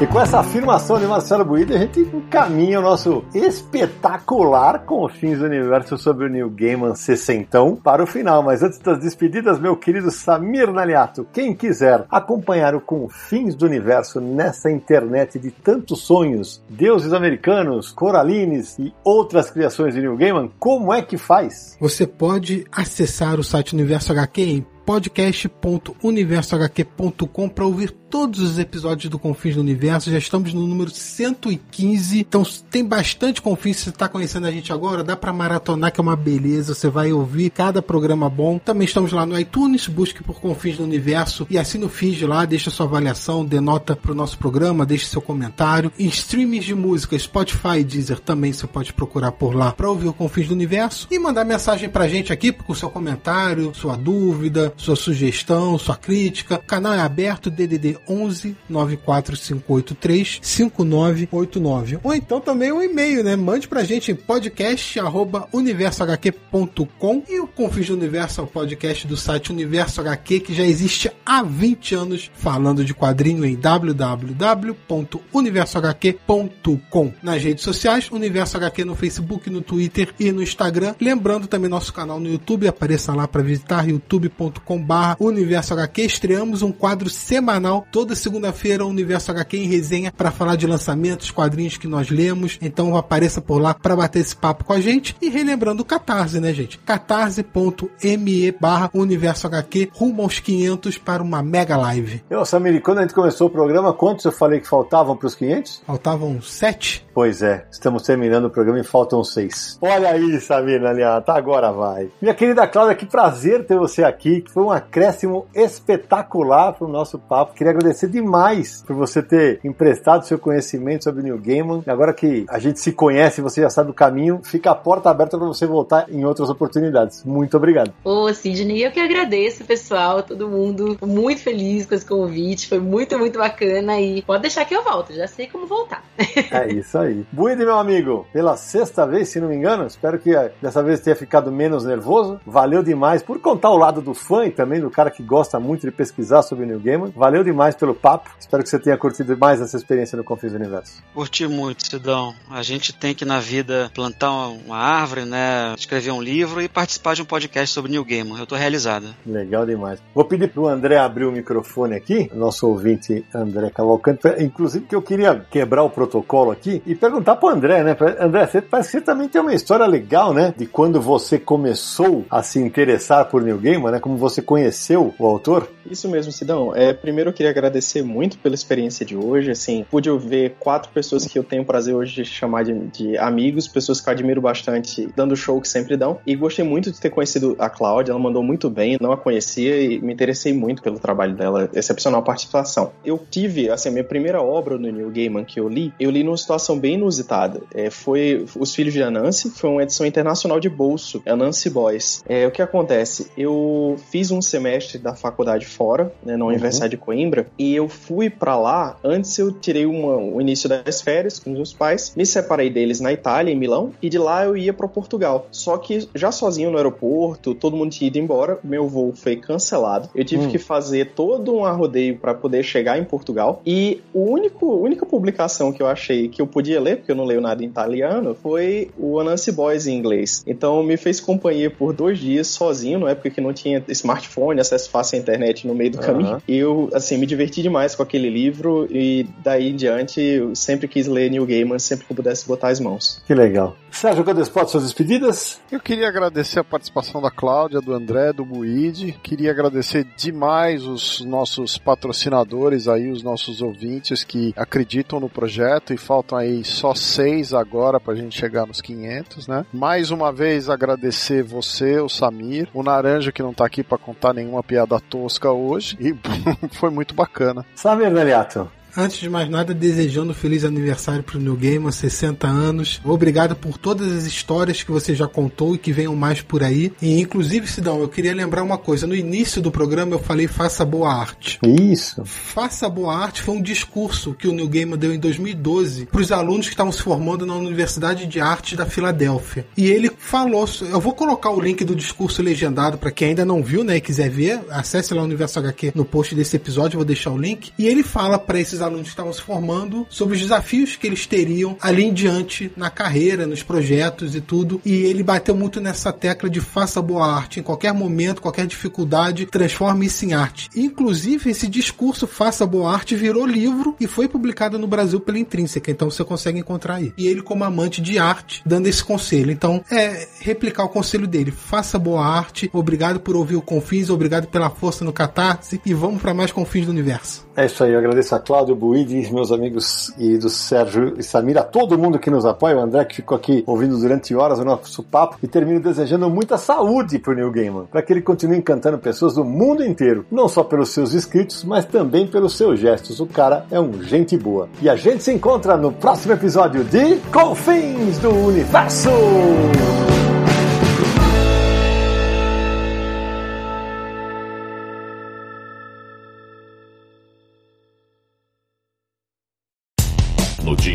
[SPEAKER 1] E com essa afirmação de Marcelo Buida, a gente encaminha o nosso espetacular Confins do Universo sobre o New Gaiman 60 para o final. Mas antes das despedidas, meu querido Samir Naliato, quem quiser acompanhar o Confins do Universo nessa internet de tantos sonhos, deuses americanos, coralines e outras criações de New Gaiman, como é que faz?
[SPEAKER 2] Você pode acessar o site Universo HQ em podcast.universohq.com para ouvir todos os episódios do Confins do Universo. Já estamos no número 115, então tem bastante Confins. Se você está conhecendo a gente agora, dá para maratonar, que é uma beleza. Você vai ouvir cada programa bom. Também estamos lá no iTunes, busque por Confins do Universo e assina o feed lá, deixa sua avaliação, dê nota pro nosso programa, deixe seu comentário. Em streams de música, Spotify Deezer também você pode procurar por lá para ouvir o Confins do Universo e mandar mensagem pra gente aqui com seu comentário, sua dúvida, sua sugestão, sua crítica. O canal é aberto, DDD 11 94583 5989. Ou então também um e-mail, né? Mande pra gente em podcast@universohq.com e o Confins do Universo é o podcast do site Universo HQ que já existe há 20 anos falando de quadrinho em www.universohq.com. Nas redes sociais, Universo HQ no Facebook, no Twitter e no Instagram. Lembrando também nosso canal no YouTube, apareça lá para visitar youtube.com barra Universo HQ. Estreamos um quadro semanal, toda segunda-feira, Universo HQ em resenha, para falar de lançamentos, quadrinhos que nós lemos. Então apareça por lá para bater esse papo com a gente. E relembrando o Catarse, né, gente? catarse.me barra Universo HQ, rumo aos 500 para uma mega live.
[SPEAKER 1] Eu, Samir, quando a gente começou o programa, quantos eu falei que faltavam para os 500?
[SPEAKER 2] Faltavam sete?
[SPEAKER 1] Pois é, estamos terminando o programa e faltam seis. Olha aí, Samir Naliata, tá, agora vai. Minha querida Cláudia, que prazer ter você aqui, foi um acréscimo espetacular para o nosso papo. Queria agradecer demais por você ter emprestado seu conhecimento sobre New Gaiman. Agora que a gente se conhece, você já sabe o caminho, fica a porta aberta para você voltar em outras oportunidades. Muito obrigado.
[SPEAKER 4] Ô, Sidney, eu que agradeço, pessoal, todo mundo. Muito feliz com esse convite, foi muito, muito bacana e pode deixar que eu volto, já sei como voltar.
[SPEAKER 1] É isso aí. Buide, meu amigo, pela sexta vez, se não me engano, espero que dessa vez tenha ficado menos nervoso. Valeu demais por contar o lado do fã e também do cara que gosta muito de pesquisar sobre New Gaiman. Valeu demais pelo papo. Espero que você tenha curtido mais essa experiência no Confins do Universo.
[SPEAKER 5] Curti muito, Sidão. A gente tem que na vida plantar uma árvore, né, escrever um livro e participar de um podcast sobre New Gaiman. Eu tô realizada.
[SPEAKER 1] Legal demais. Vou pedir pro André abrir o microfone aqui, nosso ouvinte André Cavalcante, inclusive que eu queria quebrar o protocolo aqui e perguntar pro André, né? André, você parece que você também tem uma história legal, né? De quando você começou a se interessar por New Gaiman, né? Como você conheceu o autor.
[SPEAKER 6] Isso mesmo, Sidão. É, primeiro eu queria agradecer muito pela experiência de hoje. Assim, pude ver quatro pessoas que eu tenho prazer hoje de chamar de, de amigos, pessoas que eu admiro bastante, dando show que sempre dão. E gostei muito de ter conhecido a Cláudia, ela mandou muito bem, não a conhecia e me interessei muito pelo trabalho dela, excepcional participação. Eu tive, assim, a minha primeira obra no New Gaiman que eu li, eu li numa situação bem inusitada. É, foi Os Filhos de Anansi, foi uma edição internacional de bolso, Anansi Boys. É, o que acontece? Eu fiz um semestre da faculdade fora, né, na Universidade uhum. de Coimbra, e eu fui para lá, antes eu tirei uma, o início das férias com os meus pais, me separei deles na Itália, em Milão, e de lá eu ia para Portugal. Só que já sozinho no aeroporto, todo mundo tinha ido embora, meu voo foi cancelado. Eu tive hum. que fazer todo um arrodeio para poder chegar em Portugal. E o único, única publicação que eu achei que eu podia ler, porque eu não leio nada em italiano, foi o Anansi Boys em inglês. Então me fez companhia por dois dias sozinho, na época que não tinha smartphone, acesso fácil à internet no meio do uhum. caminho. E eu, assim, me diverti demais com aquele livro e daí em diante eu sempre quis ler New Gaiman sempre que eu pudesse botar as mãos.
[SPEAKER 1] Que legal. Sérgio Codespot, suas despedidas?
[SPEAKER 3] Eu queria agradecer a participação da Cláudia, do André, do Buide. Queria agradecer demais os nossos patrocinadores aí, os nossos ouvintes que acreditam no projeto e faltam aí só seis agora pra gente chegar nos 500, né? Mais uma vez agradecer você, o Samir, o Naranja que não tá aqui para contar nenhuma piada tosca hoje e foi muito bacana.
[SPEAKER 1] Samir Deliato.
[SPEAKER 2] Antes de mais nada, desejando feliz aniversário pro New Gamer, 60 anos. Obrigado por todas as histórias que você já contou e que venham mais por aí. E inclusive, Sidão, eu queria lembrar uma coisa. No início do programa eu falei faça boa arte.
[SPEAKER 1] Isso.
[SPEAKER 2] Faça boa arte foi um discurso que o New Gamer deu em 2012 para os alunos que estavam se formando na Universidade de Arte da Filadélfia. E ele falou, eu vou colocar o link do discurso legendado para quem ainda não viu, né, e quiser ver, acesse lá o Universo HQ no post desse episódio, vou deixar o link. E ele fala para esses alunos estavam se formando sobre os desafios que eles teriam ali em diante na carreira, nos projetos e tudo. E ele bateu muito nessa tecla de faça boa arte em qualquer momento, qualquer dificuldade, transforme isso em arte. Inclusive, esse discurso faça boa arte virou livro e foi publicado no Brasil pela Intrínseca, então você consegue encontrar aí. E ele, como amante de arte, dando esse conselho. Então, é replicar o conselho dele: faça boa arte, obrigado por ouvir o Confins, obrigado pela força no Catarse e vamos para mais Confins do Universo.
[SPEAKER 1] É isso aí, eu agradeço a Cláudio Buide, meus amigos e do Sérgio e Samir, a todo mundo que nos apoia, o André que ficou aqui ouvindo durante horas o nosso papo e termino desejando muita saúde pro Neil Gaiman, para que ele continue encantando pessoas do mundo inteiro, não só pelos seus escritos, mas também pelos seus gestos. O cara é um gente boa. E a gente se encontra no próximo episódio de Confins do Universo!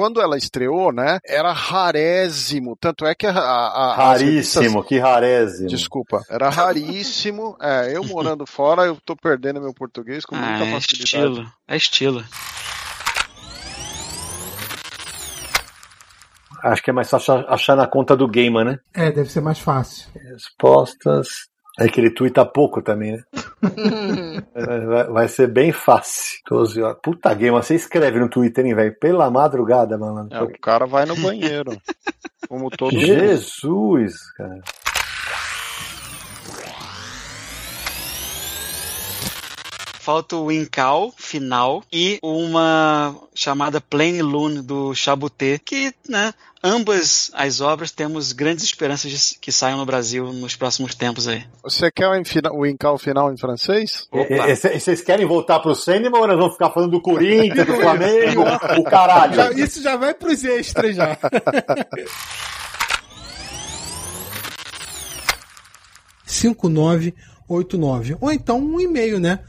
[SPEAKER 3] Quando ela estreou, né, era rarésimo. Tanto é que a. a, a
[SPEAKER 1] Raríssimo,
[SPEAKER 3] revistas...
[SPEAKER 1] que rarésimo.
[SPEAKER 3] Desculpa, era raríssimo. É, eu morando fora, eu tô perdendo meu português com muita
[SPEAKER 5] Ah, é
[SPEAKER 3] facilidade.
[SPEAKER 5] estilo. É estilo.
[SPEAKER 1] Acho que é mais fácil achar na conta do Gamer, né?
[SPEAKER 2] É, deve ser mais fácil.
[SPEAKER 1] Respostas. É que ele tuita pouco também, né? Vai- vai, ser bem fácil. 12 horas. Puta Gamer, você escreve no Twitter, hein, velho? Pela madrugada, malandro.
[SPEAKER 3] É, o cara vai no banheiro. como todo mundo.
[SPEAKER 1] Jesus, cara.
[SPEAKER 5] Falta o Incal final e uma chamada Plain Loon do Chabuté, que, né, ambas as obras temos grandes esperanças de que saiam no Brasil nos próximos tempos aí.
[SPEAKER 3] Você quer o, Incal final em francês?
[SPEAKER 1] E- e- e- Vocês querem voltar pro cinema ou nós vamos ficar falando do Corinthians, do Flamengo, o caralho?
[SPEAKER 2] Já- isso já vai pros extras já. Cinco nove oito nove ou então um e-mail, né?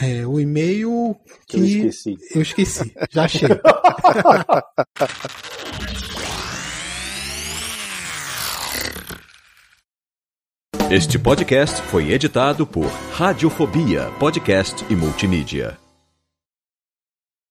[SPEAKER 2] É, o e-mail que
[SPEAKER 1] Eu esqueci.
[SPEAKER 2] eu esqueci. Já achei.
[SPEAKER 8] Este podcast foi editado por Radiofobia, podcast e multimídia.